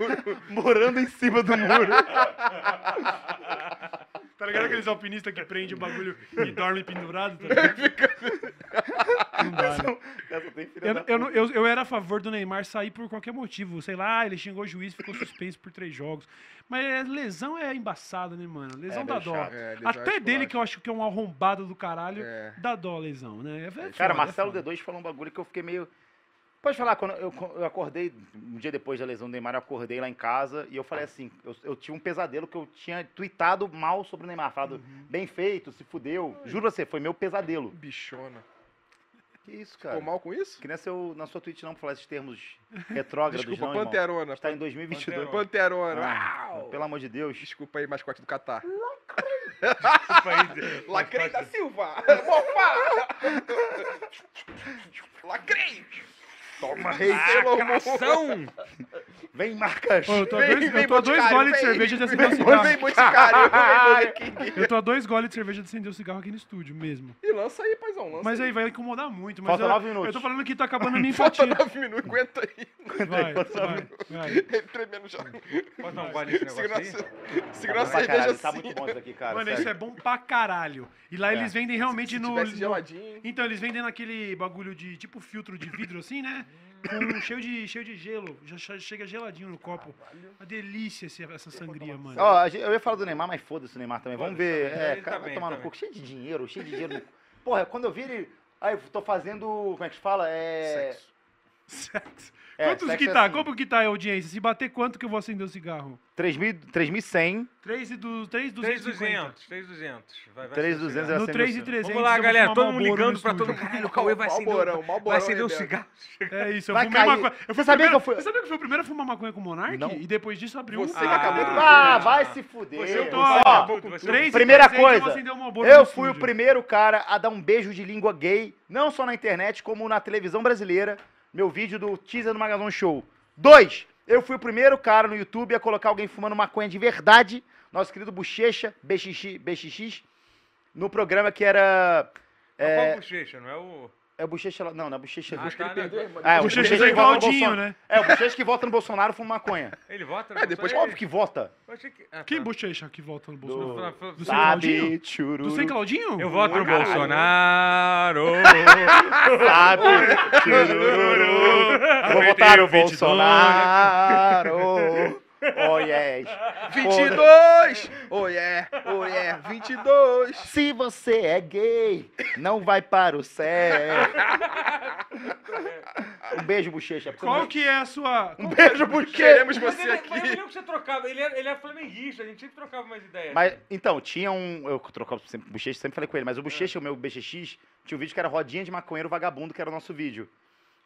morando em cima do muro. Tá ligado aqueles alpinistas que prende o bagulho e dorme pendurado? Tá ligado? Não dá, né? Essa tem filha Eu, da eu, não- eu, eu era a favor do Neymar sair por qualquer motivo. Sei lá, ele xingou o juiz, ficou suspenso por três jogos. Mas é, lesão é embaçada, né, mano? Lesão É, dá meio dó. chato. É, lesão Até é dele, que eu acho que é um arrombado do caralho, É. dá dó a lesão, né? É- é foda, Cara, é Marcelo foda. D2 falou um bagulho que eu fiquei meio. Pode falar, quando eu, eu acordei, um dia depois da lesão do Neymar, eu acordei lá em casa e eu falei assim: eu, eu tinha um pesadelo que eu tinha tweetado mal sobre o Neymar, falado Uhum. bem feito, se fudeu. Juro pra você, foi meu pesadelo. Bichona. Que isso, cara? Ficou mal com isso? Que não é seu, na sua tweet não pra falar esses termos retrógrados, Desculpa, não, irmão. Panterona. Está em 2022. Panterona. Ah, Uau. pelo amor de Deus. Desculpa aí, mascote do Catar. país. Lacrei da Silva! Lacrei! Toma, rei. Ação! Vem, Marcas. Pô, eu tô a Vem, dois, vem, eu tô a dois goles de vem. cerveja de acender o Vem, cigarro. vem, vem. Eu tô a dois goles de cerveja de acender o cigarro aqui no estúdio mesmo. E lança aí, paizão, lança Mas aí vai incomodar muito. Mas Falta eu, nove minutos. Eu tô falando que tá acabando a minha Falta empatia. nove minutos, aguenta aí. Vai, vai, vai. Tremendo já. Posso dar um gole nesse Segura a, negócio aí? segura a Tá pra cerveja Tá assim. muito bom isso aqui, cara. Mano, isso é bom pra caralho. E lá eles vendem realmente no. Então, eles vendem naquele bagulho de tipo filtro de vidro assim, né? Com cheio de, cheio de gelo. Já che- chega geladinho no copo. Uma delícia essa sangria, mano. Ó, eu ia falar do Neymar, mas foda-se o Neymar também. Vamos ver. É, cara, tá vai bem, tomar tá no cu. Cheio de dinheiro, cheio de dinheiro. Porra, quando eu vi ele. Aí, eu tô fazendo. Como é que se fala? É. Sexo. Sexo. É, Quantos sexo que é tá? assim. Como que tá a audiência? Se bater quanto que eu vou acender o cigarro? 3.000 3.100. 3 e do 3 3,200. 3,200. Vai, vai 3.200 acender o é cigarro. No acender 3 o e seu. 300. Vamos lá, galera. Todo mundo ligando pra todo mundo. Caralho, o Cauê vai acender, Malborão, o- vai Malborão acender o cigarro. É isso, eu Vai fumei cair. maconha. Eu Você fui sabia primeiro- que eu fui- Você sabia que eu fui o primeiro a fumar maconha com o Monark? Não. E depois disso abriu Você um. que acabou de Ah, Ah, vai se fuder. Você Eu tô, Ó, Primeira 300 eu vou coisa, acender o Marlboro Eu fui o primeiro cara a dar um beijo de língua gay, não só na internet, como na televisão brasileira. Meu vídeo do teaser do Magazão Show. Dois, eu fui o primeiro cara no YouTube a colocar alguém fumando maconha de verdade, nosso querido Bochecha, BXX, BXX no programa que era. Qual É, bochecha, não é o... é o Bochecha lá. Não, não é Bochecha. Ah, tá, Perdeu, né? irmão. É, o Bochecha é que vota no Claudinho, Bolsonaro. né? É, o Bochecha que vota no Bolsonaro fuma maconha. Ele vota? É, depois Bolsonaro? Óbvio que vota. Eu que... Ah, Quem tá. bochecha que volta no Bolsonaro? Do sem Claudinho? Sabe, chururu. Do sem Claudinho? Eu voto no. Bolsonaro. Sabe, chururu. Vou votar no Bolsonaro. Oh, yes. 22! Oh yeah, oh yeah, 22! Se você é gay, não vai para o céu. Um beijo, bochecha. Qual que é a sua... Um beijo, bochecha. Queremos Mas você ele, mas eu aqui. lembro que você trocava. Ele era, ele era flamenguista, a gente sempre trocava umas ideias. Mas, então, tinha um. Eu trocava sempre bochecha, sempre falei com ele, mas o bochecha, o meu BXX, tinha um vídeo que era rodinha de maconheiro vagabundo, que era o nosso vídeo.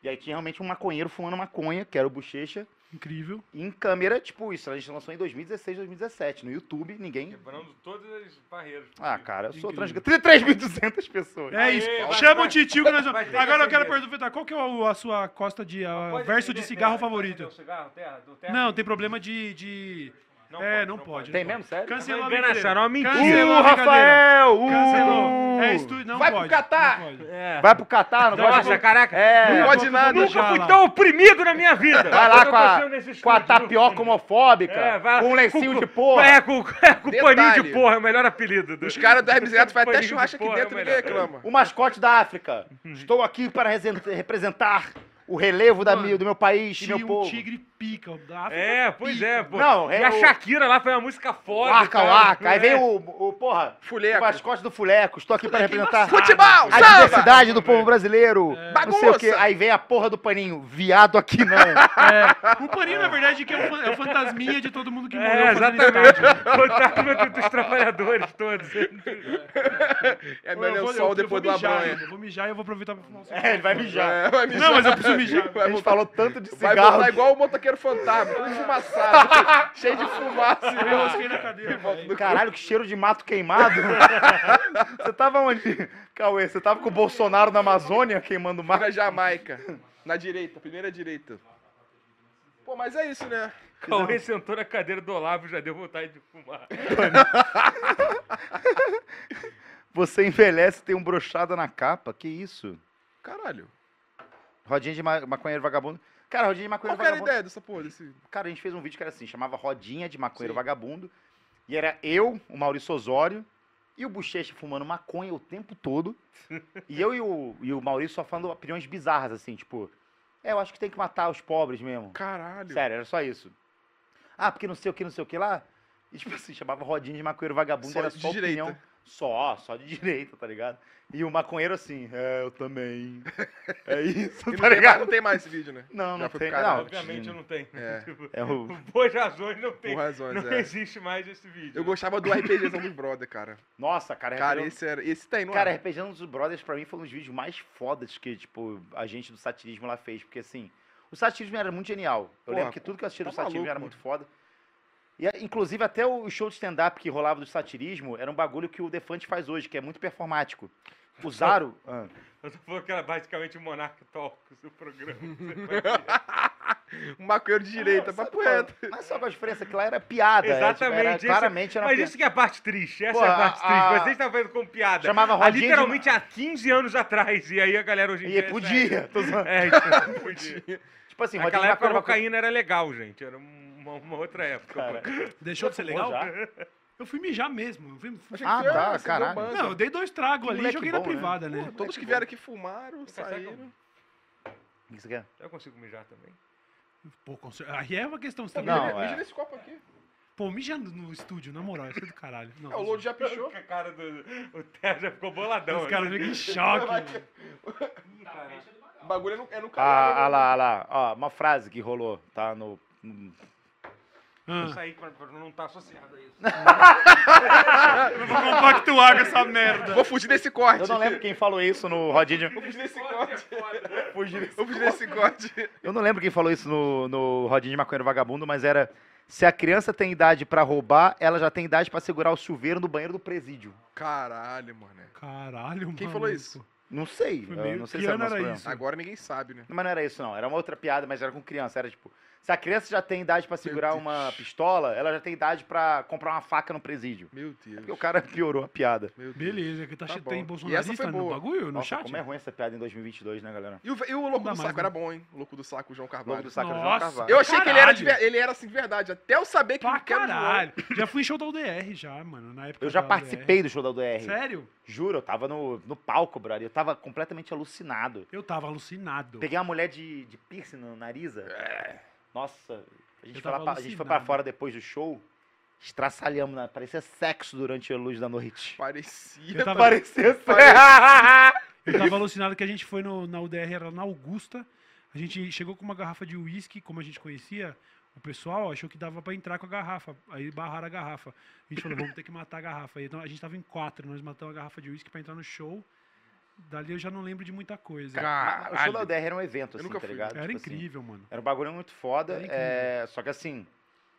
E aí tinha realmente um maconheiro fumando maconha, que era o bochecha, Incrível. em câmera, tipo isso. A gente lançou em 2016, 2017. No YouTube, ninguém. Quebrando todas as barreiras. Ah, cara, eu sou transgressor. 3.200 pessoas. É Aê, isso. vai- Chama vai- o titio que nós vamos... Agora eu quero perguntar, qual que é o- a sua costa de... a- verso de cigarro favorito? cigarro, terra, terra? Não, tem problema de... de... Não é, pode, não não pode. pode. Tem não mesmo, sério? Cancelou a brincadeira. era uma mentira. Cancelou Uh. Rafael! Uh! Cancelou. É, estu... não Vai pro pode. Catar. Não pode. É. Vai pro Catar, não Nossa, pode. caraca. É, Não pode nada. Nunca fui lá. tão oprimido na minha vida. vai lá com a, com a estúdio. tapioca homofóbica, É, vai lá. com um lencinho Com- de porra. É, com, é, com paninho de porra, é o melhor apelido. do- Os caras do Hermes Renato fazem até churrasco aqui dentro é e o ninguém reclama. O mascote da África. Estou aqui para resen- representar o relevo da Mano, do meu país e Tinha meu um povo. tigre pica. o da África É, pois pica. é, pô. Não, é e a o- Shakira lá foi uma música foda. Waka cara. Waka. Aí É. vem o, o porra, o Fuleco. mascote do Fuleco. Estou aqui para representar Futebol, a samba! diversidade do povo brasileiro. Não sei o Bagunça. quê. Aí vem a porra do paninho. Viado aqui não. É, o Paninho, na verdade, que é o, fan- é o fantasminha de todo mundo que morreu É, fazendo exatamente. estádio. Fantasma do- dos trabalhadores todos. É Eu meu vou- lençol eu- depois do vou mijar Abranha. Eu vou mijar e eu vou aproveitar pra fumar um É, ele vai mijar. É, vai mijar. Não, mas eu preciso mijar. Vai A gente falou tanto de Vai cigarro. voltar igual o motoqueiro fantasma, todo enfumaçado, cheio de fumaça. Eu enrosquei na cadeira. Caralho, que cheiro de mato queimado. você tava onde, Cauê? Você tava com o Bolsonaro na Amazônia queimando mato? Na Jamaica, na direita, primeira direita. Pô, mas é isso, né? Cauê sentou na cadeira do Olavo já deu vontade de fumar. Você envelhece e tem um brochada na capa. Que isso? Caralho. Rodinha de ma maconheiro vagabundo. Cara, rodinha de Qual maconheiro que era a vagabundo. ideia dessa porra? Desse... Cara, a gente fez um vídeo que era assim, chamava Rodinha de Maconheiro Sim. Vagabundo. E era eu, o Maurício Osório e o Bochecha fumando maconha o tempo todo. e eu e o, e o Maurício só falando opiniões bizarras, assim, tipo... É, eu acho que tem que matar os pobres mesmo. Caralho. Sério, era só isso. Ah, porque não sei o que, não sei o que lá. E tipo assim, chamava Rodinha de Maconheiro Vagabundo, Só era só direita. Só, só de direita, tá ligado? E o maconheiro assim, é, eu também. É isso, não, tá tem mais, ligado? não tem mais esse vídeo, né? Não, Já não tem. Não, Obviamente eu não tenho. É. Tipo, é o... por boas razões não tem. Por razões, não é. existe mais esse vídeo. Eu gostava do RPGzão dos brother, cara. Nossa, cara, Cara, RPG esse era. Esse tem, não Cara, é? RPG dos Brothers pra mim foi um dos vídeos mais fodas que, tipo, a gente do satirismo lá fez. Porque, assim, o satirismo era muito genial. Eu Porra, lembro que tudo que eu assistia tá do satirismo maluco, era mano. muito foda. E, é, inclusive, até o show de stand-up que rolava do satirismo era um bagulho que o Defante faz hoje, que é muito performático. Zaro... Ah, Eu tô falando que era basicamente o Monarch Talks, o programa. Um maconheiro de direita, sabe papo qual- reto. Mas só com a diferença que lá era piada. era, tipo, Exatamente. era- esse- claramente era Mas piada. isso que é a parte triste. Essa Pô, é a parte a- triste. a- Vocês estão fazendo com piada. Chamava Rodinha de literalmente há 15 anos atrás. E aí a galera hoje em E dia. é podia. sério. tô zoando. É, então, podia. Tipo assim, Naquela época a cocaína era legal, gente. Era uma, uma outra época. Cara, Deixou de ser legal? já? Eu fui mijar mesmo. Eu fui, fui- Ah, era- tá, caralho. Não, eu dei dois tragos ali e joguei bom, na né? privada, né? Porra, todos que vieram aqui fumaram, saíram. O que você quer? Eu consigo mijar também. Pô, cer- aí é uma questão. Você tá Não, mijando- é. Mija nesse copo aqui. Pô, mijando no estúdio, na moral, isso é do caralho. Não, É, o Lodo já pichou. A cara do. O Theo já ficou boladão. Os caras ficam em choque. O bagulho é no, é no Ah, canal. ah lá, ah lá. Ó, uma frase que rolou, tá? No. no- Ah, Isso aí não estar associado a isso. eu vou compactuar com essa merda. Vou fugir desse corte. Eu não lembro quem falou isso no Rodinho. Vou fugir desse corte. Fugir Vou fugir desse corte. Eu não lembro quem falou isso no, no Rodinho de Maconheiro Vagabundo, mas era. Se a criança tem idade pra roubar, ela já tem idade pra segurar o chuveiro no banheiro do presídio. Caralho, mano. Caralho, mano. Quem falou isso? Não sei. Não sei que se era ano nosso era programa. isso? Agora ninguém sabe, né? Mas não era isso, não. Era uma outra piada, mas era com criança. Era tipo, se a criança já tem idade pra segurar uma pistola, ela já tem idade pra comprar uma faca no presídio. Meu Deus. Porque o cara piorou a piada. Meu Deus. Beleza, que tá, Tá tem E essa bolsonarista foi no bagulho, no Nossa, chat? como é ruim essa piada em 2022, né, galera? E o, e o louco do mais, saco né? era bom, hein? O louco do saco, o João Carvalho. Logo do saco era o João Nossa. Carvalho. Eu achei que ele era, Caralho. ele era assim de verdade, até eu saber que Pra caralho. Já fui em show da UDR já, mano, na época Eu já participei do show da UDR. UDR. Sério? Juro, eu tava no, no palco, brother. Eu tava completamente alucinado. Eu tava alucinado. Peguei uma mulher de, de piercing no nariz. Nossa, a gente, foi lá a gente foi pra fora depois do show. Estraçalhamos, né? Parecia sexo durante a luz da noite. Parecia. Eu tava, Parecia sexo. eu tava alucinado que a gente foi no, na UDR, era na Augusta. A gente chegou com uma garrafa de uísque, como a gente conhecia. O pessoal achou que dava pra entrar com a garrafa. Aí barraram a garrafa. A gente falou, vamos ter que matar a garrafa. Então a gente tava em quatro, nós matamos a garrafa de uísque pra entrar no show. Dali eu já não lembro de muita coisa. Mas O show da UDR era um evento, assim, nunca tá fui. ligado? Era Tipo assim, incrível, mano. era um bagulho muito foda. É, só que assim,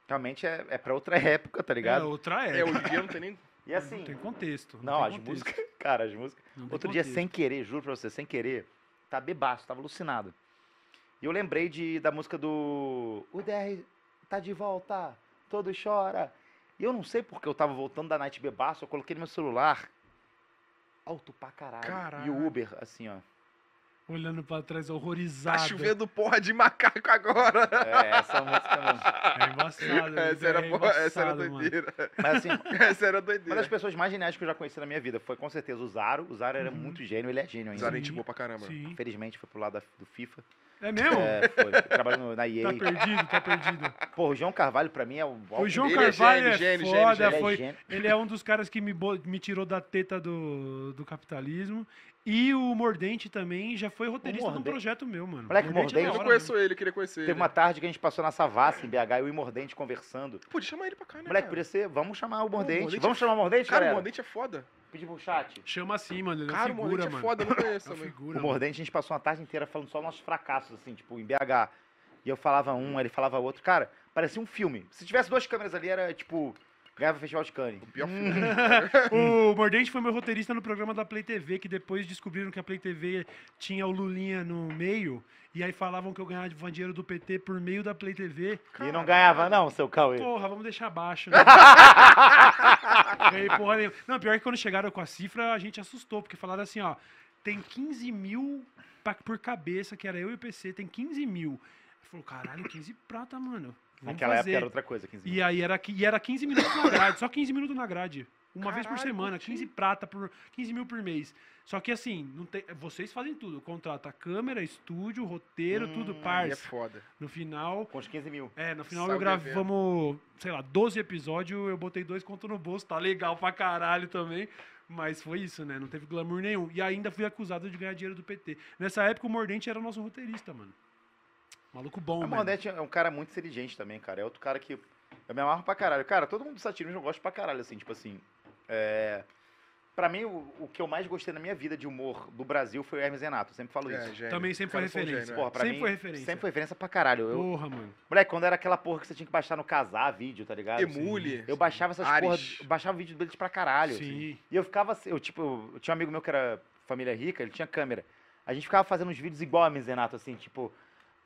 realmente é, é pra outra época, tá É, ligado? outra É, é. hoje em dia não tem nem. E assim, Não tem contexto. não, tem as contexto. músicas, cara, as músicas. Não Outro dia, sem querer, juro pra você, sem querer, tá bebaço, tava alucinado. E eu lembrei de, da música do. O DR tá de volta, todo chora. E eu não sei porque eu tava voltando da night bebaço, eu coloquei no meu celular. Alto pra caralho. E Caralho. o Uber, assim, ó. Olhando pra trás, Tá horrorizado. chovendo porra de macaco agora. É essa música mesmo. É embaçado. Essa era, é porra, essa era embaçado, mano. doideira. Mas assim, Essa era uma doideira. das pessoas mais geniais que eu já conheci na minha vida foi com certeza o Zaro. O Zaro era Uhum. muito gênio, ele é gênio ainda. Zara é Sim. gente boa pra caramba. Sim. Infelizmente foi pro lado da- do FIFA. É mesmo? É, foi. Trabalhou no- na EA. Tá perdido, tá perdido. Porra, o João Carvalho pra mim é o. O João Ele é Carvalho gênio, é, gênio, foda, gênio, foi, Ele é gênio. ele é um dos caras que me, bo- me tirou da teta do, do capitalismo. E o Mordente também já foi roteirista de um Mordente- projeto meu, mano. Moleque, é Mordente- Eu não conheço ele, eu queria conhecer Teve ele. uma tarde que a gente passou na Savassi, em BH, eu e o Mordente conversando. Pô, chama ele pra cá, né? Moleque, cara? podia ser. Vamos chamar o Mordente. Mordente Vamos chamar o Mordente, Cara, o galera? Mordente é foda. Pedir pro chat. Chama assim, mano. Ele é Cara, o uma figura, Mordente é mano. foda, eu não conheço É uma também. figura, O mano. Mordente, a gente passou uma tarde inteira falando só nossos fracassos, assim, tipo, em BH. E eu falava um, ele falava outro. Cara, parecia um filme. Se tivesse duas câmeras ali, era tipo. Ganhava o Festival de Cannes. O pior filme. O Mordente foi meu roteirista no programa da Play TV, que depois descobriram que a Play TV tinha o Lulinha no meio. E aí falavam que eu ganhava dinheiro do PT por meio da Play TV. E não ganhava, não, seu Cauê. Porra, vamos deixar baixo, né? Ganhei porra nenhuma. Não, pior que quando chegaram com a cifra, a gente assustou, porque falaram assim, ó, tem 15 mil pa- por cabeça, que era eu e o PC, tem 15 mil. Falou, caralho, 15 prata, mano. Vamos Naquela fazer. época era outra coisa, 15 E aí era, e era 15 minutos na grade, só 15 minutos na grade. Uma vez por Caralho, semana, curti. 15 prata por 15 mil por mês. Só que assim, não tem, vocês fazem tudo. Contrata câmera, estúdio, roteiro, tudo Hum, Aí é parça. foda. No final, Com os 15 mil. é, no final Saiu eu gravamos, sei lá, 12 episódios, eu botei dois contos no bolso, tá legal pra caralho também. Mas foi isso, né? Não teve glamour nenhum. E ainda fui acusado de ganhar dinheiro do PT. Nessa época o Mordente era nosso roteirista, mano. Maluco bom, O mano. Mordente é um cara muito inteligente também, cara. É outro cara que. Eu me amarro pra caralho. Cara, todo mundo do satirismo eu gosto pra caralho, assim, tipo assim. É. Pra mim, o, o que eu mais gostei na minha vida de humor do Brasil foi o Hermes Renato. Eu sempre falo É, isso. gênio. Também sempre foi referência. gênio, é. Porra, pra Sempre mim, foi referência. Sempre foi referência pra caralho. Eu, Porra, mano. Moleque, quando era aquela porra que você tinha que baixar no casar vídeo, tá ligado? Emule. Eu baixava essas Ares. porra, eu baixava vídeo deles pra caralho. assim. Sim. E eu ficava, assim, eu tipo, eu tinha um amigo meu que era família rica, ele tinha câmera. A gente ficava fazendo uns vídeos igual a Mizenato, assim, tipo,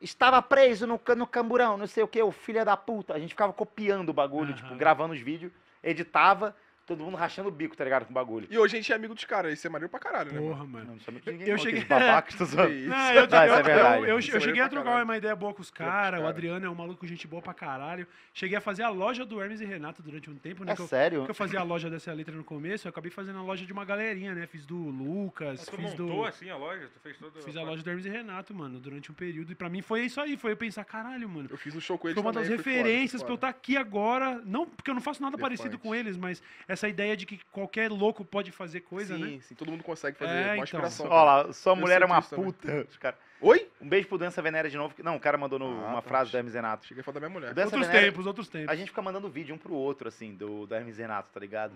estava preso no, no camburão, não sei o que, o filho da puta. A gente ficava copiando o bagulho, Aham. tipo, gravando os vídeos, editava, todo mundo rachando o bico, tá ligado, com o bagulho. E hoje a gente é amigo dos caras. Isso é maneiro pra caralho, né? Porra, mano. Não, não chama de ninguém Eu não, cheguei- babacas, tô zoando. Não, eu, é eu- verdade. eu- é cheguei a trocar uma ideia boa com os caras. O. Adriano é um maluco gente boa pra caralho. Cheguei a fazer a loja do Hermes e Renato durante um tempo, né? É que eu, sério? que eu fazia a loja dessa letra no começo, eu acabei fazendo a loja de uma galerinha, né? Fiz do Lucas, Tu fiz montou do. assim a loja? Tu fez todo Fiz a loja do Hermes e Renato, mano, durante um período. E pra mim foi isso aí, foi eu pensar, caralho, mano. Eu fiz um show com eles Foi uma das referências pra eu estar aqui agora. Não porque eu não faço nada parecido com eles, mas essa ideia de que qualquer louco pode fazer coisa, sim, né? sim, todo mundo consegue fazer. É, uma então. inspiração. Ó lá, sua Eu mulher é uma puta. Cara- Oi? Um beijo pro Dança Venéria de novo. que- Não, o cara mandou no- Ah, uma tá. frase do Hermes Renato. Cheguei a falar da minha mulher. Outros Venéria- tempos, outros tempos. A gente fica mandando vídeo um pro outro, assim, do, do Hermes Renato, tá ligado?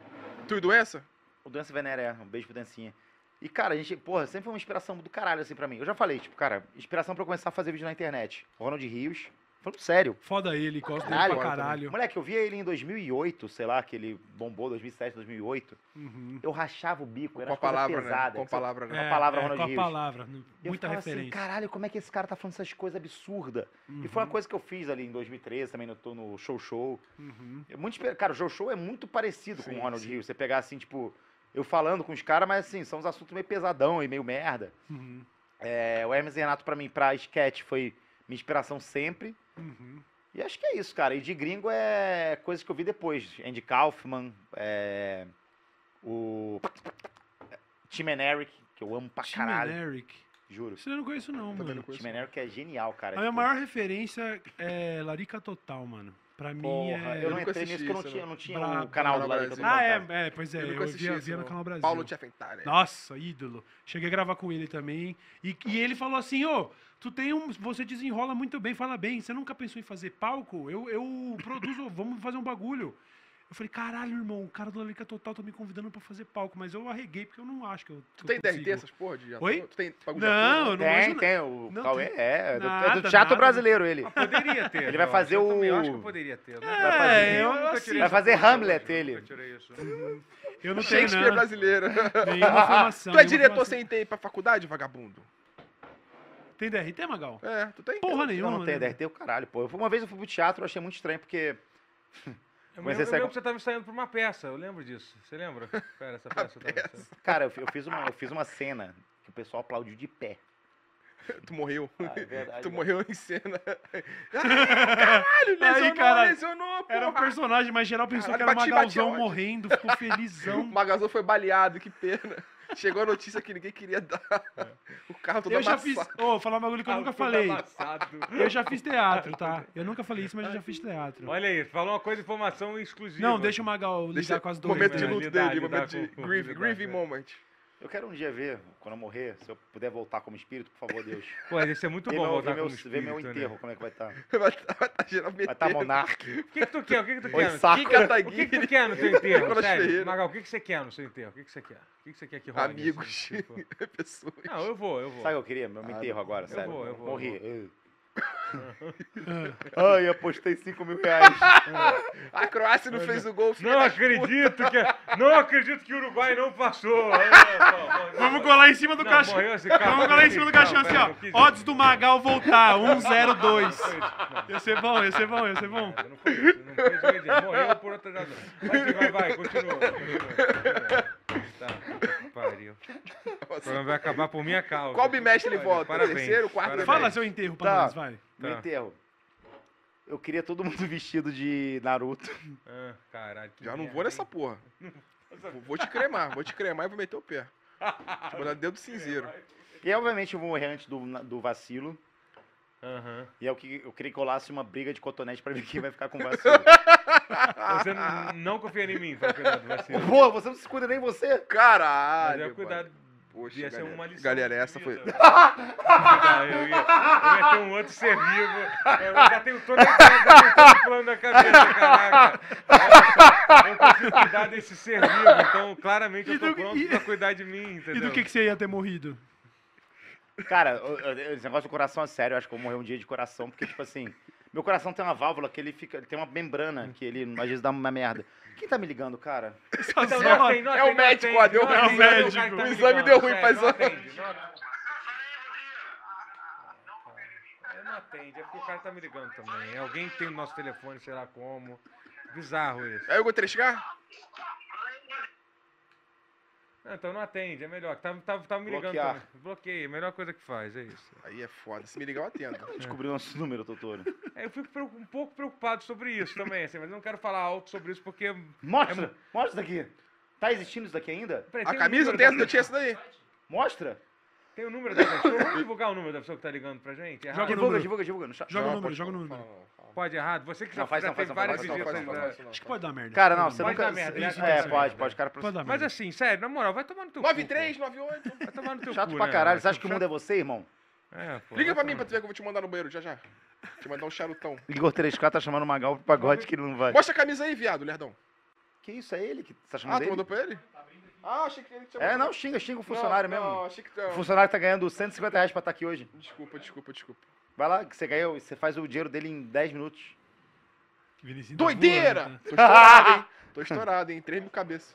Tu e doença? O Dança Venéria, um beijo pro Dancinha. E, cara, a gente, porra, sempre foi uma inspiração do caralho, assim, pra mim. Eu já falei, tipo, cara, inspiração pra eu começar a fazer vídeo na internet. Ronald Rios. Falando sério. Foda ele, gosto dele Caralho. pra caralho. Moleque, eu via ele em 2008, sei lá, que ele bombou, 2007, 2008. Uhum. Eu rachava o bico, era Com a palavra, né? pesada. Com a palavra, né? a palavra é, Ronald com a Rios. palavra. Eu Muita assim, referência. caralho, como é que esse cara tá falando essas coisas absurdas? E foi uma coisa que eu fiz ali em 2013, também no, tô no Show Show. Uhum. É muito, cara, o Show Show é muito parecido com Sim, o Ronald sim. Rios. Você pegar assim, tipo, eu falando com os caras, mas assim, são uns assuntos meio pesadão e meio merda. Uhum. É, o Hermes Renato, pra mim, pra sketch, foi minha inspiração sempre. Uhum. E acho que é isso, cara. E de gringo é coisas que eu vi depois. Andy Kaufman, é, o Tim and Eric, que eu amo pra Tim caralho, and Eric. juro. Eu não conheço não, Também mano. não conheço. Tim and Eric é genial, cara. A minha Tipo, maior referência é Larica Total, mano. Pra mim Porra, é... eu não nunca entrei nisso porque eu não tinha, eu isso, não tinha o canal do lado eu. Ah, é, é, pois é, eu eu, via, isso, via no. Canal Brasil. Paulo Tchefentari. Nossa, ídolo. Cheguei a gravar com ele também. E, e ele falou assim, ô, tu tem um. Você desenrola muito bem, fala bem. Você nunca pensou em fazer palco? Eu, eu produzo, vamos fazer um bagulho. Eu falei, caralho, irmão, o cara do Larica Total tá me convidando pra fazer palco, mas eu arreguei porque eu não acho que eu. Tu que tem eu DRT, essas porra de ator? Oi? Tu tem bagulho Não, de eu ator? não Tem, tem. O não Cauê tem é, é do, é nada, do teatro nada. brasileiro, ele. Poderia ter. Ele vai eu fazer acho. o- Eu acho que poderia ter. né? É, fazer- eu, nunca assim, tirei Vai fazer Hamlet, nunca ele. tirei isso. eu não tenho Shakespeare não, brasileiro. nenhuma formação. Tu é diretor sem ter pra faculdade, vagabundo? Tem DRT, Magal? É, tu tem? Porra Eu nenhuma. não tenho né? DRT, o caralho, pô. Uma vez eu fui pro teatro, eu achei muito estranho, porque Eu Mas lembro, esse eu é- lembro que você estava ensaiando pra uma peça, eu lembro disso. Você lembra? Cara, essa peça. ensaiando. Cara, eu, eu fiz uma, eu fiz uma cena que o pessoal aplaudiu de pé. Tu morreu. Ah, é verdade, tu né? morreu em cena. Caralho, lesionou, Aí, caralho, lesionou, porra. Era um personagem, mas geral pensou Caralho, que era o bati, Magalzão bati, morrendo, ficou O felizão. Magazão foi baleado, que pena. Chegou a notícia que ninguém queria dar. O carro todo Eu já amassado. fiz. Ô, vou falar um bagulho que eu Ah, nunca falei. amassado. Eu já fiz teatro, tá? Eu nunca falei isso, mas eu já fiz teatro. Olha aí, falou uma coisa, informação exclusiva. Não, deixa o Magal ligar Deixa com as duas. momento de né? luto Lidar, dele, lidar momento de com- grieve, lidar, grieving é. moment. Eu quero um dia ver, quando eu morrer, se eu puder voltar como espírito, por favor, Deus. Pô, isso é muito Ver bom meu, voltar ver meu, como ver meu espírito, né? enterro, como é que vai estar. Vai estar vai tá geral Vai estar metendo. monarque. O que, que tu quer? O que, que tu Oi, quer? saco. O que, que tu quer no teu enterro? Sério. Magal, o que, que você quer no seu enterro? O que, que você quer? O que, que você quer que role? Amigos. Pessoas. Não, eu vou, eu vou. Sabe o que eu queria? Meu enterro agora, sério. vou, eu vou, Morri. Ai, apostei 5 mil reais. A Croácia não fez o gol. Não acredito que não acredito que o Uruguai não passou. É, Vamos colar em cima do caixão. Vamos colar em cima do caixão assim, ó. Odds do Magal voltar, 102. Ia ser bom, ia ser bom, ia ser bom. Não foi isso, não foi isso que eu disse. Morreu por outra razão. Vai, vai, vai, continua. Tá, pariu. O programa vai acabar por minha causa. Qual bimestre ele volta? Parabéns. Terceiro, quarto, parabéns. Fala seu enterro pra Tá. nós, vai. Meu Tá. enterro. Eu queria todo mundo vestido de Naruto. Ah, caralho. que Já não merda, vou nessa hein? porra. Vou- Vou te cremar, vou te cremar e vou meter o pé. Te mandar dedo cinzeiro. E obviamente eu vou morrer antes do, do vacilo. Aham. E é o que eu queria que rolasse uma briga de cotonete pra ver quem vai ficar com vacilo. Você não confia em mim pra cuidar do vacilo. Pô, você não se cuida nem você. Mas Caralho. é cuidado. mano. Poxa, Ia ser galera. uma lição. Galera, essa foi. eu, ia, eu ia ter um outro ser vivo. Eu já tenho todo, o plano na cabeça, caraca. Nossa, eu preciso cuidar desse ser vivo, então claramente eu E tô do- pronto e- pra cuidar de mim, E entendeu? do que, que você ia ter morrido? Cara, o- o- esse negócio do coração é sério. Eu acho que eu vou morrer um dia de coração, porque, tipo assim, meu coração tem uma válvula que ele fica. Ele tem uma membrana que ele às vezes dá uma merda. Quem tá me ligando, cara? Então, não atende, não É o atende, não médico, atende, ó, deu não ruim. atende, É o médico. tá O exame ligando, deu ruim, faz não o- atende. É, Não atende, é porque o cara tá me ligando também. É alguém que tem o nosso telefone, sei lá como. Bizarro isso. Aí o 3K? Não, então não atende, é melhor. Tá, tá, tá me ligando Bloquear. também. Bloqueia, melhor coisa que faz, é isso. Aí é foda. Se me ligar, eu atendo. Descobriu nosso número, Totoro. É, eu fico um pouco preocupado sobre isso também, assim, mas eu não quero falar alto sobre isso porque. Mostra! Mostra isso daqui. Tá existindo isso daqui ainda? Peraí, A tem camisa número tem essa, eu tinha essa daí. Mostra! Tem o número da pessoa. Vamos divulgar o número da pessoa que tá ligando pra gente? Errado? Joga o Divulga, número. divulga, divulga. No chat. Joga o número, pode joga o número. Pode errado. Você que já, Não, faz já não, faz teve não, faz várias faz não, visitas. faz não, né? faz não. Acho que pode dar merda. Cara, não, você Pode nunca. dar merda, isso É, pode pode. Cara, Pode dar Mas merda. assim, sério, na moral, vai tomar no teu cu. 93, pô. 98. Vai tomar no teu Chato cu, pra né, caralho. Você acha que o mundo é você, irmão? É, pô, Liga vai pra mim pra tomar tu ver que eu vou te mandar no banheiro já já. Te mandar um charutão. Igor 3K tá chamando o Magal pro pagode que ele não vai. Mostra a camisa aí, viado, lerdão. Que isso? É ele que tá Ah, chamando tu ele? mandou pra ele? Ah, achei que ele tinha É, não, xinga, xinga o funcionário Não, mesmo. Não, achei que... O funcionário tá ganhando 150 reais pra estar aqui hoje. Desculpa, desculpa, desculpa. Vai lá, que você ganhou, você faz o dinheiro dele em 10 minutos. Vinicinho tá Doideira! voando, tá? Tô estourado, hein? Tô estourado, hein? 3 mil cabeças.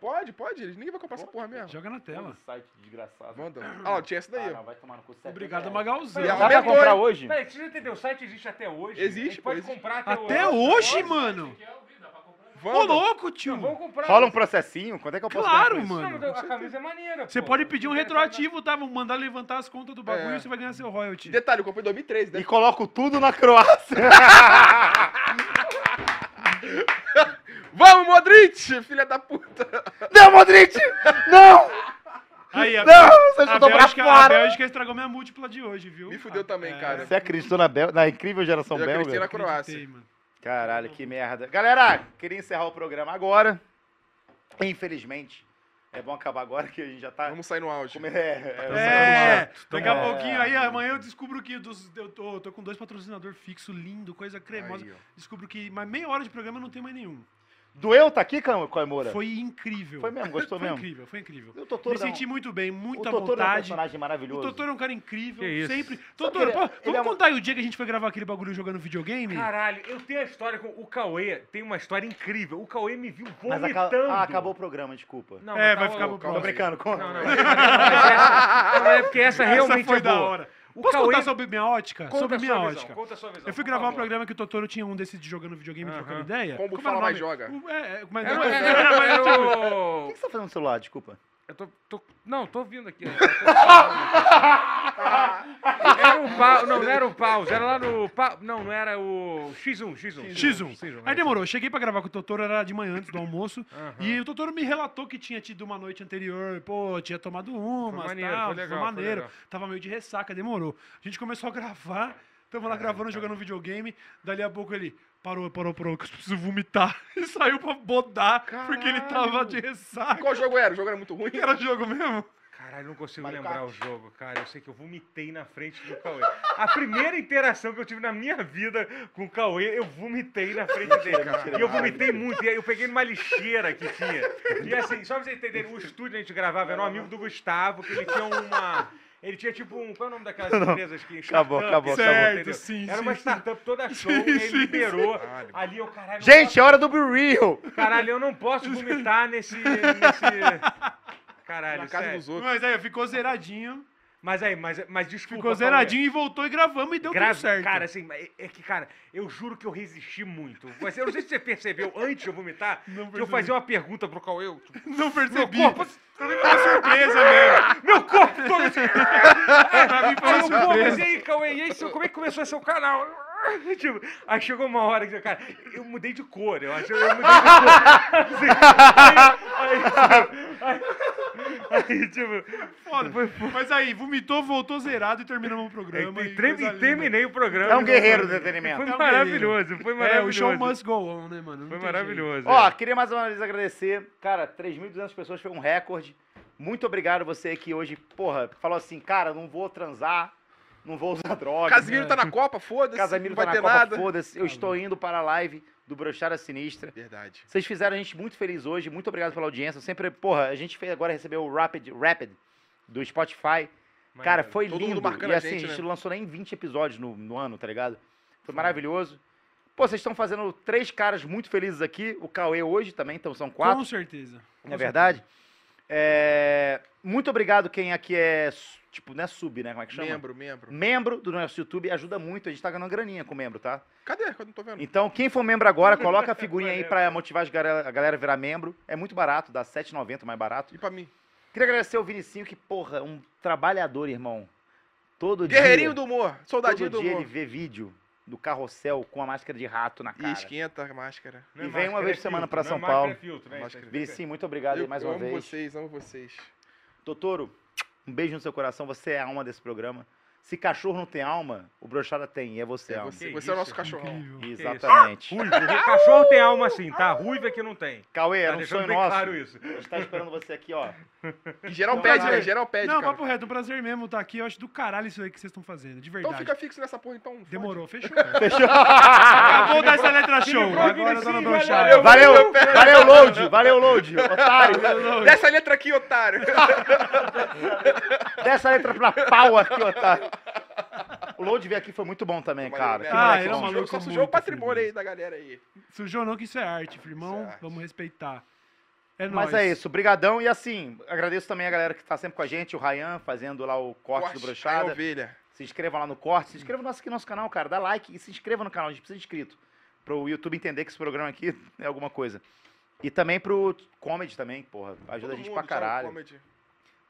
Pode, pode. Ninguém vai comprar essa porra mesmo. Joga na tela. site desgraçado. Manda. Ah, ó, tinha essa daí, Ah, ó. não, vai tomar no cu. 70 Obrigado. Magalzão. E Dá pra aumentou, comprar hein? hoje? Peraí, você já entendeu? O site existe até hoje? Existe, gente pode existe. comprar até, Até hoje. hoje, mano? Ô, louco, tio. Não, vamos comprar. Rola um processinho? Quanto é que eu posso Claro, ganhar com isso? mano. Não, mas a camisa é maneira, Você pô. pode pedir um falar retroativo, tá? Vamos mandar levantar as contas do bagulho É. e você vai ganhar seu royalty. Detalhe, eu comprei em 2013, né? E coloco tudo na Croácia. Vamos, Modric! Filha da puta! não, Modric! Não! Aí, a, Não, você a, chutou pra Bélgica, a fora! Bélgica estragou minha múltipla de hoje, viu? Me fudeu também, É, cara. Você acreditou na, Bel... na incrível geração Eu acreditei belga? na Croácia. acreditei, mano. Caralho, que merda. Galera, queria encerrar o programa agora. Infelizmente. É bom acabar agora que a gente já tá. Vamos sair no áudio. Come- É, é, É, daqui a É. pouquinho aí, amanhã eu descubro que dos, eu tô, tô com dois patrocinadores fixos, lindo, coisa cremosa. Aí. Descubro que mais meia hora de programa não tem mais nenhum. Doeu tá aqui, Coimora? Foi incrível. Foi mesmo, gostou Foi mesmo? incrível, foi incrível. O Totoro Me dá um- senti muito bem, O muita Totoro é um vontade. personagem O maravilhoso. Totoro é um cara incrível, Que isso? sempre. Totoro, ele- pô, ele vamos é um- contar aí o dia que a gente foi gravar aquele bagulho jogando videogame? Caralho, eu tenho a história com o Cauê. Tem uma história incrível. O Cauê me viu Mas vomitando. aca- ah, acabou o programa, desculpa. Não, É, vai tá ficar Tô brincando. com- Não, não, não, é porque essa, Essa realmente foi é da boa. hora. O Posso Cauê... contar sobre minha ótica? Conta sobre a minha sua ótica. visão, conta a sua visão, Eu fui gravar um programa que o Totoro tinha um desses de jogando videogame, trocando ideia. Como fala era o mais joga. O- É, é, mas era- era, era O que você tá fazendo no celular? Desculpa. Eu tô, tô- Não, tô ouvindo aqui. Eu tô. Era um pau. Não, não era o pause. Era lá no. pa- Não, não era o X1. X1. X1. Aí demorou. Cheguei pra gravar com o Totoro, era de manhã, antes do almoço. E o Totoro me relatou que tinha tido uma noite anterior, pô, tinha tomado uma, Foi maneiro, tal, foi legal, foi maneiro. legal. Tava meio de ressaca, demorou. A gente começou a gravar. Tamo lá gravando, jogando videogame. Dali a pouco ele parou, parou, parou, que eu preciso vomitar. E saiu pra bodar, porque ele tava de ressaca. Qual jogo era? O jogo era muito ruim? Era jogo mesmo? Caralho, não consigo Mario lembrar Kart. o jogo, cara. Eu sei que eu vomitei na frente do Cauê. A primeira interação que eu tive na minha vida com o Cauê, eu vomitei na frente dele. E eu vomitei muito. E aí eu peguei numa lixeira que tinha. E assim, só pra vocês entenderem, o estúdio a gente gravava era um amigo do Gustavo, que ele tinha uma. Ele tinha tipo um. Qual é o nome daquelas empresas que. Acabou, acabou, entendeu? acabou. Entendeu? Sim, Era sim, uma sim. startup toda show, Sim, e ele sim, liberou. Ali eu, caralho. não Gente, é hora do Be Real. posso- Caralho, eu não posso vomitar nesse. nesse... Caralho, Na casa sério. dos outros. Mas aí, ficou zeradinho. Mas aí, mas, mas desculpa. Ficou zeradinho e voltou e gravamos e deu tudo certo. Cara, assim, é, é que, cara, eu juro que eu resisti muito. Mas eu não sei se você percebeu antes de eu vomitar, que eu fazia uma pergunta pro Cauê. eu, tipo, não Meu percebi. corpo, Pra mim foi uma surpresa mesmo. meu corpo todo assim. Pra mim foi Aí uma e surpresa. aí, Cauê, e aí, como é que começou seu canal? Tipo, aí chegou uma hora que, cara, eu mudei de cor, eu acho, eu mudei de cor. Assim, aí, aí, tipo, aí, aí, tipo, Foda. Mas aí, vomitou, voltou zerado e terminamos o programa. e e e terminei o programa. É um guerreiro do Foi entretenimento. É um maravilhoso, foi É, maravilhoso. o show must go on, né, mano? Não Foi maravilhoso. Ó, é. queria mais uma vez agradecer. Cara, 3.200 pessoas foi um recorde. Muito obrigado você que hoje, porra, falou assim, cara, não vou transar, não vou usar droga. Casimiro tá na Copa, foda-se. Casamiro não tá na ter Copa, nada. foda-se. Eu estou indo para a live do Brochada Sinistra. Verdade. Vocês fizeram a gente muito feliz hoje. Muito obrigado pela audiência. Sempre, porra, a gente fez agora recebeu o Rapid, Rapid do Spotify. Cara, foi Todo mundo lindo. marcando E a assim, gente, a gente né? não lançou nem 20 episódios no, no ano, tá ligado? Foi maravilhoso. Pô, vocês estão fazendo três caras muito felizes aqui. O Cauê hoje também, então são quatro. Com certeza. Não é verdade? É, Muito obrigado quem aqui é, tipo, não é sub, né? Como é que chama? Membro, membro. Membro do nosso YouTube ajuda muito. A gente tá ganhando graninha com membro, tá? Cadê? Eu não tô vendo. Então, quem for membro agora, coloca a figurinha aí pra motivar a galera a virar membro. É muito barato, dá R$ 7,90 mais barato. E pra mim? Queria agradecer ao Vinicinho, que, porra, um trabalhador, irmão. Todo Guerreirinho dia. do humor. Soldadinho todo do dia humor. ele vê vídeo do carrossel com a máscara de rato na E cara. esquenta a máscara. Não é e vem uma vez é por semana filtro, pra não é São Paulo. é filtro, né? Muito obrigado Eu, mais eu uma amo vez. vocês, amo vocês. Totoro, um beijo no seu coração. Você é a alma desse programa. Se cachorro não tem alma, o brochada tem. E é você, É alma. você, você é o nosso cachorrão. Incrível. Exatamente. Ruivo. O cachorro tem alma assim, tá? Ruivo é que não tem. Cauê, Tá um sonho bem nosso. claro isso. A gente tá esperando você aqui, ó. E geral Não, pede, né? Geral pede, Não, cara. papo reto, um prazer mesmo estar aqui. Eu acho do caralho isso aí que vocês estão fazendo, de verdade. Então fica fixo nessa porra, então. fode. Demorou, fechou. Fechou. Acabou dessa letra show. Agora tô na brochada. Valeu, valeu, load. Valeu, load. Otário. Dessa letra aqui, otário. Dessa letra pra pau aqui, otário. O load veio aqui foi muito bom também, cara. Que Ah, moleque ele é bom. maluco. Só sujou o muito, patrimônio filho. aí da galera aí. Sujou não que isso é arte, firmão. Isso é arte. Vamos respeitar. É Mas nóis. é isso, brigadão. E assim, agradeço também a galera que tá sempre com a gente, o Ryan, fazendo lá o corte, do Brochada. é ovelha. Se inscrevam lá no corte, se inscrevam no nosso, aqui no nosso canal, cara. Dá like e se inscreva no canal, a gente precisa de inscrito. Pro YouTube entender que esse programa aqui é alguma coisa. E também pro comedy também, porra. Ajuda Todo a gente mundo, pra tchau, caralho.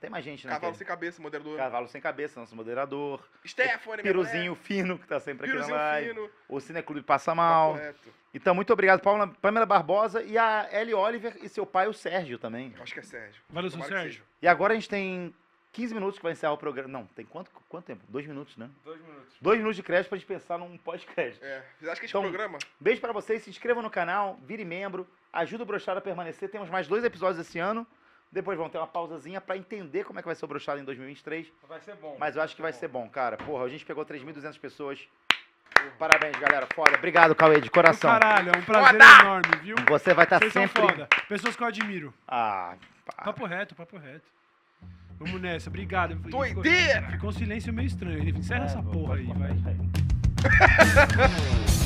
Tem mais gente, né? Cavalo sem cabeça, moderador. Cavalo sem cabeça, nosso moderador. Stephanie, Piruzinho fino, que tá sempre mulher. aqui Piruzinho na live. fino. O Cineclube Passa Mal. reto. Então, muito obrigado, Paula, Pamela Barbosa e a Ellie Oliver e seu pai, o Sérgio, também. Acho que é Sérgio. Valeu, seu Sérgio. E agora a gente tem 15 minutos que vai encerrar o programa. Não, tem quanto, quanto tempo? Dois minutos, né? Dois minutos. Dois minutos de crédito pra gente pensar num pós-crédito. É. Vocês acham que esse Então, programa? Beijo pra vocês, se inscrevam no canal, vire membro, ajuda o Brochada a permanecer. Temos mais dois episódios esse ano. Depois vão ter uma pausazinha pra entender como é que vai ser o Brochada em 2023. Vai ser bom. Mas eu acho que vai ser bom, cara. Porra, a gente pegou 3.200 pessoas. Parabéns, galera. Foda. Obrigado, Cauê, de Do coração. caralho, é um prazer Foda! enorme, viu? Você vai estar Vocês são sempre. foda. Pessoas que eu admiro. Ah, pá. Papo reto, papo reto. Vamos nessa, obrigado. Doideira! Ficou um silêncio meio estranho. Encerra essa É, porra aí, vai.